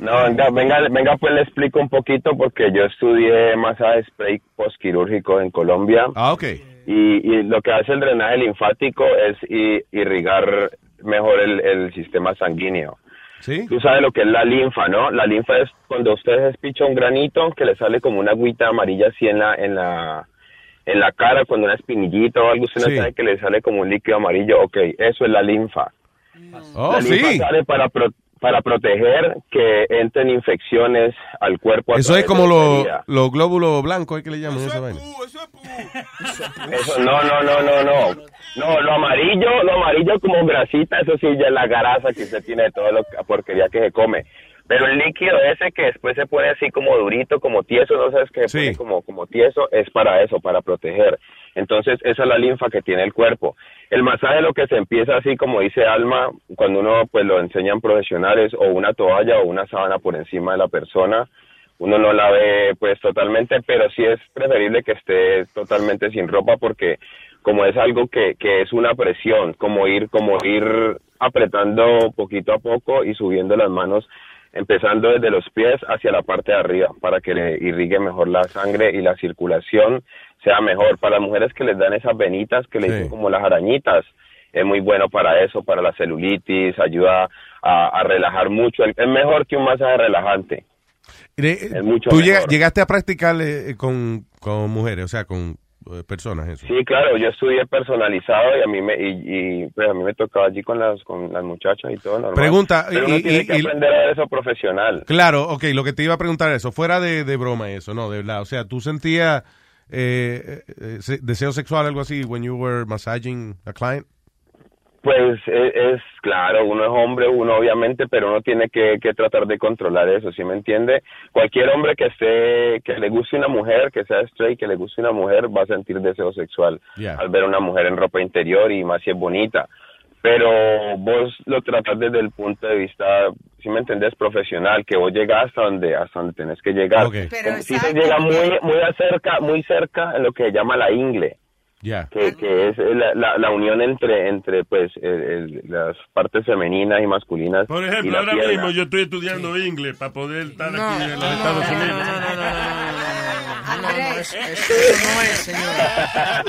No, venga, venga, venga, pues le explico un poquito porque yo estudié masaje spray postquirúrgico en Colombia. Ah, ok. Y, y lo que hace el drenaje linfático es irrigar mejor el, el sistema sanguíneo. ¿Sí? Tú sabes lo que es la linfa, ¿no? La linfa es cuando usted despicha un granito que le sale como una agüita amarilla así en la, en la, en la cara, cuando una espinillita o algo, usted no sabe que le sale como un líquido amarillo. Ok, eso es la linfa. Oh, la linfa sí. sale para, pro- para proteger que entren infecciones al cuerpo. Eso es como los los glóbulos blancos, ¿es que le llaman esa vaina? Eso, no, no, no, no, no. No, lo amarillo, lo amarillo como grasita, eso sí ya es la grasa que usted tiene de toda la porquería que se come. Pero el líquido ese que después se pone así como durito, como tieso, no sabes que se Sí. pone como, como tieso, es para eso, para proteger. Entonces, esa es la linfa que tiene el cuerpo. El masaje lo que se empieza así, como dice Alma, cuando uno pues lo enseñan profesionales, o una toalla o una sábana por encima de la persona, uno no la ve pues totalmente, pero sí es preferible que esté totalmente sin ropa porque como es algo que, que es una presión, como ir, como ir apretando poquito a poco y subiendo las manos, empezando desde los pies hacia la parte de arriba para que le irrigue mejor la sangre y la circulación sea mejor. Para las mujeres que les dan esas venitas que le dicen como las arañitas, es muy bueno para eso, para la celulitis, ayuda a, a relajar mucho. Es mejor que un masaje relajante. Es mucho ¿Tú mejor. llegaste a practicar eh, con, con mujeres, o sea, con personas, eso? Sí, claro, yo estudié personalizado y a mí me y, y, pues a mí me tocaba allí con las con las muchachas y todo normal. Pregunta, Pero uno y- tiene y- que aprender a eso profesional. Claro, ok, lo que te iba a preguntar eso, fuera de, de broma eso, no, de verdad, o sea, ¿tú sentías eh, eh, se- deseo sexual, algo así, when you were massaging a client? Pues es, es claro, uno es hombre, uno obviamente, pero uno tiene que, que tratar de controlar eso, ¿sí me entiende? Cualquier hombre que esté, que le guste una mujer, que sea straight, que le guste una mujer, va a sentir deseo sexual Yeah. al ver a una mujer en ropa interior y más si es bonita. Pero vos lo tratás desde el punto de vista, si me entendés, profesional, que vos llegás hasta donde, hasta donde tenés que llegar. Ok. Como si se llega muy, muy cerca, muy cerca en lo que se llama la ingle Ya. que, que es la, la, la unión entre entre pues el- el- las partes femeninas y masculinas Por ejemplo, ahora pierna. mismo yo estoy estudiando inglés para poder estar aquí en los Estados Unidos. Andrés, eso no es, señora.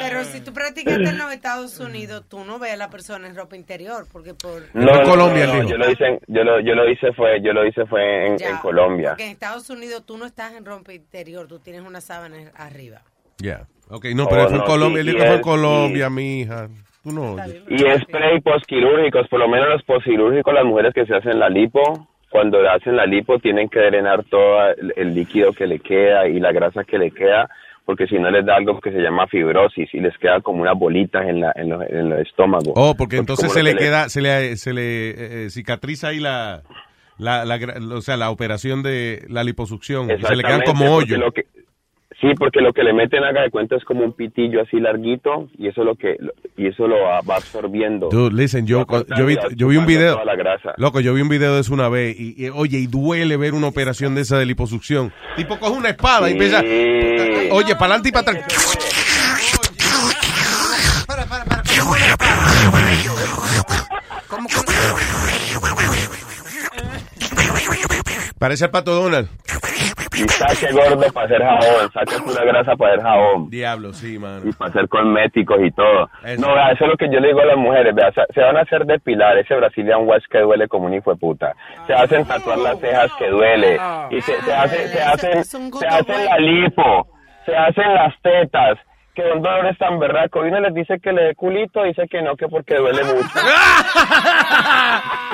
Pero si tú practicaste en los Estados Unidos, tú no ves a la persona en ropa interior, porque por... no, no, Colombia, no, no, yo lo hice en- yo lo yo lo hice fue yo lo hice fue en, Ya, en Colombia Porque en Estados Unidos tú no estás en ropa interior, tú tienes una sábana arriba. Ya. Ok, no, pero Oh, fue en no, Colombia, sí, él fue en es- Colombia, mi hija. Tú no. y spray postquirúrgicos por lo menos los postquirúrgicos las mujeres que se hacen la lipo cuando hacen la lipo tienen que drenar todo el, el líquido que le queda y la grasa que le queda porque si no les da algo que se llama fibrosis y les queda como unas bolitas en la en, lo- en el estómago Oh, porque entonces se le que queda, se le, se le eh, eh, cicatriza ahí la, la, la o sea, la operación de la liposucción. y Se le quedan como porque hoyo. lo que- Sí, porque lo que le meten haga de cuenta es como un pitillo así larguito y eso lo que y eso lo va absorbiendo. Dude, listen, yo, yo, vi, yo vi un video. Loco, yo vi un video de eso una vez y, oye, y duele ver una operación de esa de liposucción. Tipo coge una espada y empieza Oye, para adelante y para atrás. Para, para, para. ¿Cómo. Parece el pato Donald. Y saque gordo para hacer jabón, saque pura grasa para hacer jabón. Diablo, sí, mano. Y para hacer cosméticos y todo. Eso. No, vea, eso es lo que yo le digo a las mujeres, vea, se, van a hacer depilar, ese Brazilian wax que duele como un hijo de puta. Se hacen tatuar las cejas que duele. Y se, se hacen, se hacen, se hacen la lipo, se hacen las tetas. Que un dolor es tan berraco. Y uno les dice que le dé culito, dice que no, que porque duele mucho. <laughs>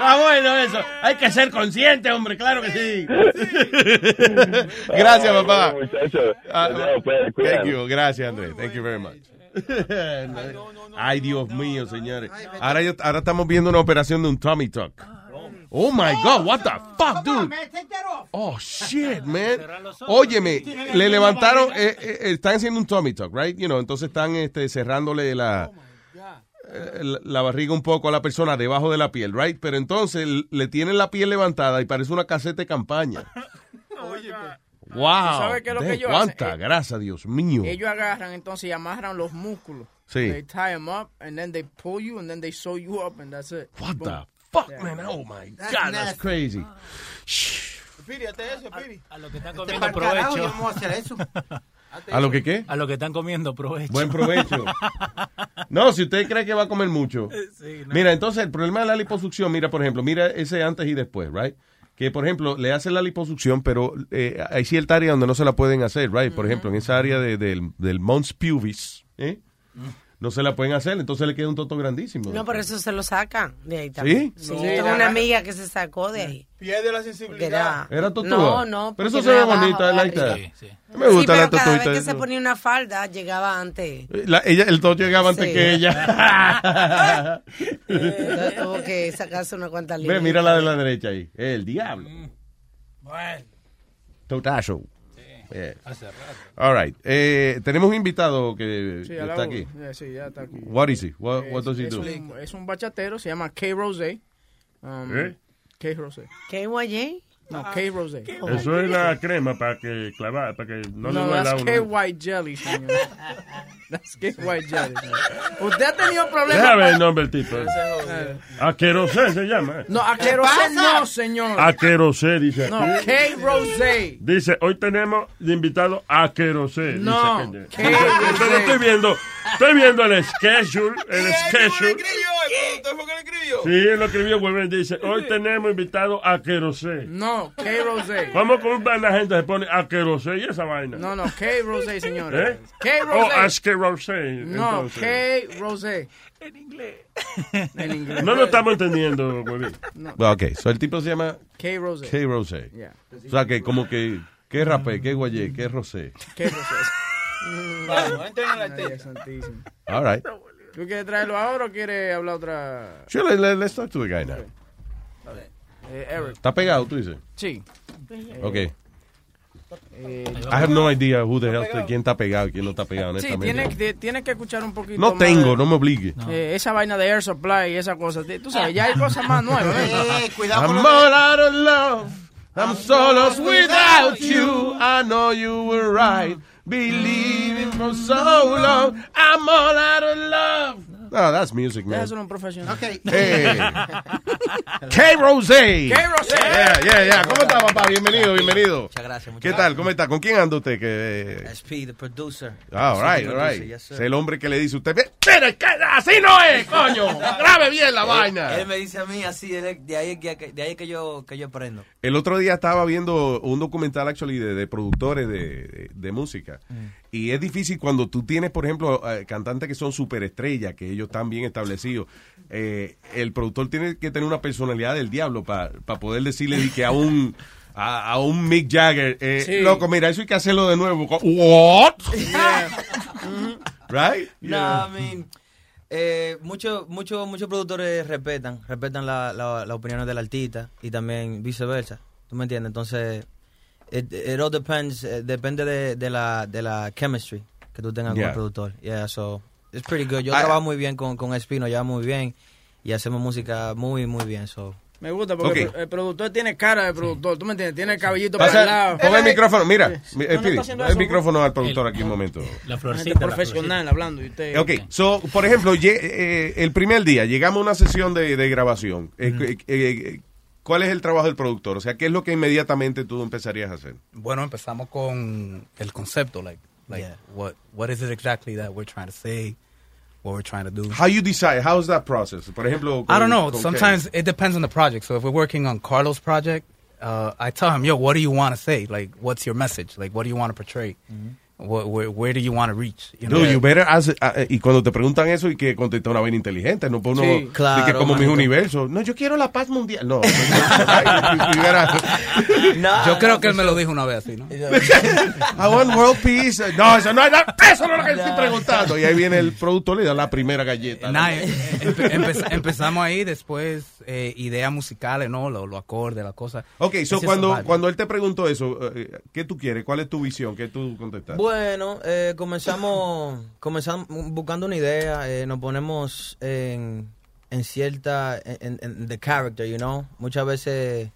Ah, bueno, eso. Hay que ser consciente, hombre, claro que sí. <laughs> Gracias, papá. Muchachos. Ah, No, pues, thank you, gracias, Andrés. Thank you very much. <laughs> Ay, Dios mío, señores. Ahora, yo- ahora estamos viendo una operación de un tummy tuck. Oh my God, what the fuck, dude? Oh shit, <laughs> man. Óyeme, le levantaron, eh, eh, están haciendo un tummy tuck, right? You know, entonces están este, cerrándole la, eh, la, la barriga un poco a la persona debajo de la piel, right? Pero entonces le tienen la piel levantada y parece una caseta de campaña. <laughs> Wow. ¿Sabes qué es lo que ellos cuánta hacen? grasa, Dios mío. Ellos agarran entonces y amarran los músculos. Sí. They tie them up and then they pull you and then they sew you up and that's it. What Boom. the fuck, man? Oh my God, that's crazy. Piri, hazte eso, Piri. A lo que están Este comiendo carajo, provecho. yo no voy a hacer eso. <laughs> ¿A lo que qué? A lo que están comiendo provecho. Buen provecho. <laughs> No, si usted cree que va a comer mucho. Sí, no. Mira, entonces el problema de la liposucción, mira, por ejemplo, mira ese antes y después, right? Que, por ejemplo, le hacen la liposucción, pero eh, hay cierta área donde no se la pueden hacer, right? Por ejemplo, en esa área de- del, del mons pubis, ¿eh? No se la pueden hacer, entonces le queda un toto grandísimo. No, por eso se lo sacan de ahí ¿Sí? también. Sí, No. tengo Sí, una amiga que se sacó de ahí. Pierde la sensibilidad. era, ¿Era totúa? No, no. Pero eso se ve bonito, I like arriba. that. Me gusta sí, la pero cada vez que se ponía una falda, llegaba antes. La- ella, el toto llegaba antes Sí. que ella. <laughs> Tuvo que sacarse una cuanta Ve, mira la de la derecha ahí. El diablo. Bueno. Totazo. Yeah. All right. Eh, tenemos un invitado que Sí, está aquí. Yeah, sí, ya está aquí. What is he? What, what does he es, do? Un, es un bachatero, se llama K. Rosé. Um, ¿Eh? K. Rosé. KYJ. No, K. Rosé. Eso es la crema para que clavar, para que no, No, le duela uno. K. White Jelly, señor. <laughs> that's K. White Jelly. señor. Usted ha tenido problemas. Déjame ver el nombre del tipo. Eh, Aquerosé se llama. No, a K. Rosé no, señor. Aquerosé, dice No, aquí. K. Rosé. Dice, hoy tenemos de invitado a Querosé. No, dice, entonces estoy viendo, estoy viendo el schedule, el schedule. ¿Usted fue que le escribió? Sí, él lo escribió, vuelve y dice, hoy tenemos invitado a Querosé. No, K. Rosé. ¿Cómo con la gente se pone a Querosé y esa vaina? No, no, K. Rosé, señor. ¿Eh? K. Oh, Rosé. Asquerosé. No, entonces. K. Rosé. En inglés. En inglés. No lo estamos entendiendo, güey. Well, ok, so el tipo se llama K. Rosé. K. Rosé. Yeah. O sea, que como que, ¿qué rapé? ¿Qué guayé? ¿Qué rosé? K. Rosé. Vamos, entren en la Ay, teta. santísimo. All right. ¿Tú quieres traerlo ahora o quieres hablar otra? Sure, let- let- let's talk to the guy now. Eh, Eric. ¿Está pegado, tú dices? Sí. Ok. Eh, I have no idea who the hell, quién está pegado y quién no está pegado, Sí, honestamente. tienes que, tienes que escuchar un poquito No más tengo, de- no me obligue. eh, esa vaina de Air Supply y esa cosa. Tú sabes, ya hay cosas más nuevas. ¿eh? I'm all out of love. I'm so lost without you. I know you were right. Believing for so long. I'm all out of love. No, that's music, man. Déjaselo a un profesional. Hey. <laughs> K. Rosé. K. Rosé. Yeah, yeah, yeah. ¿Cómo está, papá? Bienvenido, bienvenido. Muchas gracias, muchas ¿Qué tal? ¿Cómo está? ¿Con quién anda usted? Que, SP, the producer. Ah, all right, all right. yes, es el hombre que le dice a usted, que así no es, coño. Grabe bien la vaina. Él me dice a mí así, él- de ahí, que- de ahí que yo que yo aprendo. El otro día estaba viendo un documental, actually, de, de productores de, de- de música. Y es difícil cuando tú tienes, por ejemplo, eh, cantantes que son superestrellas, que ellos están bien establecidos. Eh, el productor tiene que tener una personalidad del diablo para poder decirle que a un... A, a un Mick Jagger, eh, Sí. loco, mira, eso hay que hacerlo de nuevo. What? <laughs> Right? No. I mean, eh, muchos muchos muchos productores respetan, respetan la, la, la opiniones del artista y también viceversa. ¿Tú me entiendes? Entonces, it, it all depends, eh, depende de, de la de la chemistry que tú tengas con Yeah. el productor. Yeah, so it's pretty good. Yo I- trabajo muy bien con con Espino, ya muy bien y hacemos música muy muy bien, so. Me gusta porque Ok. el, el productor tiene cara de productor. ¿Tú me entiendes? Tiene el cabellito para el Pasa, lado. pon el micrófono, mira, Sí. mi- No, no el micrófono al productor aquí un momento. La Gente profesional hablando. Y usted, Ok, so, por ejemplo, lle- eh, el primer día llegamos a una sesión de, de grabación. Eh, eh, eh, ¿cuál es el trabajo del productor? O sea, ¿qué es lo que inmediatamente tú empezarías a hacer? Bueno, empezamos con el concepto, like, like Yeah. what what is it exactly that we're trying to say, what we're trying to do. How you decide? How's that process? Por ejemplo, I don't know. con- con Sometimes qué? it depends on the project. So if we're working on Carlos' project, uh, I tell him, "Yo, what do you want to say? Like, what's your message? Like, what do you want to portray? Wh- where, where do you want to reach?" You know? Dude, you better ask- ah, eh, y cuando te preguntan eso y que contesta una vaina inteligente, no por uno Sí, de claro, que como mis manito. universos. No, yo quiero la paz mundial. No. Yo creo que él me lo dijo una vez así, ¿no? I want world peace. No, eso no. Eso no es lo que estoy preguntando. Y ahí viene el productor y da la primera galleta. Nah, eh, empe- empeza- empezamos ahí, después eh, ideas musicales, ¿no? Los lo acordes, las cosas. Ok, so cuando, cuando él te preguntó eso, eh, ¿qué tú quieres? ¿Cuál es tu visión? ¿Qué tú contestaste? Bueno, eh, comenzamos, comenzamos buscando una idea, eh, nos ponemos en, en cierta, en, en the character, you know. Muchas veces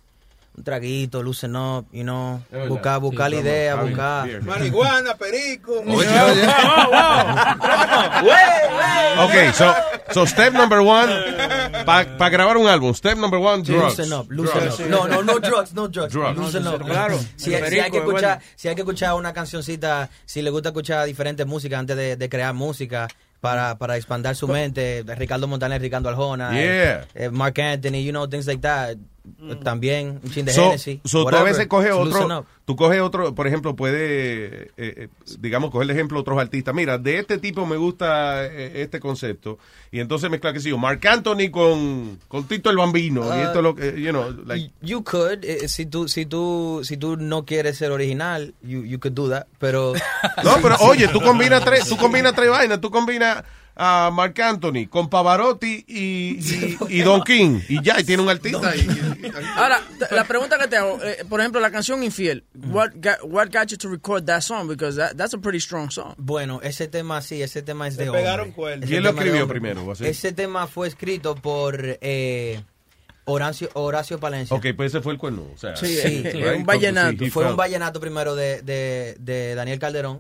un traguito, loosen up, you know. Buscar, buscar Sí, la idea, buscar. Marihuana, perico. Oye, <laughs> Ok, so, so step number one, para grabar un álbum, step number one, drugs. Loosen up, loosen Drugs. up. No, no, no drugs, no drugs. Drugs. Loosen up. Claro. Si, si hay que es escuchar, bueno. si hay que escuchar una cancioncita, si le gusta escuchar diferentes músicas antes de, de crear música para, para expandir su mente, Ricardo Montaner, Ricardo Arjona, Yeah. eh, eh, Mark Anthony, you know, things like that. También un chin de So, Hennessy. so tú a veces coges otro, tú coges otro, por ejemplo, puede, eh, eh, digamos, coger de ejemplo otros artistas. Mira, de este tipo me gusta eh, este concepto. Y entonces mezcla que sí, Mark Anthony con, con Tito el Bambino. y esto es lo que, you know, like, You could, si tú, si tú, si tú no quieres ser original, you, you could do that, pero... <laughs> No, pero <laughs> oye, tú combinas tres, tú combinas tres vainas, tú combinas a Mark Anthony con Pavarotti y, y, y Don King. Y ya, y tiene un artista. y- Ahora, la pregunta que te hago, eh, por ejemplo, la canción Infiel, what got, what got you to record that song? Because that, that's a pretty strong song. Bueno, ese tema sí, ese tema es de pegaron ¿Quién lo escribió primero, así? Ese tema fue escrito por eh, Horacio, Horacio Palencia. Ok, pues ese fue el cuerno. O sea, Sí, right? un vallenato. Fue un vallenato primero de, de, de Daniel Calderón.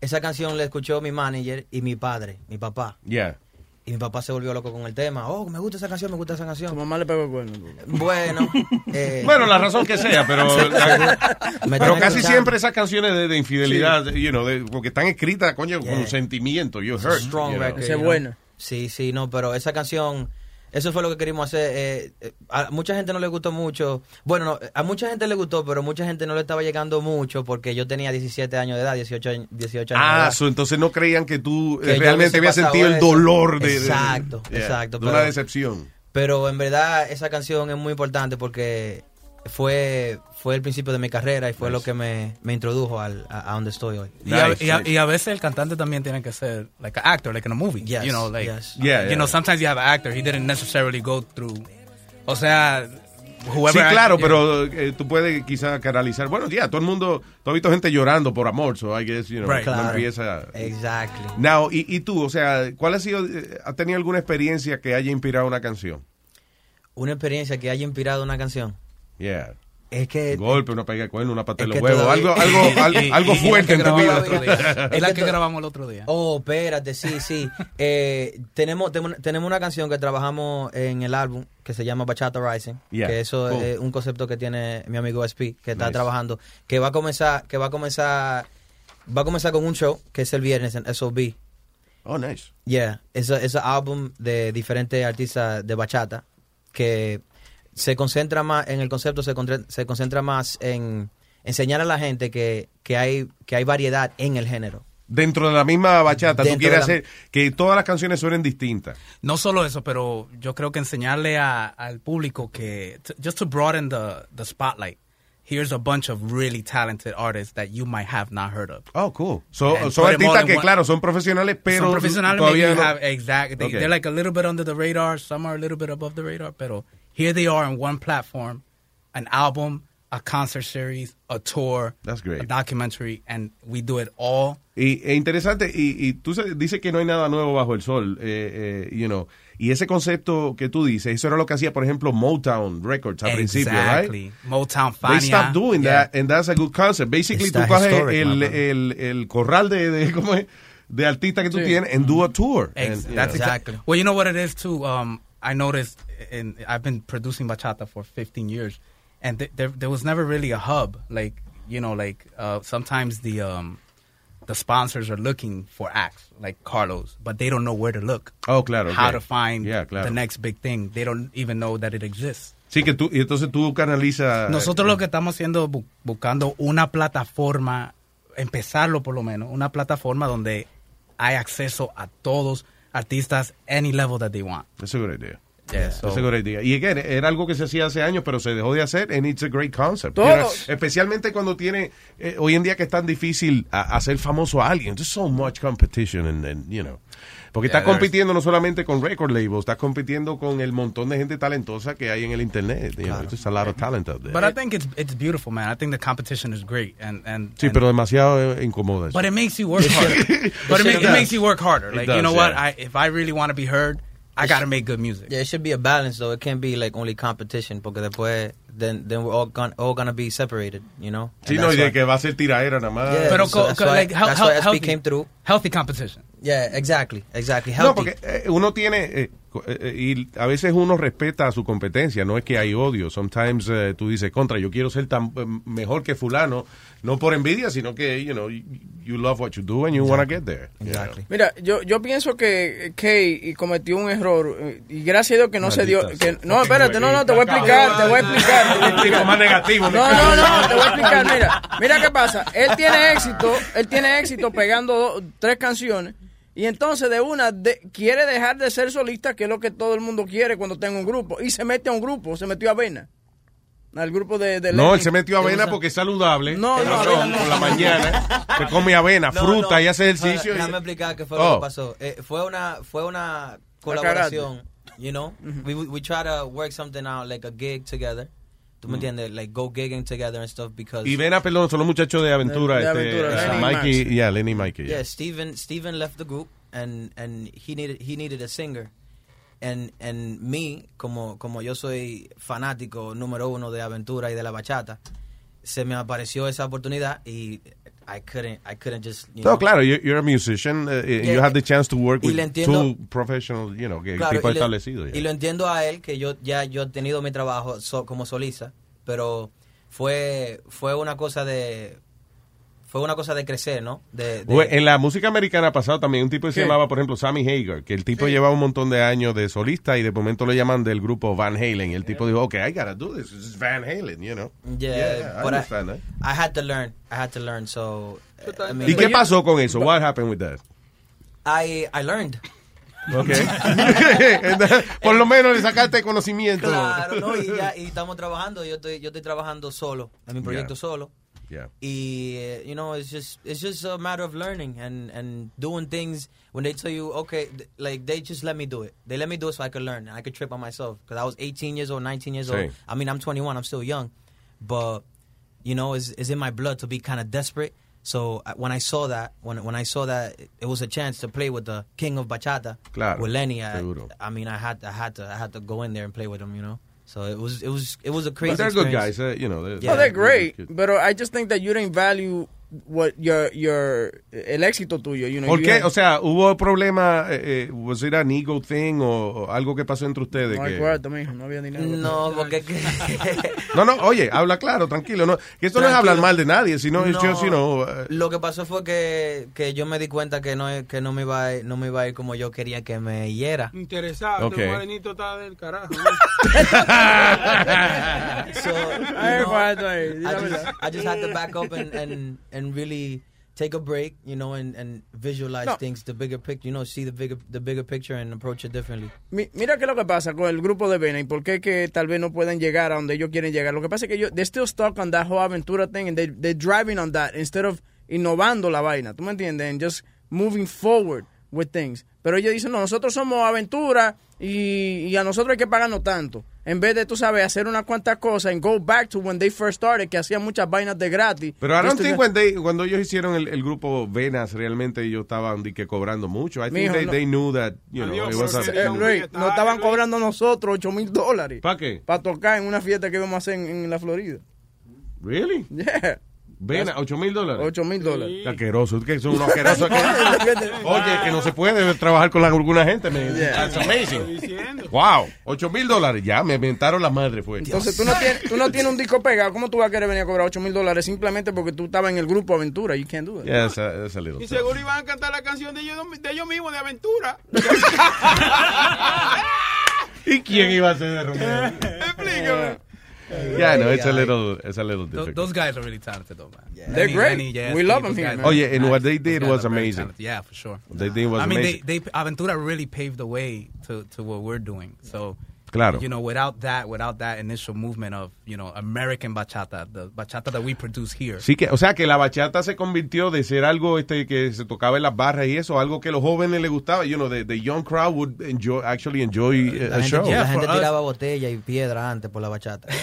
Esa canción la escuchó mi manager y mi padre, mi papá. Yeah. Y mi papá se volvió loco con el tema. Oh, me gusta esa canción, me gusta esa canción. Tu mamá le pegó el cuerno. Bueno. <laughs> eh, Bueno, la razón que sea, pero, <laughs> la- pero casi escuchando. siempre esas canciones de, de infidelidad, you know, de- porque están escritas, coño, con sentimiento. You hurt. strong you know. record, you know. Sí, sí, no, pero esa canción, eso fue lo que queríamos hacer. eh, eh, a mucha gente no le gustó mucho. Bueno, no, a mucha gente le gustó, pero mucha gente no le estaba llegando mucho porque yo tenía 17 años de edad, 18, años- 18 años de Ah, edad. so, entonces no creían que tú eh, Que realmente habías sentido el dolor de, de- Exacto, exacto, de una pero- decepción. Pero en verdad esa canción es muy importante porque fue fue el principio de mi carrera y fue lo que me, me introdujo al, a, a donde estoy hoy. Y, a, y a- y a veces el cantante también tiene que ser like an actor, like in a movie. Yes, you know, like yes. Yeah, you yeah. know, sometimes you have an actor, he didn't necessarily go through. O sea, whoever Sí, claro, yeah. pero eh, tú puedes quizá canalizar. Bueno, ya, todo el mundo, tú has visto gente llorando por amor, so I guess, you know, Right. no Claro. empieza... Exactly. Now, y, y tú, o sea, ¿cuál ha sido, eh, ha tenido alguna experiencia que haya inspirado una canción? Una experiencia que haya inspirado una canción. Yeah. Es que Golpe, una pega de cuerno, una pata de los huevos, algo, algo, <laughs> algo y- y fuerte en tu vida. Es la <laughs> que grabamos el otro día. Oh, espérate, sí, sí. <laughs> Eh, tenemos, tenemos tenemos una canción que trabajamos en el álbum que se llama Bachata Rising, Yeah, que eso cool. es un concepto que tiene mi amigo SP, que está Nice. trabajando, que va a comenzar, que va a comenzar, va a comenzar con un show que es el viernes en SOB. Oh, nice. Yeah, es ese álbum de diferentes artistas de bachata que se concentra más en el concepto, se, concentra- se concentra más en enseñar a la gente que, que hay que hay variedad en el género. Dentro de la misma bachata, tú Dentro quieres de la- hacer que todas las canciones suenen distintas. No solo eso, pero yo creo que enseñarle a- al público que, just to broaden the, the spotlight, here's a bunch of really talented artists that you might have not heard of. Oh, cool. So, And son artistas que, one- claro, son profesionales, pero Son profesionales, todavía no- have, exactly. They, Okay. They're like a little bit under the radar. Some are a little bit above the radar. Pero here they are on one platform, an album, a concert series, a tour, That's great. a documentary, and we do it all. Y es interesante, y, y tú se- dices que no hay nada nuevo bajo el sol, eh, eh, you know, y ese concepto que tú dices, eso era lo que hacía, por ejemplo, Motown Records al principio, Exactly. right? Motown, They stopped doing Yeah. that, and that's a good concept. Basically, Está tú coges historic, el, el, el corral de, de, ¿cómo es? de artistas que tú Sí. tienes and do a tour. Ex- And, you that's know. exactly. Well, you know what it is too. Um, I noticed, and I've been producing bachata for 15 years, and th- there there was never really a hub. Like you know, like uh, sometimes the um, the sponsors are looking for acts like Carlos, but they don't know where to look. Oh, claro. How ok. to find Yeah, claro. the next big thing. They don't even know that it exists. Sí, que tú, y entonces tú canalizas. Nosotros lo que estamos haciendo bu- buscando una plataforma, empezarlo por lo menos, una plataforma donde hay acceso a todos artistas any level that they want. That's a good idea. Yeah, so- That's a good idea. Y again, era algo que se hacía hace años, pero se dejó de hacer, and it's a great concept. You know, especialmente cuando tiene, eh, hoy en día que es tan difícil a- hacer famoso a alguien. There's so much competition, and, and, you know. Porque Yeah, estás there's- compitiendo no solamente con record labels, estás compitiendo con el montón de gente talentosa que hay en el internet. You know, there's a lot of talent out there. But I think it's it's beautiful, man. I think the competition is great, and and sí, and- pero demasiado eh, incomoda. But it makes you work <laughs> harder. <laughs> but it, ma- it makes you work harder. It Like does, you know what? yeah. I if I really want to be heard, I got to make good music. Yeah, it should be a balance though. It can't be like only competition porque después then then we're all gonna all gonna be separated, you know. And Sí, no, y de que va a ser tiraera nada más. Yeah, Pero so that's why- like, how- that's why SB healthy- came through. Healthy competition. Yeah, exactly, exactly. No, Healthy. porque eh, uno tiene, eh, co- eh, y a veces uno respeta a su competencia, no es que hay odio. Sometimes eh, tú dices, contra, yo quiero ser tan eh, mejor que fulano, no por envidia, sino que, you know, you, you love what you do and you want to get there. Exactly. Mira, yo, yo pienso que Kay cometió un error eh, y gracias a Dios que no se dio. Maldita Que, no, espérate, no, no, te voy a explicar, te voy a explicar. Tipo más negativo, No, no, no, te voy a explicar. Mira, mira qué pasa. Él tiene éxito, él tiene éxito pegando do- tres canciones y entonces de una de- quiere dejar de ser solista, que es lo que todo el mundo quiere cuando tenga un grupo y se mete a un grupo, se metió a Vena. Al grupo de, de No, él se metió avena porque es saludable. No, no, avena no. por la mañana. Se come avena, No, fruta no. y hace ejercicio. y- Déjame explicar qué fue Oh. lo que pasó. Eh, fue una fue una colaboración, you know. We we try to work something out like a gig together. ¿Tú me Mm. entiendes? Like go gigging together and stuff because Y Vena, perdón, son los muchachos de aventura. De- de este, Aventura, Lenny y Mikey, Max. yeah, Lenny y Mikey. Yeah, yeah. Steven Steven left the group and and he needed he needed a singer. And and me como como yo soy fanático número uno de aventura y de la bachata, se me apareció esa oportunidad y I couldn't I couldn't just you No, know, claro, you- you're a musician. uh, Yeah, you have the chance to work with entiendo- two professional, you know, que Claro, tipo y le- establecido. ya. Y lo entiendo a él que yo ya yo he tenido mi trabajo so- como solista, pero fue fue una cosa de fue una cosa de crecer, ¿no? De, de- Bueno, En la música americana ha pasado también un tipo que se llamaba, por ejemplo, Sammy Hagar, que el tipo llevaba un montón de años de solista y de momento lo llaman del grupo Van Halen. Y el tipo dijo, ok, I gotta do this. This is Van Halen, you know. Yeah, I but I, understand that. I had to learn. I had to learn. So, I mean, ¿Y qué pasó con eso? What happened with that? I I learned. Okay. <laughs> <laughs> Por lo menos le sacaste conocimiento. Claro, no, y ya y estamos trabajando. Yo estoy yo estoy trabajando solo en mi proyecto Yeah. solo. Yeah. Eh, you know, it's just it's just a matter of learning and and doing things when they tell you okay, th- like they just let me do it. They let me do it so I could learn and I could trip on myself because I was 18 years old, 19 years Sí. old. I mean, I'm 21. I'm still young, but you know, it's, it's in my blood to be kind of desperate. So I- when I saw that, when when I saw that it was a chance to play with the king of bachata, Claro, with Lenny, I. I mean, I had I had to I had to go in there and play with him, you know. So it was it was it was a But crazy. they're good guys, uh, you know. they're- No, they're great, but I just think that you didn't value what your your el éxito tuyo, you know. ¿Por you qué? had- O sea, ¿hubo problema? Eh, eh, ¿Was it an ego thing o, o algo que pasó entre ustedes? no que- mijo, no había dinero. No, porque <laughs> No, no, oye, habla claro, tranquilo. No, que esto no es hablar mal de nadie, sino es No, just, you know, uh, lo que pasó fue que, que yo me di cuenta que no que no me iba a, no me iba a ir como yo quería que me yera. Interesado, Ok. morenito está del carajo. <laughs> <laughs> so you know, I, just, verdad. I just had to back up and, and, and really take a break, you know, and, and visualize No. things, the bigger picture, you know, see the bigger the bigger picture and approach it differently. Mi- Mira qué es lo que pasa con el grupo de Vena y por qué que tal vez no pueden llegar a donde ellos quieren llegar. Lo que pasa es que ellos, they're still stuck on that whole aventura thing and they, they're driving on that instead of innovando la vaina. ¿Tú me entiendes? And just moving forward with things. Pero ellos dicen, no, nosotros somos aventura y, y a nosotros hay que pagarnos tanto. En vez de, tú sabes, hacer unas cuantas cosas and go back to when they first started, que hacían muchas vainas de gratis. Pero I don't think when they- cuando ellos hicieron el, el grupo Venas, realmente ellos estaban que cobrando mucho. I think Mijo, they, no. they knew that, you know, it was a- Eh, Luis, nos estaban cobrando nosotros 8 mil dólares. ¿Para qué? Para tocar en una fiesta que íbamos a hacer en, en la Florida. Really? Yeah. Vena, 8 mil dólares. 8 mil dólares. Qué Asqueroso, que son unos <laughs> asquerosos. que- Oye, que no se puede trabajar con la- alguna gente. man. Yeah. That's amazing. Wow, 8 mil dólares. Ya, me inventaron la madre, fue. Entonces tú no, tienes, tú no tienes un disco pegado. ¿Cómo tú vas a querer venir a cobrar 8 mil dólares simplemente porque tú estabas en el grupo Aventura? You can't do it. Yeah, that's a, that's a little Y tough. seguro iban a cantar la canción de ellos, de ellos mismos, de aventura. <laughs> ¿Y quién iba a ser de Romeo? <laughs> Explícame. Yeah, no, it's a little, it's a little Those, difficult. those guys are really talented, though, man. Yeah. They're great. We love them here, man. Oh, yeah, and what they did was amazing. talented. Yeah, for sure. What they did was I mean, amazing. they, they Aventura really paved the way to, to what we're doing. So, Claro. you know, without that, without that initial movement of you know American bachata, the bachata that we produce here. Sí que, o sea, que la bachata se convirtió de ser algo este que se tocaba en las barras y eso, algo que a los jóvenes les gustaba. You know, the, the young crowd would enjoy, actually enjoy uh, La a gente, show. la gente tiraba botella y piedra antes por la bachata. <laughs>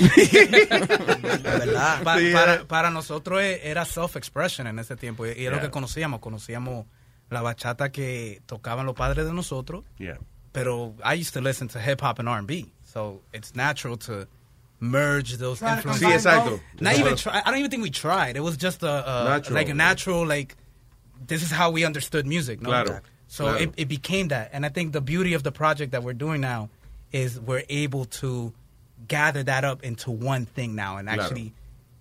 verdad. Pa- Sí, para, era- para nosotros e- era self-expression en ese tiempo. Y, y es lo Yeah. que conocíamos. Conocíamos la bachata que tocaban los padres de nosotros. Yeah. Pero I used to listen to hip hop and R&B. So it's natural to merge those Try influences. combine Sí, exacto. Not Eso even try, I don't even think we tried. It was just a, a Natural. like a natural like this is how we understood music. No? Claro. So Claro. It, it became that. And I think the beauty of the project that we're doing now is we're able to gather that up into one thing now and Claro. actually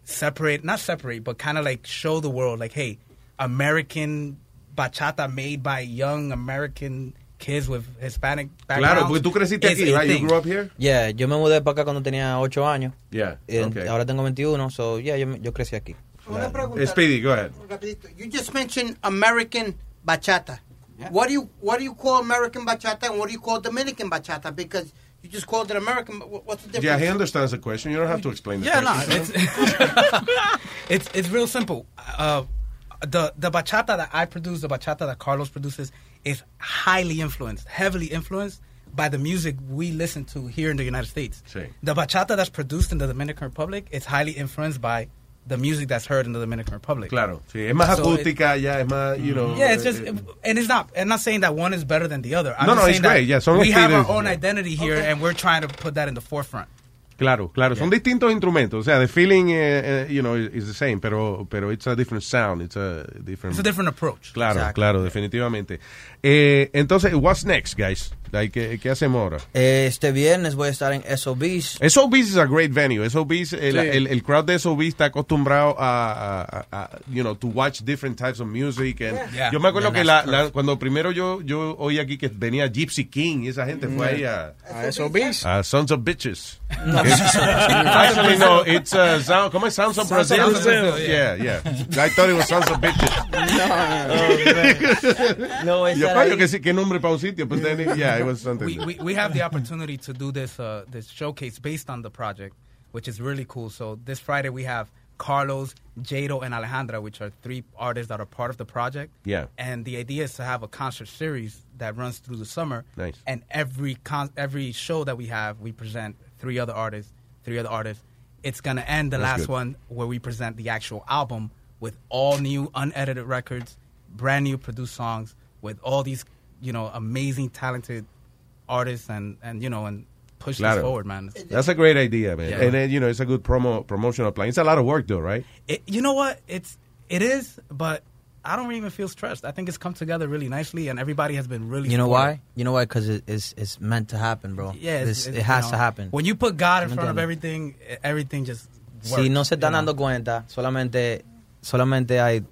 separate, not separate, but kind of like show the world like, hey, American bachata made by young American kids with Hispanic backgrounds. Claro, porque tú creciste aquí, a right? You grew up here? Yeah, yo me mudé para acá cuando tenía 8 años. Yeah, okay. Ahora tengo 21, so yeah, yo, yo crecí aquí. Una pregunta. Speedy, go ahead. Rapidito. You just mentioned American bachata. What do you what do you call American bachata and what do you call Dominican bachata? Because you just called it American. What's the difference? Yeah, he understands the question. You don't have to explain the Yeah, no, it's <laughs> it's it's real simple. Uh, the the bachata that I produce, the bachata that Carlos produces, is highly influenced, heavily influenced by the music we listen to here in the United States. Sí. The bachata that's produced in the Dominican Republic is highly influenced by the music that's heard in the Dominican Republic. Claro, sí, es más So acústica, ya es más, you know. Yeah, it's just, eh, and it's not. I'm not saying that one is better than the other. I'm No, no, it's great. Yeah, son we have our own identity here, and we're trying to put that in the forefront. Claro, claro, son distintos instrumentos. O sea, the feeling, eh, eh, you know, is the same, pero, pero it's a different sound, it's a different. It's a different approach. Claro, Exactly. claro, definitivamente. Eh, entonces, what's next, guys? Like, ¿qué, qué hacemos ahora? Este viernes voy a estar en SOBs. SOBs is a great venue. SOBs, el, Sí. el, el crowd de SOBs está acostumbrado a, a- a- a, you know, to watch different types of music. And Yeah. Yo me acuerdo Yeah, que la, la- cuando primero yo, yo oí aquí que venía Gypsy King y esa gente fue ahí a, A SOBs. a Sons of Bitches. No. <laughs> Actually, no, <laughs> it's uh, sound, ¿cómo es? Sounds of Brazil. Yeah, yeah. I thought it was Sons of Bitches. No, Yo, estar coño, ahí. que sí, qué nombre para un sitio, but then, it- yeah, it was something. we, we, we have the opportunity to do this uh, this showcase based on the project, which is really cool. So this Friday we have Carlos, Jado, and Alejandra, which are three artists that are part of the project. Yeah. And the idea is to have a concert series that runs through the summer. Nice. And every con- every show that we have, we present three other artists, three other artists. It's gonna end the That's last good. one where we present the actual album with all new, unedited records, brand new produced songs with all these, you know, amazing, talented artists and and you know and push this forward, man. That's a great idea, man. Yeah. And then, you know, it's a good promo promotional plan. It's a lot of work, though, right? It, you know what? It's it is, but I don't even feel stressed. I think it's come together really nicely, and everybody has been really. You know supportive. why? You know why? Because it, it's it's meant to happen, bro. Yeah, it's- it's, it has you to happen. When you put God in front of everything, everything just. Si no se están you know? dando cuenta, solamente solamente hay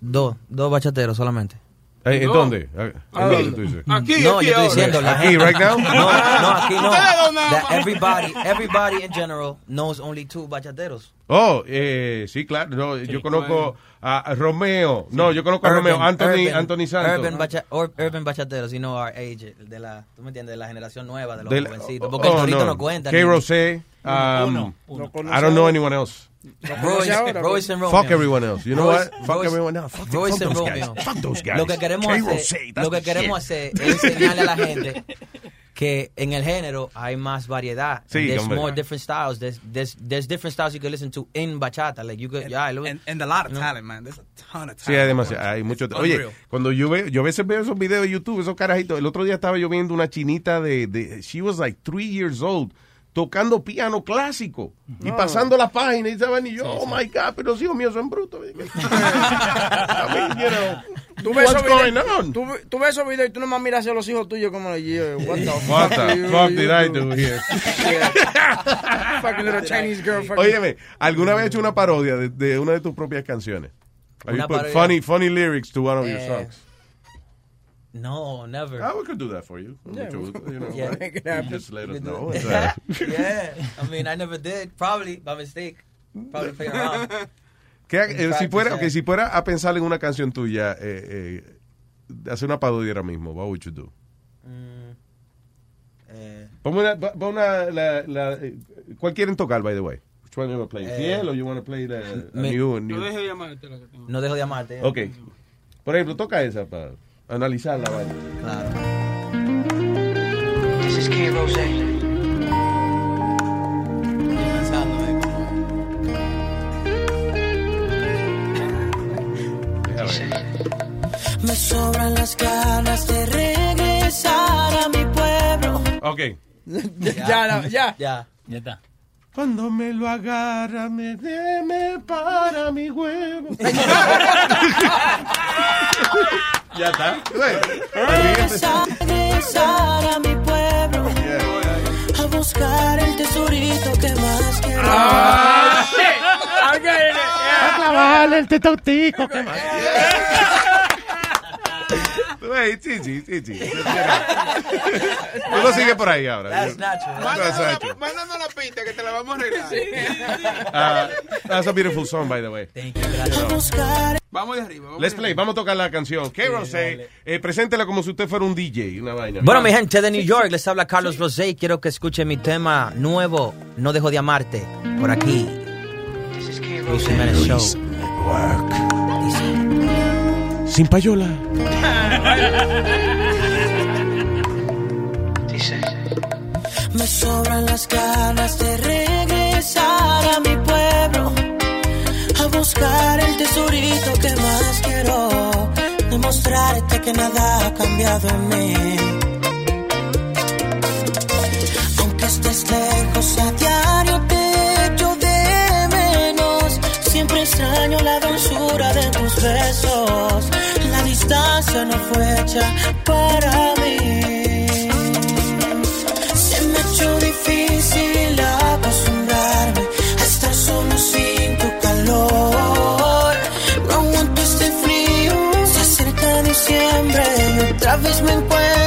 dos dos bachateros solamente. Eh, ¿En No. dónde? ¿En ¿A dónde dónde? tú dices? Aquí, No, aquí yo estoy diciendo, la ¿Aquí, gente- right now? No, no, aquí no. That everybody, everybody in general knows only two bachateros. Oh, eh, sí, claro. No, yo conozco a Romeo. No, yo conozco a Romeo. Anthony, urban- Anthony Santos. Urban, bacha- or- urban bachateros, you know our age, de la, tú me entiendes, de la generación nueva, de los Del- jovencitos. Porque oh, el torito no. no, cuenta. K. ni- Rosé. Um, Uno, uno. I don't know anyone else. Royce, Royce and Romeo. Fuck everyone else. You know Royce- what? Fuck Royce- everyone else. Fuck, Royce fuck and those guys. Romeo. Fuck those guys. Lo que queremos hacer, lo que queremos hacer es enseñarle a la gente <laughs> que en el género hay más variedad. Sí, there's hombre. more different styles. There's, there's, there's different styles you can listen to in bachata. Like you could, yeah, look- And, and a lot of you know. talent, man. There's a ton of talent. Sí, hay demasiado. Hay mucho. Oye, unreal. cuando yo veo, yo a veces veo esos videos de YouTube, esos carajitos. El otro día estaba yo viendo una chinita de, de she was like three years old, tocando piano clásico y pasando las páginas y estaban y yo, oh my God, pero los hijos míos son brutos. <laughs> <laughs> I mean, you know, Tú ves, esos videos, on? tú, tú ves esos videos y tú nomás miras hacia los hijos tuyos como yo, what the What fuck, the you- fuck did I do here? <laughs> Yeah. Fucking little Chinese girl. fucking- Óyeme, ¿alguna vez has hecho una parodia de, de una de tus propias canciones? Have you put funny, funny lyrics to one of your Eh, songs? No, never. Ah, we could do that for you. Yeah, you know, yeah. right? <laughs> You just let us know. Uh, <laughs> yeah, I mean, I never did. Probably by mistake. Probably playing around. ¿qué- eh, si, fuera, okay, si fuera a pensar en una canción tuya, eh, eh, hacer una parodia ahora mismo, what would you do? Mm, eh, una, pon una la, la, eh, ¿Cuál quieren tocar, by the way? Which one you want to play? Eh, Fiel o you want to play the, me- new, a new? No deje de llamarte la que tengo. no dejo de amarte. Ok. Por ejemplo, toca esa para analizar la vaina. Claro. This is Rose. Me sobran las ganas de regresar a mi pueblo. Ok. <laughs> ya, ya. Ya. Ya está. Cuando me lo agarra, me deme para mi huevo. <laughs> ya está. Regresar, regresar a mi pueblo. A buscar el tesorito que más quiero. Ah, it. Yeah. clavarle el tetotico. ¿Qué más? Sí, sí, sí, sí. <laughs> Tú lo sigues por ahí ahora. That's natural. Natural. Mándanos la pista que te la vamos a arreglar. Ah, that's a beautiful song, by the way. Vamos de arriba. Vamos Let's play, vamos a tocar la canción. K. Rosé, eh, preséntela como si usted fuera un DJ, una vaina. Bueno, mi gente de New York, les habla Carlos Rosé y quiero que escuchen mi tema nuevo, No dejo de amarte, por aquí. Luis Jiménez Show. Sin payola. <laughs> Me sobran las ganas de regresar a mi pueblo. A buscar el tesorito. Demostrarte que nada ha cambiado en mí. Aunque estés lejos a diario te echo de menos. Siempre extraño la dulzura de tus besos. La distancia no fue hecha para mí. Se me hecho difícil me encuentro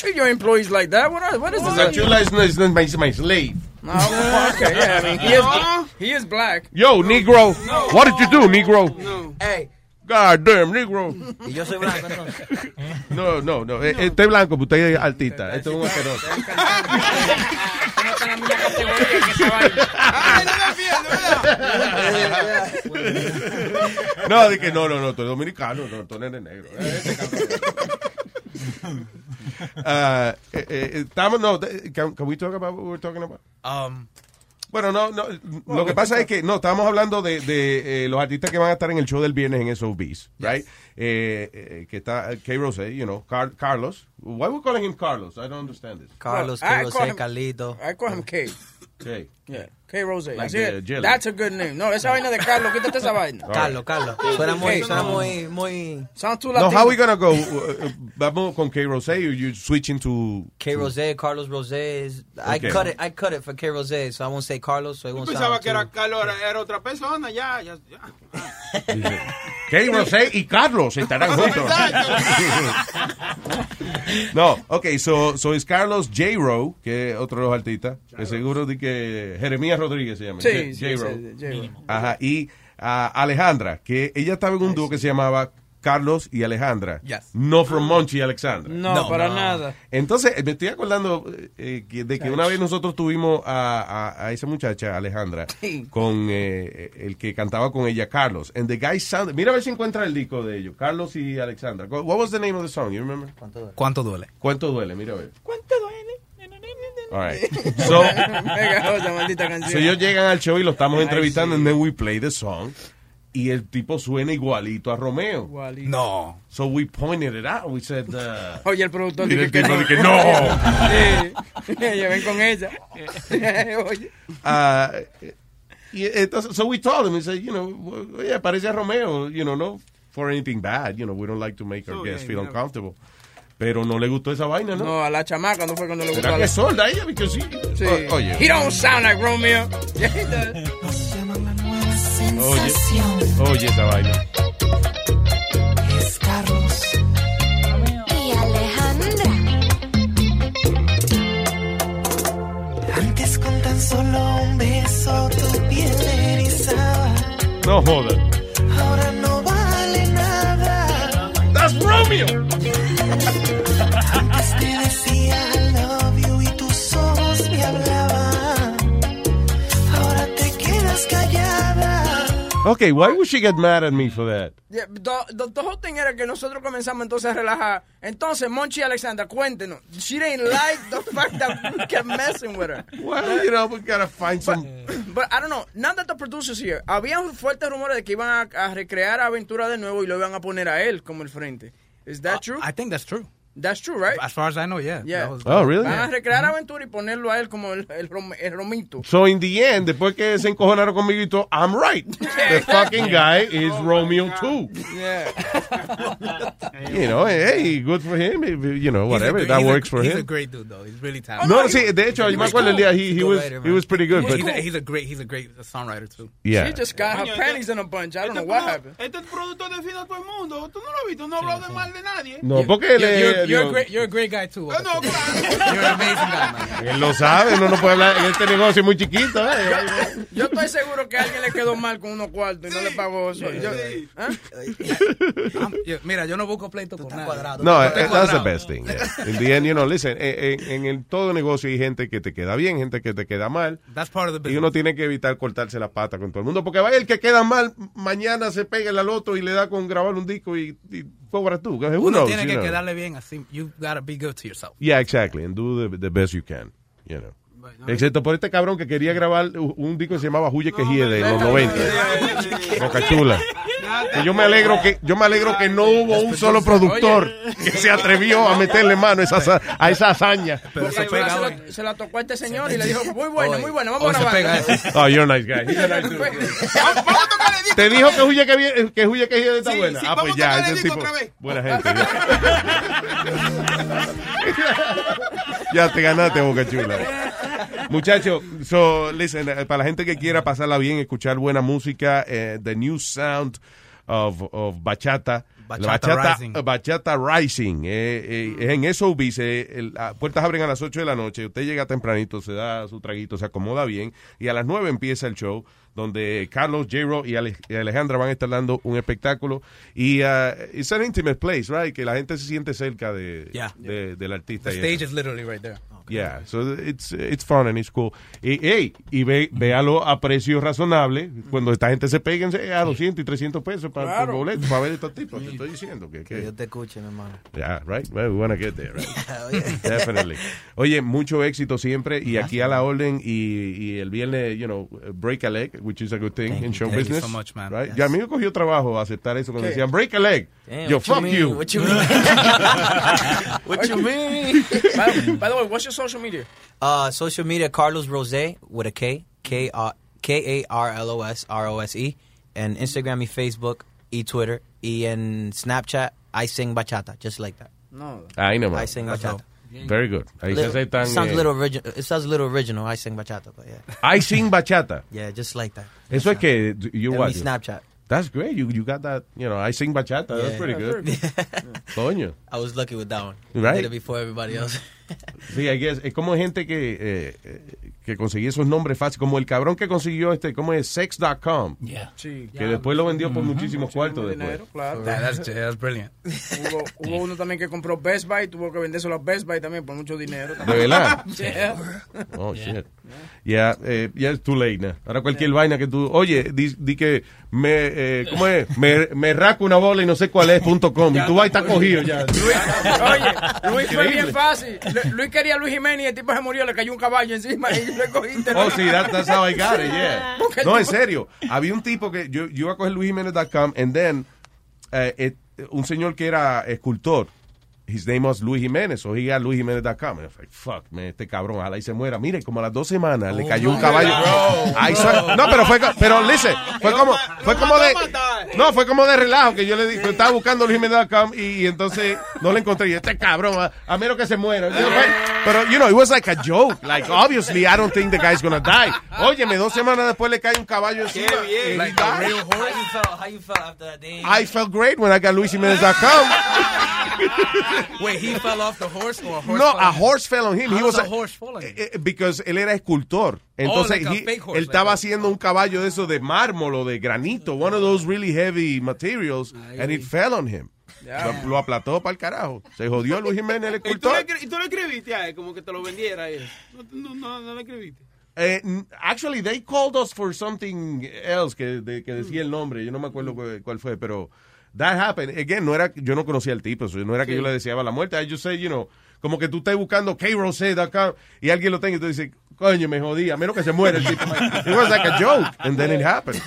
treat your employees like that. What, are, what is this? Boca Chula is, is my, my slave. No, okay, yeah, I mean, he is, <laughs> he is black. Yo, Negro. What did you do, Negro? Hey. God damn, Negro. Y yo soy blanco entonces. <laughs> No, no, no. eh, es blanco, pero usted es altita. Es un asqueroso. No, de que no, no, no, tú eres dominicano, no, tú no eres negro. Eh, Ah, <laughs> eh, eh, estamos, no, can, can we talk about what we're talking about? Um, Bueno, no, no, lo que pasa es que, no, estábamos hablando de, de eh, los artistas que van a estar en el show del viernes en SOBs, right? Eh, eh, que está K. Rosé, you know, Car- Carlos. Why we calling him Carlos? I don't understand this. Carlos, I K. him- Carlito. I call him K. K. Yeah, K. Rose. Like Así the es. jelly. That's a good name. No, esa vaina de Carlos, quítate esa vaina. Carlos, Carlos. Suena muy, suena muy, muy. Sound too No, Latino. how we gonna go? Uh, uh, Vamos con K. Rosé or you switching to... K. Rosé, Carlos Rosé. is- I Okay. cut it. I cut it for K. Rosé, so I won't say Carlos. So it Yo won't pensaba sound que era Carlos, era, otra persona, ya, ya. ya. K. Rosé y Carlos estarán <laughs> juntos. no, ok, so, so es Carlos J. Rowe, que es otro de los artistas, que seguro de que Jeremías Rodríguez se llama. Sí, J. sí, Rowe. sí, J. Rowe. Ajá, y ah, Alejandra, que ella estaba en un dúo que se llamaba Carlos y Alejandra. Yes. No from Monchi y Alexandra. No, para nada. Entonces, eh, me estoy acordando eh, que- de que una vez nosotros tuvimos a, a- a esa muchacha, Alejandra, Sí. con eh, el que cantaba con ella, Carlos. And the guy sounded... Mira a ver si encuentra el disco de ellos, Carlos y Alexandra. What was the name of the song? You remember? ¿Cuánto duele? ¿Cuánto duele? Mira a ver. ¿Cuánto duele? All right. <laughs> So, so ellos llegan al show y lo estamos entrevistando and then we play the song. Y el tipo suena igualito a Romeo. Igualito. No. So we pointed it out. We said... Uh, <laughs> Oye, el productor que no. no. <laughs> Sí. Ella ven con ella. Oye. Ah, y entonces, so we told him, we said, you know, oye, parece a Romeo, you know, no for anything bad, you know, we don't like to make our guests yeah, feel yeah. uncomfortable. Pero no le gustó esa vaina, ¿no? No, a la chamaca no fue cuando le gustó. ¿Será que la- es sorda ella? Porque sí. Sí. O- oye. He don't sound like Romeo. Yeah, he does. Oye, oye esa vaina. Es Carlos y Alejandra. Antes con tan solo un beso tu piel erizaba. No joda. Ahora no vale nada. That's Romeo. Okay, why would she get mad at me for that? Yeah, the, the, the whole thing era que nosotros comenzamos entonces a relajar. Entonces, Monchi y Alexandra, cuéntenos. She didn't like the <laughs> fact that we kept messing with her. Well, you know, we gotta find some... <clears throat> But I don't know, now that the producer's here, había fuertes rumores de que iban a, a recrear Aventura de nuevo y lo iban a poner a él como el frente. Is that true? I think that's true. That's true, right? As far as I know, yeah. Yeah. That was- Oh, really? Van a recrear Aventura y ponerlo a él como el, el, rom- el romito. So in the end, después que se encojonaron conmigo y todo, I'm right. <laughs> The fucking guy is Romeo too. Yeah. <laughs> You know, hey, good for him. You know, He's a whatever that he's a- works for he's him. a great dude, though. He's really talented. No, sí, de hecho, yo me acuerdo el día, he, he was, he was pretty good, but he's, a, he's a great, he's a great songwriter too. Yeah. She just got her Coño, panties in a bunch. I don't know what happened. Este productor define a todo el mundo. Tú no lo has visto, no ha hablado de mal de nadie. no, porque él You're, you're, a great, you're a great guy too. Ah, no, You're an amazing guy, man. él lo sabe, no no puede hablar en este negocio muy chiquito. ¿eh? Yo estoy seguro que a alguien le quedó mal con unos cuartos y no le pagó eso. Yo-. I'm- yo- mira, yo no busco pleito por nada. No, Yo eh, that's the cuadrado. best thing. yeah. In the end, you know, listen, eh, eh, en el todo negocio hay gente que te queda bien, gente que te queda mal. That's part of the Y business. uno tiene que evitar cortarse la pata con todo el mundo, porque vaya el que queda mal, mañana se pega el al otro y le da con grabar un disco y, y cobra tú. Uno knows, tiene que know? quedarle bien así. You gotta be good to yourself. Yeah, exactly. And do the, the best you can, you know. Excepto por este cabrón que quería grabar un disco que se llamaba Huye Quejie de los 90. Boca Que yo me alegro que yo me alegro que no hubo un solo productor que se atrevió a meterle mano a esa, a esa hazaña. Se, la, se la tocó a este señor y le dijo, muy buena, muy buena, vamos a grabar. pega. Oh, you're a nice guy. <laughs> He's a nice dude. Te dijo que Huye que que Huye Quejie está Sí, buena. sí, ah, pues ya, ese tipo. otra vez. Buena gente. Ya <laughs> te ganaste, Boca Chula. Muchachos, so, listen, eh, para la gente que quiera pasarla bien, escuchar buena música, eh, the new sound of, of bachata, Bachata Bachata Rising. Bachata Rising. eh, eh, es en eso se, el- las puertas abren a las 8 de la noche. Usted llega tempranito, se da su traguito, se acomoda bien. Y a las 9 empieza el show, donde Carlos, J-Ro y, Ale- y Alejandra van a estar dando un espectáculo. Y uh, it's an intimate place, right? Que la gente se siente cerca de, Yeah. de- del artista. The stage eso. is literally right there. Yeah, so it's, it's fun and it's cool. Y, hey, y ve, véalo a precio razonable. Cuando esta gente se peguen a 200 y 300 pesos para Claro. boletos, para ver estos tipos. Te estoy diciendo que... Que que Dios te escuche, mi hermano. Yeah, right. Well, we want to get there, right? <laughs> Definitely. Oye, mucho éxito siempre y aquí a la orden y, y el viernes, you know, break a leg, which is a good thing in show Thank you business. so much, man. Right? Yes. Ya a mí me cogió trabajo aceptar eso cuando ¿Qué? decían break a leg. Damn, Yo, what you fuck mean? you. What you mean? <laughs> what you mean? <laughs> by, by the way, what's your social media? Uh, social media, Carlos Rose with a K, K R K A R L O S R O S E, and Instagram y Facebook y Twitter y en Snapchat I sing bachata, just like that. No. Ahí nomás. I sing That's bachata. Very good. Ahí se Little- aceptan, sounds eh, a little original. It sounds a little original. I sing bachata, but yeah. I sing bachata. <laughs> Yeah, just like that. Eso es que you what? Snapchat. That's great. You you got that. You know, I sing bachata. That's Yeah. pretty good. Coño. <laughs> I was lucky with that one. Right. Did it before everybody else. <laughs> Sí, I guess. Es como gente que, eh, eh, que conseguía esos nombres fáciles, como el cabrón que consiguió este, ¿cómo es? Sex.com. Yeah. Sí. Que después lo vendió por muchísimos cuartos después. Dinero, claro. That- that's, that's brilliant. Hubo, hubo uno también que compró Best Buy, tuvo que vendérselo a Best Buy también por mucho dinero. ¿De verdad? <laughs> Yeah. Oh, shit. Ya, eh, ya es too late, now. Ahora cualquier vaina que tú... Oye, di, di que me... Eh, ¿Cómo es? Me, me raco una bola y no sé cuál es punto com. Y tú vas y estás cogido ya. Oye, Luis fue bien fácil. Lu- Luis quería a Luis Jiménez y el tipo se murió, le cayó un caballo encima y le cogiste. Oh, sí, that, that's how I got it, yeah. <laughs> No, en serio. Había un tipo que yo, yo iba a coger luisjimenez.com and then eh, eh, un señor que era escultor. His name was Luis Jiménez, so he got I was like, fuck, man, este cabrón, ojalá y se muera. Mire, como a las dos semanas le cayó un caballo. God. Ay, so- no, pero fue, pero listen, fue como, fue como de, no, fue como de relajo que yo le dije, estaba buscando luisjimenez.com y, y entonces no le encontré. Y este cabrón, a, a menos que se muera. Pero, you know, it was like a joke. Like, obviously, I don't think the guy's gonna die. Óyeme, dos semanas después le cae un caballo encima. bien. and he Like a real horse. How you felt? How you felt after that? Damn. I felt great when I got luisjimenez.com. <laughs> <laughs> Wait, he fell off the horse or a horse? No, fell a horse fell on him. How He was a horse fall on him? eh, eh, because él era escultor. Entonces, like a he- horse, él like estaba a- haciendo un caballo de eso de mármol o de granito, one of those really heavy materials, and it fell on him. Lo, lo aplató para el carajo. Se jodió Luis Jiménez, el <laughs> ¿Y tú, escultor. y tú le escribiste a él como que te lo vendiera él? No, no, no, no le escribiste. Eh, actually, they called us for something else que, de- que decía el nombre. Yo no me acuerdo cu- cuál fue, pero that happened. Again, no era, yo no conocía al tipo, no era que Sí. yo le deseaba la muerte. I just say, you know, como que tú estés buscando krosé.com y alguien lo tenga y tú dices, coño, me jodí, a menos que se muera el tipo. <laughs> It was like a joke, and then it happened.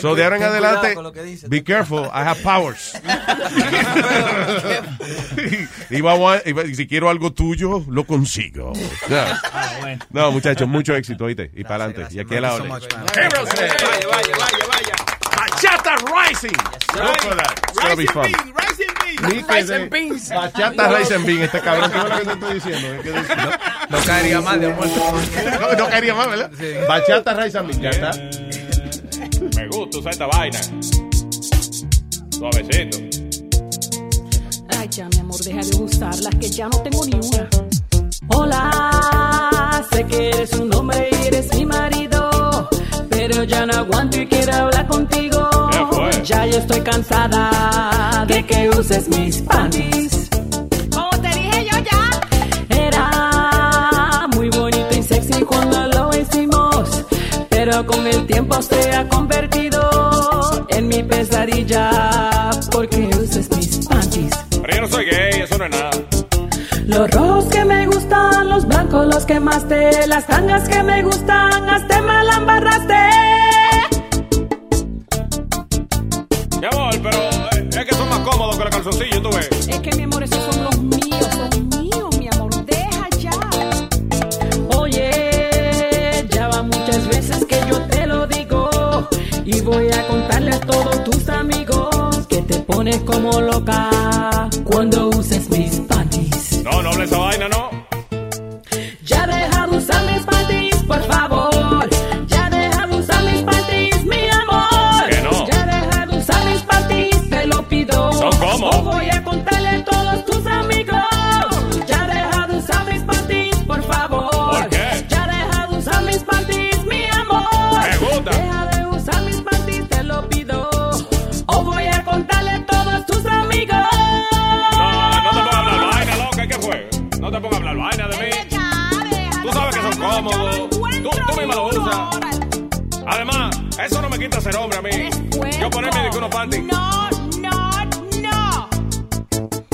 So de ahora en adelante, que be careful, I have powers. <laughs> y, vamos a- y va- y si quiero algo tuyo, lo consigo. Yeah. bueno. No, muchachos, mucho éxito, ¿oíste? Y para adelante. Y aquí a la hora. so much. Vaya, vaya, vaya, vaya. Bachata Rising. Look for that. It's gonna be Rice fun. and beans, rice and beans. Ni que Rice de- and beans. Bachata Rice and Bean, este cabrón. ¿Qué es lo que te estoy diciendo? No caería mal de muerto. No, no caería más, ¿verdad? Bachata Rice and Bean, ya está. Me gusta usar esta vaina. Suavecito. Ay, ya, mi amor, deja de usarlas, que ya no tengo ni una. Hola, sé que eres un hombre y eres mi marido, pero ya no aguanto y quiero hablar contigo. Ya yo estoy cansada de que uses mis panties. Como te dije yo ya. Era muy bonito y sexy cuando lo hicimos, pero con el tiempo se ha convertido en mi pesadilla porque usas mis panties. Pero yo no soy gay, eso no es nada. Los rojos que me gustan, los blancos los quemaste, las tangas que me gustan, hasta pones como loca eso no me quita ser hombre a mí. Yo ponerme de unos panties. No, no, no.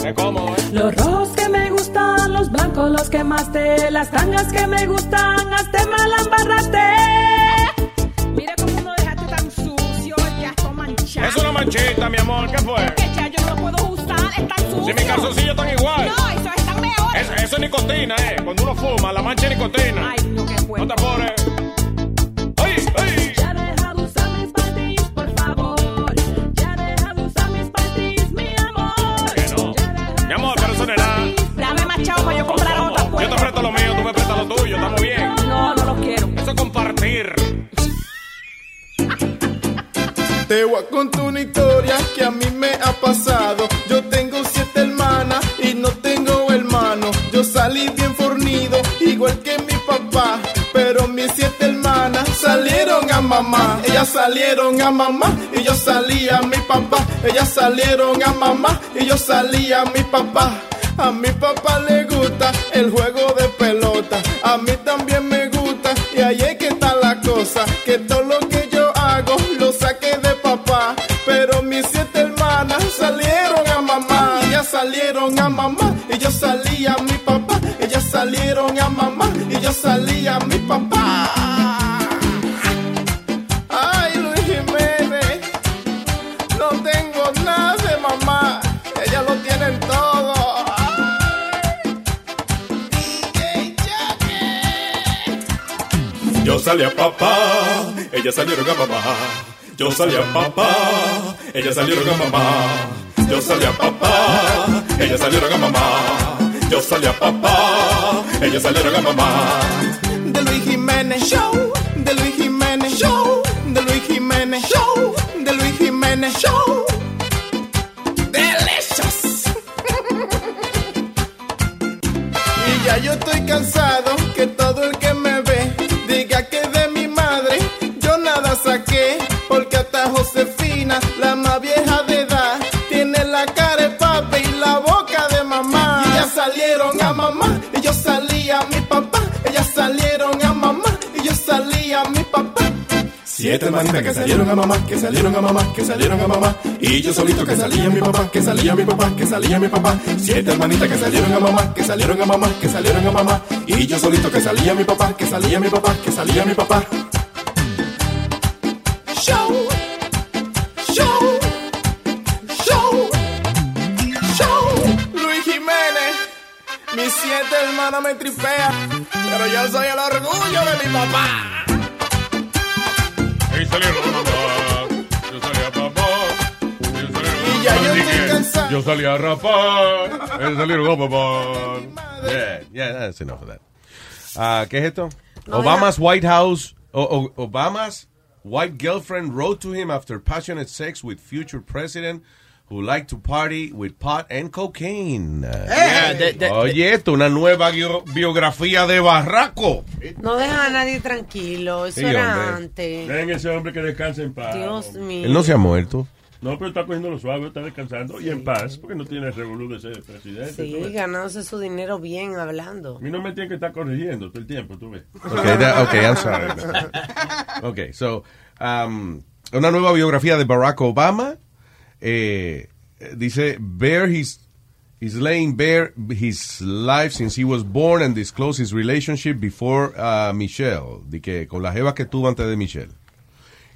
Es cómodo, ¿eh? Los rojos que me gustan, los blancos los quemaste, las tangas que me gustan, hasta mal embarraste. Mira cómo no dejaste tan sucio, ya esto manchado. Es una manchita, mi amor. ¿Qué fue? Que ya yo no lo puedo usar, están sucios. Si mis calzoncillos están igual. No, esos están mejores. Es- eso es nicotina, ¿eh? Cuando uno fuma, la mancha es nicotina. Ay, no, qué fue. No te apures. Te voy a contar una historia que a mí me ha pasado. Yo tengo siete hermanas y no tengo hermano. Yo salí bien fornido, igual que mi papá. Pero mis siete hermanas salieron a mamá. Ellas salieron a mamá y yo salí a mi papá. Ellas salieron a mamá y yo salí a mi papá. A mi papá le yo salí a mi papá. Ay, Luis Jiménez. No tengo nada de mamá. Ellas lo tienen todo. Yo salí a papá, ellas salieron a mamá. Yo salí a papá, ellas salieron a mamá. Yo salí a papá, ellas salieron a mamá. Yo salí a papá, ellas salieron a mamá. de Luis Jiménez. Show, de Luis Jiménez. Show, de Luis Jiménez. Show, de Luis Jiménez. Show. Siete hermanitas que salieron a mamá, que salieron a mamá, que salieron a mamá. Y yo solito que salía mi papá, que salía mi papá, que salía mi papá. Siete hermanitas que salieron a mamá, que salieron a mamá, que salieron a mamá. Y yo solito que salía mi papá, que salía mi papá, que salía mi papá. Show, show, show, show. Luis Jiménez, mis siete hermanos me tripean, pero yo soy el orgullo de mi papá. Ahí salieron a mamá. Yo salí a papá. Y ya yo estoy cansado. Yo salí a rapar. Ellos salieron a papá. Yeah, yeah, that's enough of that. Ah, ¿Qué es esto? No, Obama's White House, o- o- Obama's white girlfriend wrote to him after passionate sex with future president who liked to party with pot and cocaine. Yeah, de- de- Oye, esto, una nueva bio- biografía de Barraco. No deja a nadie tranquilo. Eso Sí, era hombre. antes. Ven ese hombre que descansa en paz. Dios mío. Él no se ha muerto. No, pero está cogiendo lo suave, está descansando y en paz, porque no tiene revolú de ser presidente. Sí, ganándose su dinero bien hablando. A mí no me tienen que estar corrigiendo todo el tiempo, tú ves. Okay, that- okay, I'm sorry. <laughs> Okay, so, um, una nueva biografía de Barack Obama. Eh, dice, Bear his, is laying bare his life since he was born and disclose his relationship before uh, Michelle, de que con la jeva que tuvo antes de Michelle.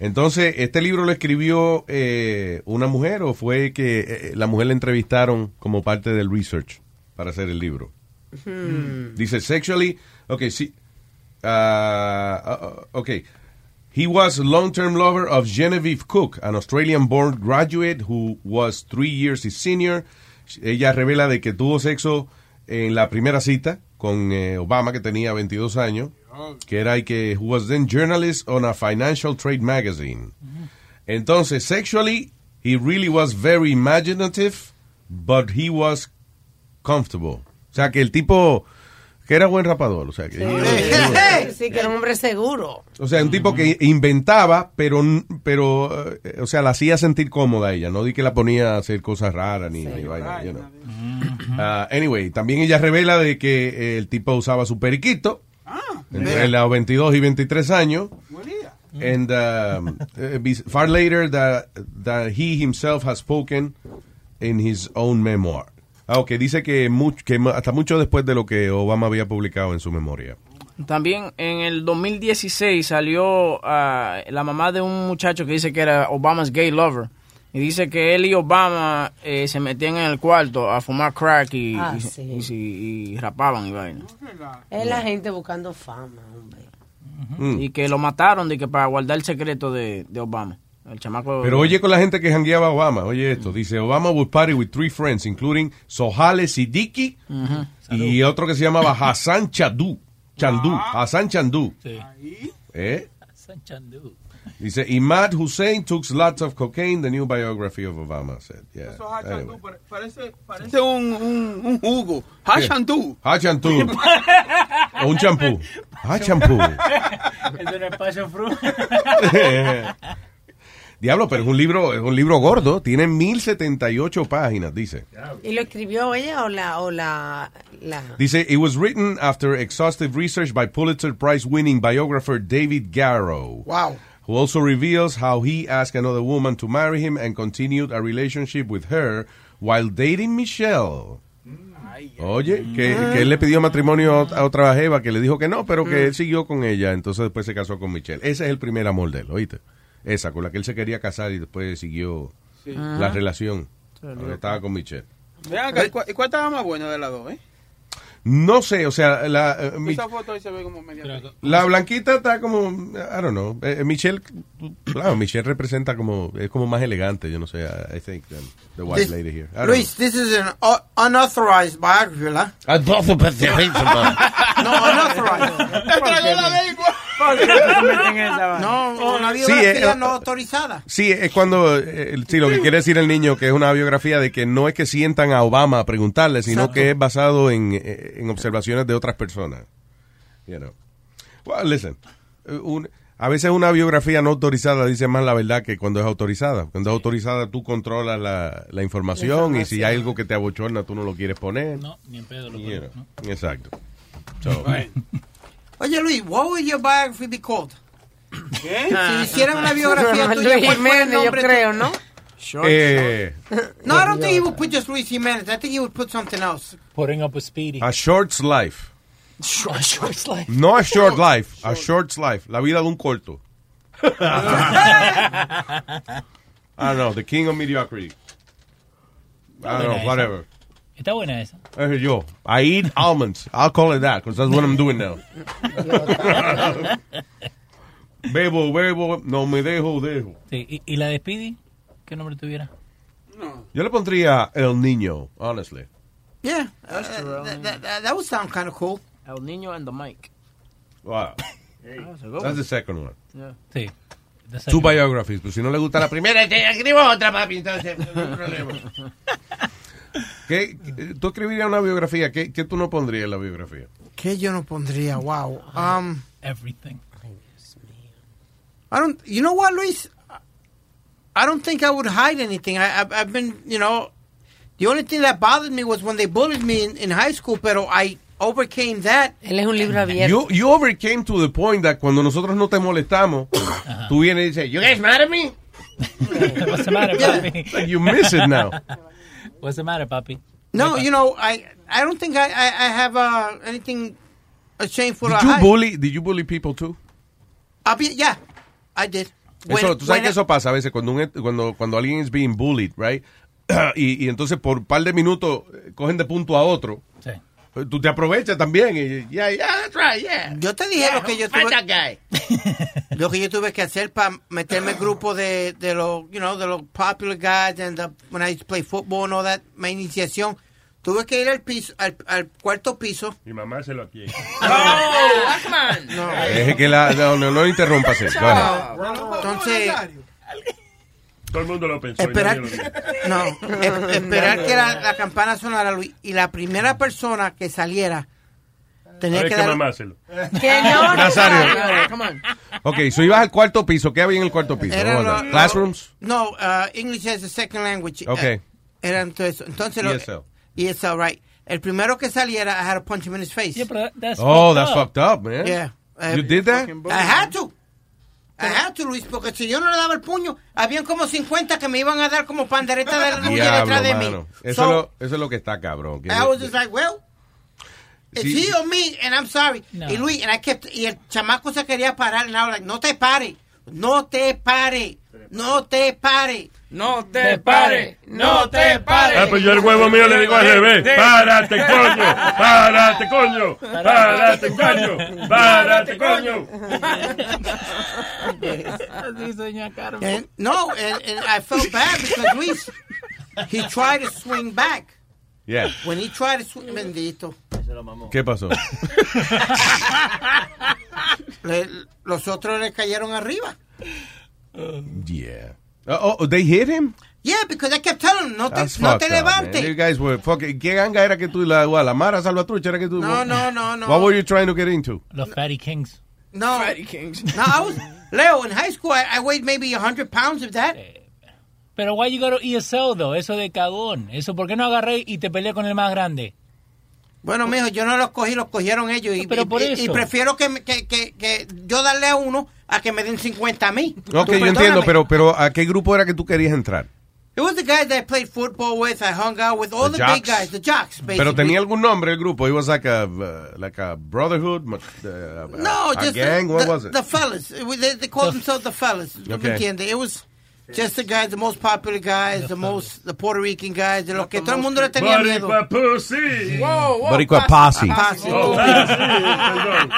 Entonces, este libro lo escribió eh, una mujer o fue que eh, la mujer la entrevistaron como parte del research para hacer el libro. Hmm. Dice sexually, okay, sí, uh, uh, okay. He was a long-term lover of Genevieve Cook, an Australian-born graduate who was three years his senior. Ella revela de que tuvo sexo en la primera cita con eh, Obama, que tenía 22 años, que era y que who was then journalist on a financial trade magazine. Entonces, sexually, he really was very imaginative, but he was comfortable. O sea, que el tipo, que era buen rapador, o sea, que... Sí, <laughs> que era un hombre seguro. O sea, un tipo que inventaba, pero, pero eh, o sea, la hacía sentir cómoda a ella, no di que la ponía a hacer cosas raras ni, ni vaina, you know. Ah, anyway, también ella revela de que eh, el tipo usaba su periquito entre los 22 y 23 años. And um, uh, far later that, that he himself has spoken in his own memoir. Ah, ok, dice que, much- que hasta mucho después de lo que Obama había publicado en su memoria. También en el 2016 salió ah, la mamá de un muchacho que dice que era Obama's gay lover. Y dice que él y Obama eh, se metían en el cuarto a fumar crack y, Ah, y- sí. y y rapaban y vaina. Es la gente buscando fama, hombre. Mm. Y que lo mataron de que para guardar el secreto de, de Obama. El chamaco. Pero oye con la gente que jangueaba a Obama, oye esto, dice Obama would party with three friends, including Sohale Siddiqui Ujú. y otro que se llamaba Hassan Chadú, Chandú, Hassan Chandú. ¿Eh? Sanchandú. Dice, Imad Hussein took lots of cocaine, the new biography of Obama said. Yeah. Anyway. Parece, parece un, un, un jugo. Hachantú. Hachantú. o un champú. Ah, champú. <laughs> Es un espacio fruit. <laughs> <laughs> Diablo, pero es un libro, es un libro gordo, tiene 1078 páginas, dice. ¿Y lo escribió ella o la... O la, la... Dice, it was written after exhaustive research by Pulitzer Prize winning biographer David Garrow. Wow. Who also reveals how he asked another woman to marry him and continued a relationship with her while dating Michelle. Oye, que, que él le pidió matrimonio a otra jeva que le dijo que no, pero que él siguió con ella, entonces después se casó con Michelle. Ese es el primer amor de él, ¿oíste? Esa, con la que él se quería casar y después siguió Sí. la Ajá. relación. Estaba con Michelle. Acá, ¿y cuál, y cuál estaba más bueno de las dos, eh? No sé, o sea, la, eh, mi- Esa foto ahí se ve como media. la blanquita está como, I don't know, eh, Michelle, claro, Michelle representa como, es como más elegante, yo no sé, I I think, than the white This- lady here. I don't Luis, this is an unauthorized biography, ¿verdad? know. No, unauthorized. <laughs> No, una Sí, biografía eh, no autorizada. Sí, es cuando, eh, sí, lo que quiere decir el niño, que es una biografía de que no es que sientan a Obama a preguntarle, sino Exacto. que es basado en, eh, en observaciones de otras personas. You know. Well, listen, eh, un- a veces una biografía no autorizada dice más la verdad que cuando es autorizada. Cuando es autorizada tú controlas la, la información y si hay algo que te abochorna tú no lo quieres poner. No, ni en pedo lo You know. Exacto. So, Oye, Luis, what would your biography be called? ¿Qué? Si hicieran una biografía <laughs> tuya, ¿cuál fuera el Jiménez, yo creo, ¿no? eh, No, I don't think he would put just Luis Jimenez. I think he would put something else. Putting up with Speedy. a short's life. Short, short life. No a short life, a short's life. La vida de un corto. <laughs> I don't know, the king of mediocrity. I don't know, whatever. Está buena esa. Es yo. I eat almonds. I'll call it that, because that's what I'm doing now. <laughs> bebo, bebo, no me dejo, dejo. Sí, ¿Y, y la de Speedy? ¿Qué nombre tuviera? Yo le pondría El Niño, honestly. Yeah, uh, that, that, that, that would sound kind of cool. El Niño and the Mike. Wow. <laughs> That's That's the second one. Yeah. Sí. Two biographies, pues si no le gusta la primera, te escribo otra, papi, entonces, no hay problema. <laughs> ¿Qué, qué- ¿Tú escribirías una biografía? ¿Qué, ¿Qué tú no pondrías en la biografía? ¿Qué yo no pondría? Wow. Um, Everything. I don't. You know what, Luis? I don't think I would hide anything. I, I've, I've been, you know, the only thing that bothered me was when they bullied me in, in high school, pero I overcame that. Él es un libro abierto. You, you overcame to the point that cuando nosotros no te molestamos, tú vienes y dices, you guys mad at me? <laughs> What's the matter, papi? Like you miss it now. <laughs> What's the matter, papi? No, you know, I I don't think I I, I have uh, anything shameful Did to you hide. bully, did you bully people too? I'll be, yeah, I did. Eso, When- tú sabes que I- eso pasa a veces cuando, un, cuando, cuando alguien is being bullied, right? <clears throat> y, y entonces por un par de minutos eh, cogen de punto a otro. Sí. Eh, Tú te aprovechas también. Y, yeah, yeah, that's right, yeah. Yo te dije lo que yo tuve, that guy. <laughs> lo que yo tuve que hacer para meterme en el grupo de, de los, you know, de los popular guys and the, when I used to play football and all that, mi iniciación. Tuve que ir al piso, al, al cuarto piso. Y mamárselo aquí. No. Deje que la, no, no, no interrumpas. Entonces, Todo el mundo lo pensó. esperar, no, es- <laughs> esperar que la, la campana sonara, Luis, y la primera persona que saliera tenía que que dar... mamárselo. Que no, <laughs> Nazario. Come on. Ok, so ibas al cuarto piso. ¿Qué había en el cuarto piso? Era lo-. Classrooms. No, uh, English as a second language. Ok. Eh, Era entonces, entonces lo- ESL. ESL, right. El primero que saliera, I had to punch him in his face. Yeah, but that- that's Oh, fucked that's up. fucked up, man. Yeah. You did that? I had to. I had to, Luis, porque si yo no le daba el puño, habían como 50 que me iban a dar como pandereta de la detrás de mí. mano. Eso, So, es lo, eso es lo que está cabrón. I was just like, well, it's Sí. he or me, and I'm sorry. Y Luis, and I kept, y el chamaco se quería parar, and I was like, no te pare, no te pare, no te pare. No te pare, no te pare. Ah, pues yo el huevo mío le digo al revés. Párate, coño. Párate, coño. Párate, coño. Párate, coño. Así doña Carmen. And, no, and, and I felt bad because Luis, he tried to swing back. Yeah. When he tried to swing, bendito. ¿Qué pasó? <laughs> Le- los otros le cayeron arriba. Yeah. Oh, oh, they hit him? Yeah, because I kept telling him, no te, no te levantes. You guys were fucking... ¿Qué ganga era que tú, la, la Mara Salvatrucha era que tú? No, no, no, no. What were you trying to get into? Los Fatty Kings. No. No, I was, Leo, in high school, I, I weighed maybe 100 pounds of that. Pero why you go to ESL though? Eso de cagón. Eso, ¿por qué no agarré y te peleé con el más grande? Bueno, mijo, yo no los cogí, los cogieron ellos. Y, Pero por y- y eso. prefiero que, me- que, que, que yo darle a uno a que me den 50 a mí. Ok, yo entiendo, pero, pero ¿a qué grupo era que tú querías entrar? It was the guys that I played football with. I hung out with all The the, big guys, the jocks, basically. Pero tenía algún nombre el grupo. It was like a, uh, like a brotherhood, uh, No, a just gang. the, What the, was it? the fellas. They, they called themselves the fellas. ¿tú me Okay. entiendes? It was just the guys, the most popular guys, the most, the Puerto Rican guys, de los que todo el mundo le tenía miedo. Boricua pussy. Whoa, whoa. Boricua posse. Posse. Oh, posse. Perdón.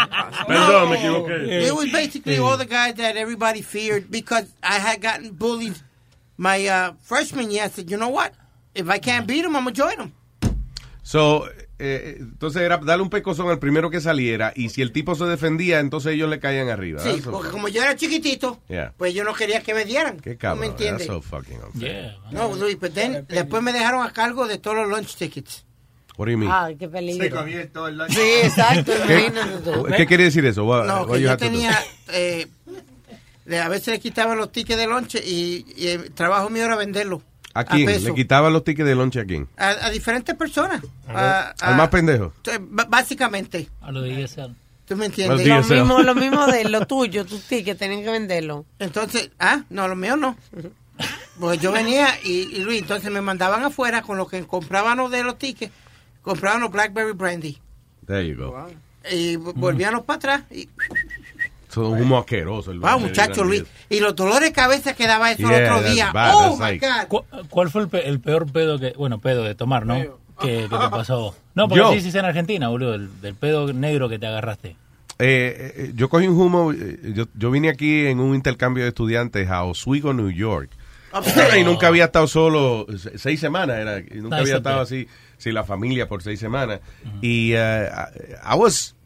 Perdón, me equivoqué. It was basically all the guys that everybody feared because I had gotten bullied my uh, freshman year. I said, you know what? If I can't beat them, I'm going to join them. So, eh, entonces era darle un pecozón al primero que saliera y si el tipo se defendía, entonces ellos le caían arriba. Sí, That's so- porque como yo era chiquitito, Yeah. pues yo no quería que me dieran. Qué ¿Tú cabrón. me That's entiendes? so fucking unfair. No, Luis, pero then, después me dejaron a cargo de todos los lunch tickets. What do you mean? Ay, qué peligro. Sí, exacto, ¿Qué, imagínate tú. ¿Qué quiere decir eso? What- No, what que yo tenía... eh, a veces le quitaban los tickets de lonche y, y el trabajo mío era venderlo. ¿A quién? ¿Le quitaban los tickets de lonche a quién? A, a diferentes personas. A- Al a- más pendejo. Básicamente. A lo de ESL. ¿Tú me entiendes? Lo mismo, lo mismo de lo tuyo, tus tickets, tenían que venderlo. Entonces, ah, no, lo mío no. Pues yo venía y, y Luis, entonces me mandaban afuera con lo que compraban los de los tickets, compraban los Blackberry Brandy. There you go. Y volvíamos para atrás. Y, Son un humo asqueroso. el wow, muchacho. Luis. Y los dolores de cabeza que daba eso Yeah, el otro día. bad, Oh, my like- God. ¿Cu- ¿Cuál fue el, pe- el peor pedo que, bueno, pedo de tomar, ¿no? Que, que te pasó. No, porque Yo. sí, sí, es en Argentina, boludo, el, del pedo negro que te agarraste. Eh, eh, yo cogí un humo, eh, yo, yo vine aquí en un intercambio de estudiantes a Oswego, New York. <clears throat> y nunca había estado solo se- seis semanas, era, y nunca Nice había estado así, sin la familia por seis semanas. Y eh, I was,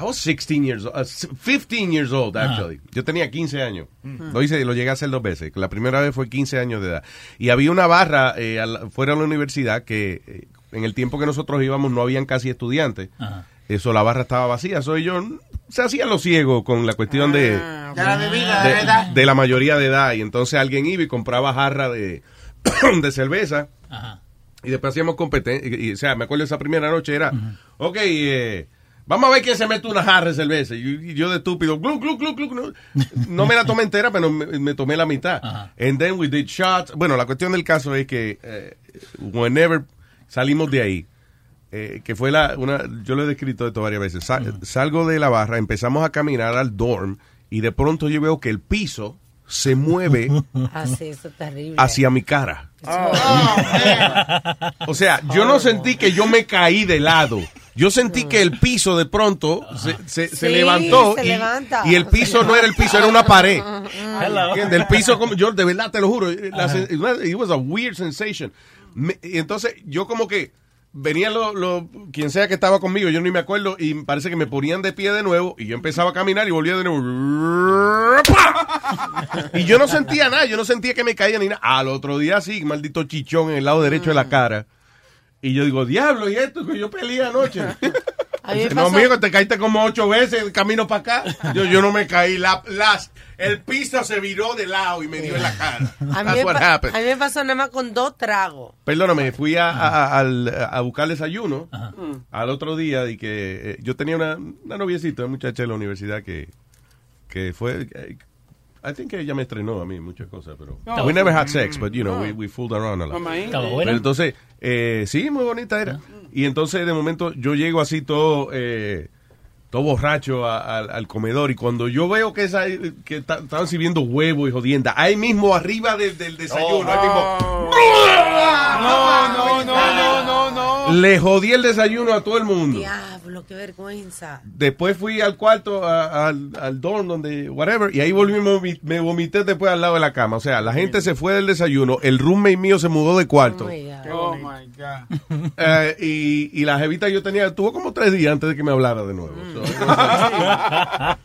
I was 16 years old, uh, 15 years old actually. Yo tenía 15 años. Lo hice, lo llegué a hacer dos veces. La primera vez fue 15 años de edad. Y había una barra eh, fuera de la universidad que eh, en el tiempo que nosotros íbamos no habían casi estudiantes. Ajá. Eso, la barra estaba vacía. Soy yo, se hacía lo ciego con la cuestión de, De la bebida, de, verdad. de la mayoría de edad. Y entonces alguien iba y compraba jarra de, <coughs> de cerveza. Ajá. Y después hacíamos competencia. O sea, me acuerdo esa primera noche era, ok, eh, vamos a ver quién se mete una jarra de cerveza. Y, y yo de estúpido, glu, glu, glu, glu, no, no me la tomé entera, pero me, me tomé la mitad. And then we did shots. Bueno, la cuestión del caso es que eh, whenever salimos de ahí, eh, que fue la, una, yo lo he descrito esto varias veces, Sa- salgo de la barra, empezamos a caminar al dorm y de pronto yo veo que el piso se mueve <laughs> Ah, sí, eso es terrible. hacia mi cara. Oh, <laughs> O sea, yo no sentí que yo me caí de lado. Yo sentí que el piso de pronto se, se- se Sí, levantó se y, levanta. y el piso no era el piso, era una pared. <laughs> El piso, como, yo de verdad te lo juro, la sen- it was a weird sensation. Me- y entonces yo como que venía lo, lo- quien sea que estaba conmigo, yo ni me acuerdo, y parece que me ponían de pie de nuevo y yo empezaba a caminar y volvía de nuevo. <laughs> Y yo no sentía nada, yo no sentía que me caía ni nada. Al otro día sí, maldito chichón en el lado derecho de la cara. Y yo digo, diablo, ¿y esto que yo peleé anoche? <laughs> No, amigo, te caíste como ocho veces el camino para acá. Yo, yo no me caí. La, las, el piso se viró de lado y me dio en la cara. A mí, a mí me pasó nada más con dos tragos. Perdóname, fui a, a- a buscar desayuno al otro día y que eh, yo tenía una, una noviecita, una muchacha de la universidad que, que fue... I think ella me estrenó a mí muchas cosas, pero No. we never had sex, but you know, we, we fooled around a lot. Mamá, ¿eh? Pero entonces, eh, sí, muy bonita era. Y entonces de momento yo llego así todo, eh, todo borracho a- al- al comedor y cuando yo veo que, esa, que ta- estaban sirviendo huevo y jodienda, ahí mismo arriba del, del desayuno, ahí mismo, No, no, no, no, no, no. Le jodí el desayuno a todo el mundo. Diablo, qué vergüenza. Después fui al cuarto, a- al, al dorm, donde, whatever, y ahí volví, me me vomité después al lado de la cama. O sea, la gente se fue del desayuno, el roommate mío se mudó de cuarto. Oh my God. <laughs> Eh, y, y la jevita yo tenía, tuvo como tres días antes de que me hablara de nuevo. So, <laughs>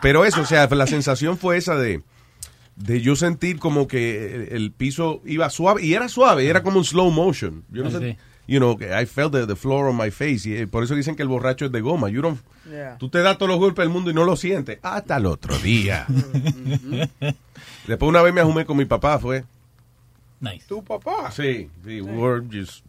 Pero eso, o sea, la sensación fue esa de, de yo sentir como que el, el piso iba suave, y era suave, era como un slow motion. Yo no Sí, sé, you know, I felt the, the floor on my face, y eh, por eso dicen que el borracho es de goma. You don't- Yeah. Tú te das todos los golpes del mundo y no lo sientes. Hasta el otro día. <laughs> Después una vez me ajumé con mi papá, fue. Nice. Tu papá. Sí, sí, we were just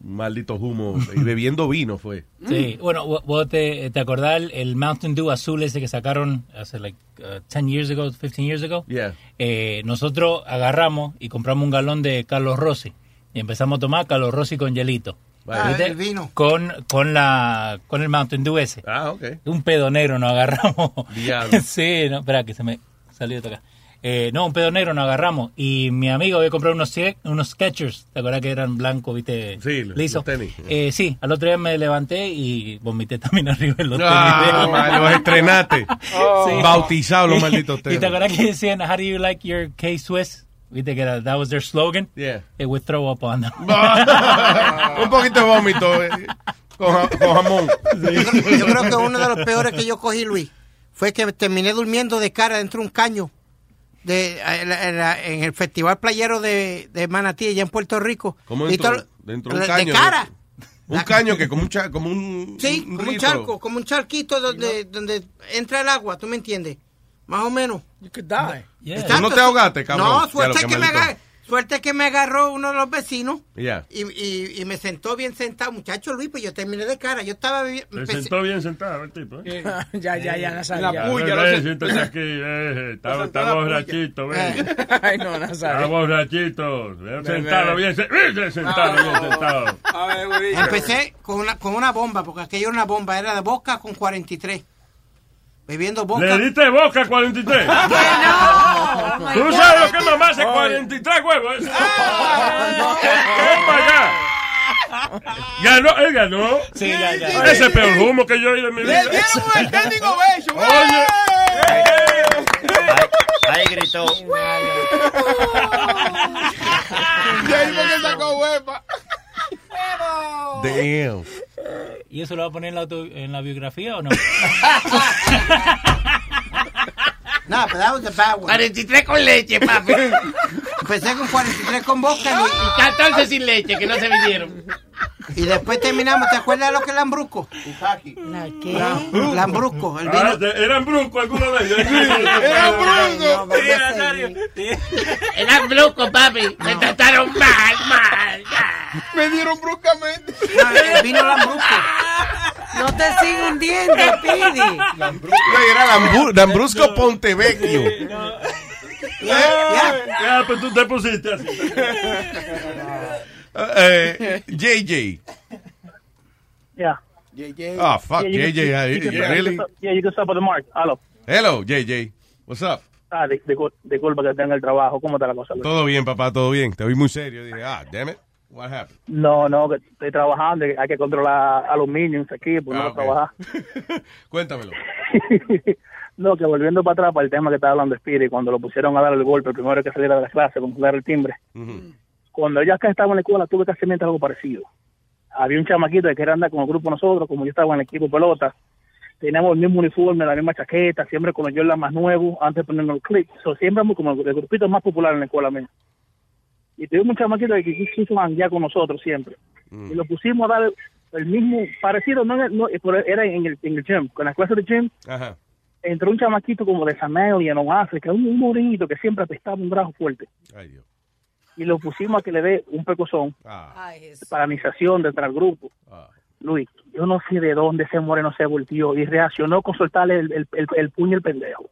maldito humo. Y bebiendo vino fue. Sí, bueno, vos te, te acordás el, Mountain Dew azul ese que sacaron hace like uh, 10 years ago, 15 years ago? Yeah. Eh, nosotros agarramos y compramos un galón de Carlos Rossi y empezamos a tomar Carlos Rossi con hielito. Ah, el vino. Con, con, la, con el Mountain Dew ese. Ah, ok. Un pedo negro nos agarramos. Diablo. <laughs> sí, no, espera que se me salió de acá. Eh, no, un pedo negro nos agarramos. Y mi amigo había comprado unos, unos Skechers. ¿Te acuerdas que eran blancos, viste? Sí, los- liso. los tenis. Eh, sí, al otro día me levanté y vomité <laughs> también arriba de los Ah, tenis. man, <laughs> los estrenaste. Bautizados los malditos ¿Y tenis. te acuerdas que decían, how do you like your K-Swiss? Viste que era, that was their slogan. Yeah. It would throw up on them. <laughs> Un poquito de vómito eh, con, ja- con jamón. Yo, creo- yo creo que uno de los peores que yo cogí, Luis, fue que terminé durmiendo de cara dentro de un caño de, en, el Festival Playero de, de Manatí, allá en Puerto Rico. ¿Cómo dentro, todo- dentro de un de caño? cara. Un caño que como un, cha- como un Sí, como un charco, como un charquito donde, donde entra el agua, ¿tú me entiendes? Más o menos. You could die. ¿Tú no te ahogaste, cabrón? No, suerte que que, me maldito. Suerte que me agarró uno de los vecinos Ya. y, y, y me sentó bien sentado. Muchacho Luis, pues yo terminé de cara. Yo estaba... Se empecé- sentó bien sentado el tipo. ¿eh? <laughs> ya, ya, ya, Nazario. La ya. puya, eh, sé. siéntate aquí. <laughs> eh, Está, <laughs> está borrachito, ven. Ay, no, Está Nazario. borrachito. Ven, Ven, Sentado bien, se- bien sentado, bien Ah. sentado. A ver, güerito. Empecé con una, con una bomba, porque aquello era una bomba, era de boca con 43. Bebiendo boca. Le diste boca a 43. no! ¿Tú sabes lo que mamá hace 43 huevos? Ven para allá. Ganó, él ganó. Sí, ya, ya. Ese es el peor humo que yo he oído en mi Le vida. dieron un standing <laughs> ovation. Oye. Ahí gritó. <laughs> Y ahí fue que sacó huepa. <laughs> Damn. ¿Y eso lo va a poner en la, auto- en la biografía o no? No, pero that was the bad one. 43 con leche, papi. Empecé con 43 con boca y, 14 sin leche, que no se vinieron. y después terminamos. ¿Te acuerdas de lo que es lambrusco? ¿La qué? Lambrusco, el Ah, vino. de- eran bruscos algunos de ellos. Era No, bruto. vamos <laughs> a seguir. Eran blucos, papi. Me trataron mal, mal. Me dieron bruscamente. No, el vino lambrusco. No te sigas hundiendo, Pidi. No, Era Lambu- Lambrusco Pontevecchio. Ya, pues tú te pusiste así. Eh, JJ. Yeah. Oh, fuck, Yeah, you can- JJ. you- really? Yeah, you can stop at the mark. Hello. Hello, JJ. What's up? Ah, di- dicu- disculpa que tenga el trabajo. ¿Cómo está la cosa? Luis? Todo bien, papá, todo bien. Te vi muy serio. Dije, ah, damn it. What happened? No, no, que estoy trabajando. y Hay que controlar a los minions aquí, pues Ah, no ok. trabajar. <laughs> Cuéntamelo. <laughs> no, que volviendo para atrás para el tema que estaba hablando Spirit, cuando lo pusieron a dar el golpe, el primero que saliera de la clase, con dar el timbre. Cuando yo acá estaba en la escuela, tuve que hacer algo parecido. Había un chamaquito que quería andar con el grupo nosotros, como yo estaba en el equipo de pelota. Teníamos el mismo uniforme, la misma chaqueta, siempre con los Jordan más nuevos, antes de ponernos el click. So, siempre como el, el grupito más popular en la escuela mía. Y tuvimos un chamaquito que quiso janguear con nosotros siempre. Y lo pusimos a dar el mismo, parecido, no, en el- no, pero era en el, en el gym, con las clases de gym, Ajá. entró un chamaquito como de Samelia, en África, un, un morenito que siempre apestaba un brazo fuerte. Ay, Dios. Y lo pusimos a que le dé un pecozón, Ah. de paralización dentro del grupo. Luis, yo no sé de dónde ese moreno se volteó y reaccionó con soltarle el, el, el, el puño al pendejo.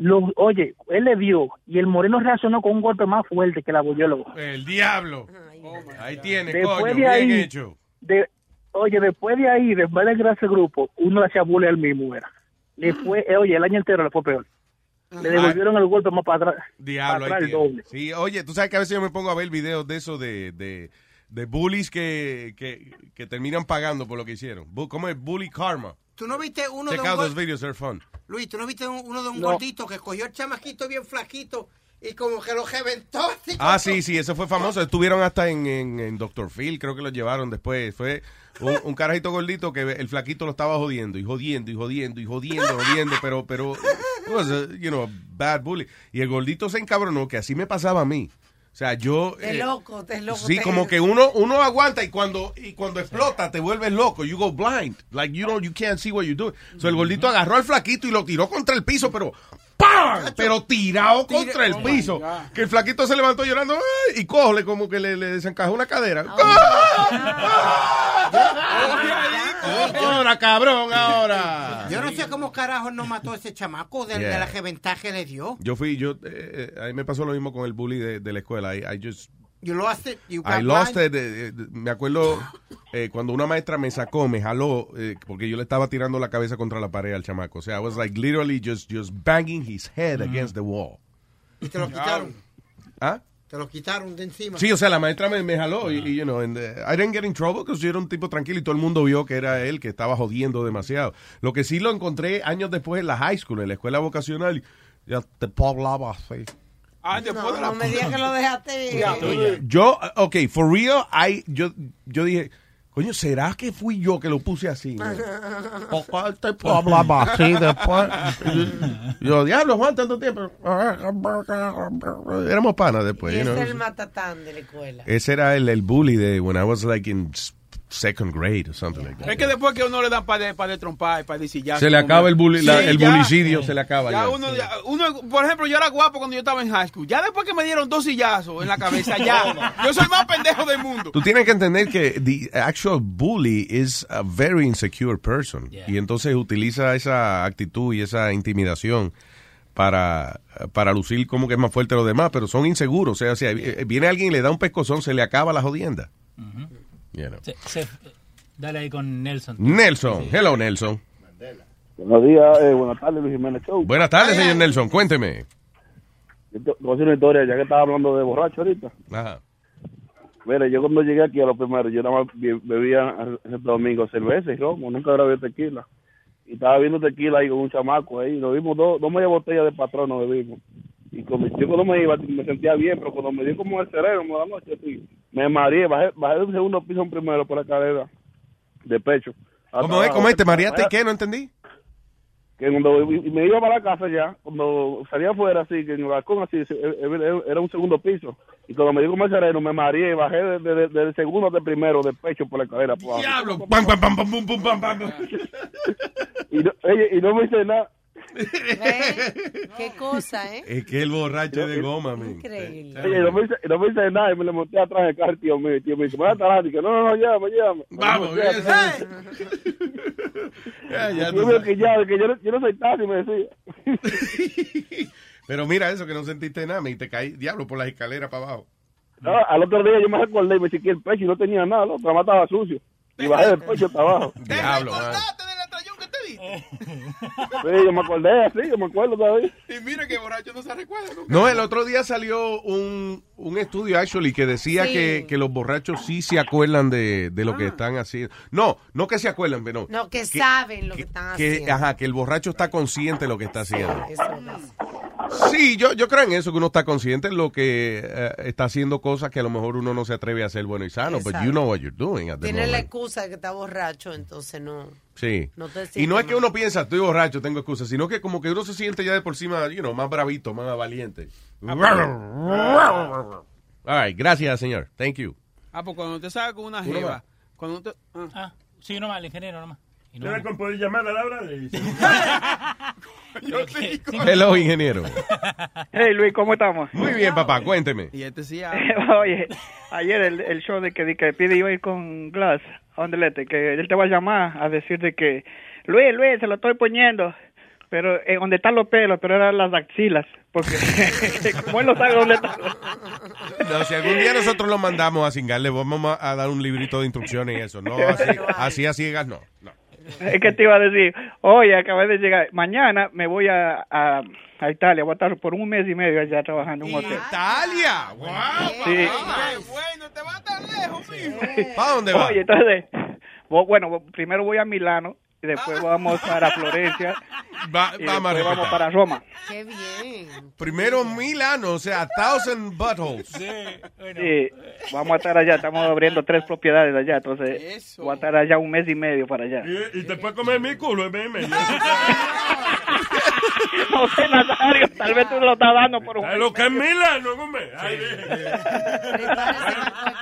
Lo, oye, él le dio y el moreno reaccionó con un golpe más fuerte que la abuelo. El diablo. Ahí tiene, Después coño, de bien ahí, hecho. de, oye, después de ahí, después de crear ese grupo, uno le hacía bullying al mismo, era. Le fue, eh, oye, el año entero le fue peor. Le devolvieron el golpe más para atrás. Diablo, para ahí atrás el doble. Sí, oye, tú sabes que a veces yo me pongo a ver videos de eso de, de, de bullies que, que, que terminan pagando por lo que hicieron. ¿Cómo es? Bully karma. ¿Tú no viste uno Check de un out gol- those videos, they're fun. Luis, ¿tú no viste un- uno de un No. gordito que cogió el chamaquito bien flaquito y como que lo reventó? <laughs> Ah, sí, sí, eso fue famoso. Estuvieron hasta en, en, en Dr. Phil, creo que lo llevaron después. Fue un, un carajito gordito que el flaquito lo estaba jodiendo y jodiendo y jodiendo y jodiendo, jodiendo, pero, pero, it was a, you know, a bad bully. Y el gordito se encabronó, que así me pasaba a mí. O sea, yo... Te eh, loco, te loco. Sí, te- como <laughs> que uno uno aguanta y cuando y cuando explota te vuelves loco. You go blind. Like you don't you can't see what you're doing. So el gordito agarró al flaquito y lo tiró contra el piso, pero ¡pam! Pero tirado contra el oh piso. Que el flaquito se levantó llorando ¡ay! y cógele como que le, le desencajó una cadera. Ahora, cabrón, ahora. Yo no sé cómo carajo no mató a ese chamaco de, de la que le dio. Yo fui, yo, eh, eh, a mí me pasó lo mismo con el bully de, de la escuela. I, I just, You lost it. You got I lost it. eh, eh, me acuerdo eh, cuando una maestra me sacó, me jaló, eh, porque yo le estaba tirando la cabeza contra la pared al chamaco. O sea, I was like literally just, just banging his head against the wall. Y te lo quitaron. ¿Ah? Te lo quitaron de encima. Sí, o sea, la maestra me, me jaló y, y, you know, and, uh, I didn't get in trouble because yo era un tipo tranquilo y todo el mundo vio que era él que estaba jodiendo demasiado. Lo que sí lo encontré años después en la high school, en la escuela vocacional, y ya te hablaba así. Ah, después No, de la no me digas que lo dejaste. Yo, ok, for real, I, yo, yo dije, coño, ¿será que fui yo que lo puse así? <laughs> Porque te hablaba así después. <laughs> Yo, diablo, Juan, tanto tiempo. Éramos panas después, ese es el matatán de la escuela. Ese era el, el bully de when I was like in second grade or something like that. Es que después que uno le dan para de, pa de trompar y para decir ya. Se le acaba el bully- la- el bulicidio se le acaba Ya ya. uno, ya- uno, por ejemplo, yo era guapo cuando yo estaba en high school. Ya después que me dieron dos sillazos en la cabeza, ya. <laughs> yo soy más pendejo del mundo. Tú tienes que entender que the actual bully is a very insecure person. Y entonces utiliza esa actitud y esa intimidación para, para lucir como que es más fuerte de los demás, pero son inseguros. O sea, si viene alguien y le da un pescozón, se le acaba la jodienda. You know. Se- se- dale ahí con Nelson. Nelson. Hello, Nelson. Buenos días, eh, buenas tardes, Luis Jiménez Show. Buenas tardes, señor Nelson. Cuénteme. Yo te voy a decir una historia, ya que estaba hablando de borracho ahorita. Ajá. Mira, yo cuando llegué aquí a lo primero, yo nada más be- bebía ese domingo cerveza y romo, nunca había bebido tequila. Y estaba viendo tequila ahí con un chamaco ahí, nos vimos dos, dos media botellas de patrón, nos bebimos. Y cuando, yo cuando me iba me sentía bien, pero cuando me dio como el cerebro, como la noche, así, me mareé, bajé, bajé del segundo piso a un primero por la escalera de pecho. ¿Cómo es? ¿Cómo es? ¿Te mareaste y qué? No entendí. que cuando me iba para la casa ya, cuando salía afuera así, que en el balcón así, eh, eh, era un segundo piso, y cuando me el sereno, me mareé, bajé de- de- de- del segundo al primero, del pecho por la abajo. Diablo. Pam, pam, pam, pam, pam, pam. <laughs> Y no, oye, y no me hice nada. Qué cosa, ¿eh? Es que el borracho es de goma, man. Increíble. Oye, no me hice, no me hice nada, y me le monté atrás del carro, tío mío, tío, me dice, me voy a talar, y que no, no, no, llévame, llévame. Vamos, atrás. <laughs> Ya, ya yo que ya, que yo, no- yo no soy taxi, me decía. <laughs> Pero mira eso, que no sentiste nada, y te caí, diablo, por las escaleras para abajo. No, al otro día yo me recordé y me chequeé el pecho y no tenía nada, ¿no? La estaba sucio. Y bajé del pecho hasta abajo. <laughs> Diablo, man. Sí, yo me acordé así, yo me acuerdo todavía. Y mira que borracho no se recuerda nunca. No, el otro día salió un, un estudio, actually, que decía Sí. que, que los borrachos sí se acuerdan de, de lo que están haciendo. No, no que se acuerdan, pero No, que, saben lo que están que, haciendo. ajá, que el borracho está consciente de lo que está haciendo. Eso es. Sí, yo, yo creo en eso, que uno está consciente de lo que eh, está haciendo cosas que a lo mejor uno no se atreve a hacer bueno y sano, Exacto. you know what you're doing at the Tiene la excusa de que está borracho, entonces no. Sí. No te y no es que uno piensa, estoy borracho, tengo excusas, sino que como que uno se siente ya de por encima, you know, más bravito, más valiente. All right, gracias, señor. Thank you. Ah, pues cuando te sale con una jeva. Cuando usted, ah. sí, nomás, el ingeniero nomás. Y no- ¿Debe con poder llamar a Laura? De... <laughs> <laughs> Hello, ingeniero. Hey Luis, ¿cómo estamos? Muy bien, papá, cuénteme. Y este sí <laughs> Oye, ayer el, el show de que, de que pide yo ir con Glass a Ondelete, que él te va a llamar a decir de que Luis, Luis, se lo estoy poniendo, pero eh, donde están los pelos, pero eran las axilas, porque como él no sabe dónde está. No, si algún día nosotros lo mandamos a cingarle, vamos a a dar un librito de instrucciones y eso. No, así, así a ciegas, no. no. Es que te iba a decir, oye, acabé de llegar, mañana me voy a, a, a Italia, voy a estar por un mes y medio allá trabajando en un hotel. ¡Italia! ¡Wow! Sí. ¿Para dónde va? Oye, entonces, bueno, primero voy a Milano y después vamos para Florencia Va, y vamos a después vamos para Roma. Qué bien. Primero Milano, o sea, thousand buttholes. Sí, vamos a estar allá, estamos abriendo tres propiedades allá, entonces voy a estar allá un mes y medio para allá. Y, y te puedes comer mi culo en meme. <laughs> <laughs> No sé, Nazario, tal vez tú lo estás dando por un lo que es Milano, hombre. Ay,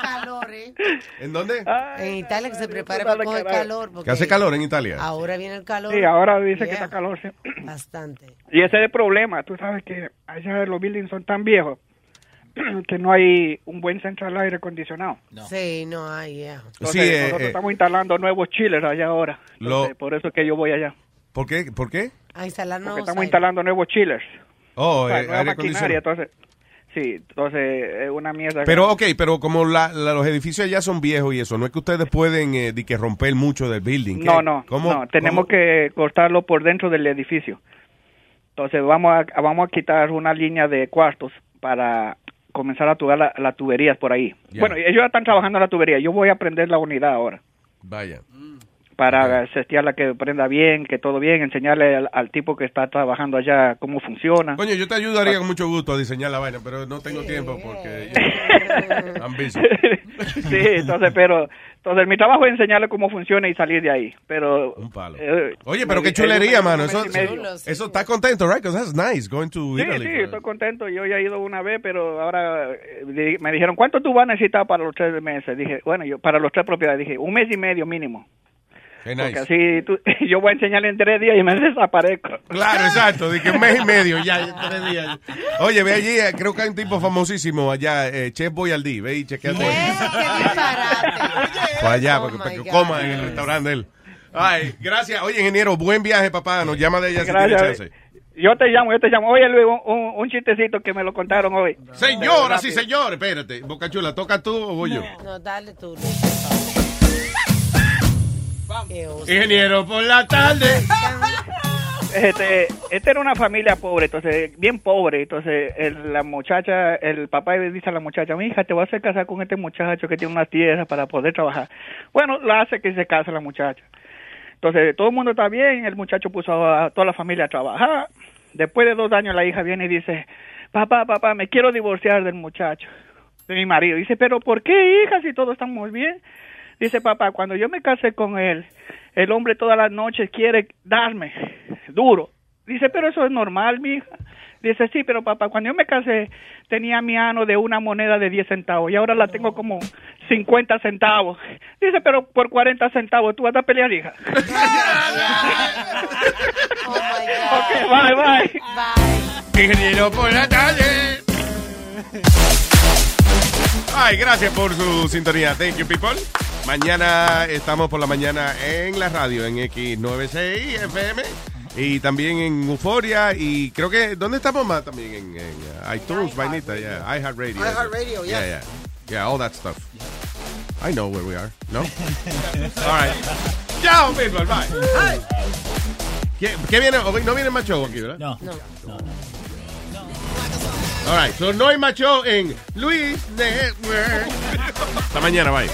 calor, ¿eh? ¿En dónde? En Italia que se prepare para coger calor. ¿Que porque hace calor en Italia? Ahora viene el calor. Sí, ahora dice que está calor, sí. Bastante. <clears throat> Y ese es el problema, tú sabes que allá los buildings son tan viejos <clears throat> que no hay un buen central aire acondicionado. Sí, no hay, yeah. Entonces, Sí, eh, nosotros eh. estamos instalando nuevos chillers allá ahora. Lo- por eso es que yo voy allá. ¿Por qué? ¿Por qué? A instalar Porque estamos instalando nuevos chillers. Oh, O sea, eh, nueva aire maquinaria, acondicionado. entonces... Sí, entonces es una mierda. Pero, ok, pero como la- la- los edificios ya son viejos y eso, no es que ustedes pueden eh, que romper mucho del building. ¿qué? No, no, ¿Cómo- no, tenemos cómo? que cortarlo por dentro del edificio. Entonces vamos a, vamos a quitar una línea de cuartos para comenzar a tubar la- las tuberías por ahí. Bueno, ellos ya están trabajando en la tubería. Yo voy a prender la unidad ahora Vaya. Para setearla que prenda bien, que todo bien, enseñarle al, al tipo que está trabajando allá cómo funciona. Coño, yo te ayudaría con mucho gusto a diseñar la vaina, pero no tengo tiempo porque I'm <laughs> busy. <laughs> sí, entonces, pero entonces mi trabajo es enseñarle cómo funciona y salir de ahí. Pero Un palo. eh, Oye, pero qué chulería, mano. Eso, eso está contento, right? Because that's nice, going to Sí, Italy. sí, estoy contento. Yo ya he ido una vez, pero ahora eh, me dijeron, ¿cuánto tú vas a necesitar para los tres meses? Dije, bueno, yo para los tres propiedades, dije, un mes y medio mínimo. Qué Porque nice. así tú- <laughs> yo voy a enseñarle en tres días y me <laughs> desaparezco. Claro, exacto, de que un mes y medio, ya, ya tres días. Oye, ve allí, eh, creo que hay un tipo famosísimo allá, eh, Chef Boyardee, ve y chequeate. Para allá, porque, para que coma en el restaurante de él. Ay, gracias. Oye, ingeniero, buen viaje, papá. Nos llama de ella si tiene chance. Yo te llamo, yo te llamo. Oye, Luis, un, un- un chistecito que me lo contaron hoy. Señora, sí, señor. Espérate, Boca Chula, ¿toca tú o voy yo? No, dale tú. Ingeniero, por la tarde. <laughs> Este, esta era una familia pobre, entonces, bien pobre. Entonces, el- la muchacha, el papá le dice a la muchacha, mi hija, te vas a hacer casar con este muchacho que tiene unas tierras para poder trabajar. Bueno, la hace que se case la muchacha. Entonces, todo el mundo está bien, el muchacho puso a toda la familia a trabajar. Después de dos años, la hija viene y dice, papá, papá, me quiero divorciar del muchacho, de mi marido. Dice, pero ¿por qué, hija, si todos estamos bien? Dice, papá, cuando yo me casé con él, el hombre todas las noches quiere darme duro. Dice, pero eso es normal, mi hija. Dice, sí, pero papá, cuando yo me casé tenía mi ano de una moneda de 10 centavos y ahora la tengo como 50 centavos. Dice, pero por 40 centavos tú vas a pelear, hija. <laughs> ok, bye, bye. Ingeniero, por la tarde. <laughs> Ay, gracias por su sintonía. Thank you, people. Mañana estamos por la mañana en la radio, en X96 FM. Y también en Euforia. Y creo que, ¿dónde estamos más? También en, en, uh, iTunes, vainita, yeah. iHeartRadio. iHeartRadio, yeah. yes. Yeah, yeah. all that stuff. I know where we are, ¿no? <laughs> all right. Chao, people. Bye. ¿Qué, qué viene? No viene más show aquí, ¿verdad? No. No. All right, so no hay show en Luis Network. Hasta mañana, bye.